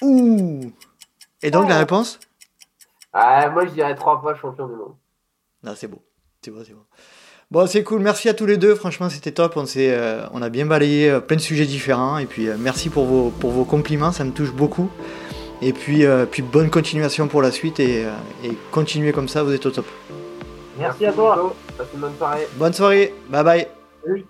Ouh et donc, la réponse ah, Moi, je dirais trois fois champion du monde. Non, c'est beau. C'est beau, c'est beau. Bon, c'est cool. Merci à tous les deux. Franchement, c'était top. On, euh, on a bien balayé euh, plein de sujets différents. Et puis, euh, merci pour vos, pour vos compliments. Ça me touche beaucoup. Et puis, puis bonne continuation pour la suite. Et, et, continuez comme ça. Vous êtes au top. Merci à toi. Passe une bonne soirée. Bonne soirée. Bye bye.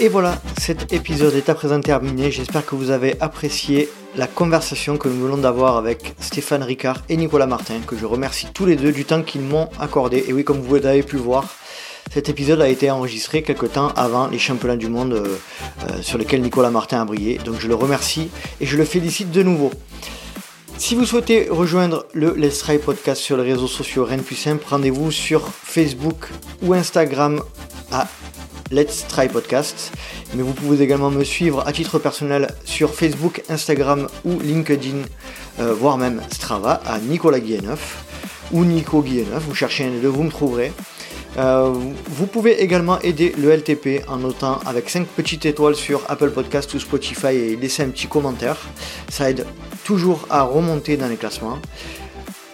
Et voilà, cet épisode est à présent terminé. J'espère que vous avez apprécié la conversation que nous venons d'avoir avec Stéphane Ricard et Nicolas Martin, que je remercie tous les deux du temps qu'ils m'ont accordé. Et oui, comme vous avez pu voir, cet épisode a été enregistré quelque temps avant les championnats du monde euh, euh, sur lesquels Nicolas Martin a brillé. Donc je le remercie et je le félicite de nouveau. Si vous souhaitez rejoindre le Let's Try Podcast sur les réseaux sociaux Rennes plus simple, rendez-vous sur Facebook ou Instagram à Let's Try Podcast. Mais vous pouvez également me suivre à titre personnel sur Facebook, Instagram ou LinkedIn, euh, voire même Strava à Nicolas Guilleneuf. ou Nico Guilleneuf, vous cherchez un des deux, vous me trouverez. Euh, vous pouvez également aider le LTP en notant avec 5 petites étoiles sur Apple Podcast ou Spotify et laisser un petit commentaire. Ça aide toujours à remonter dans les classements.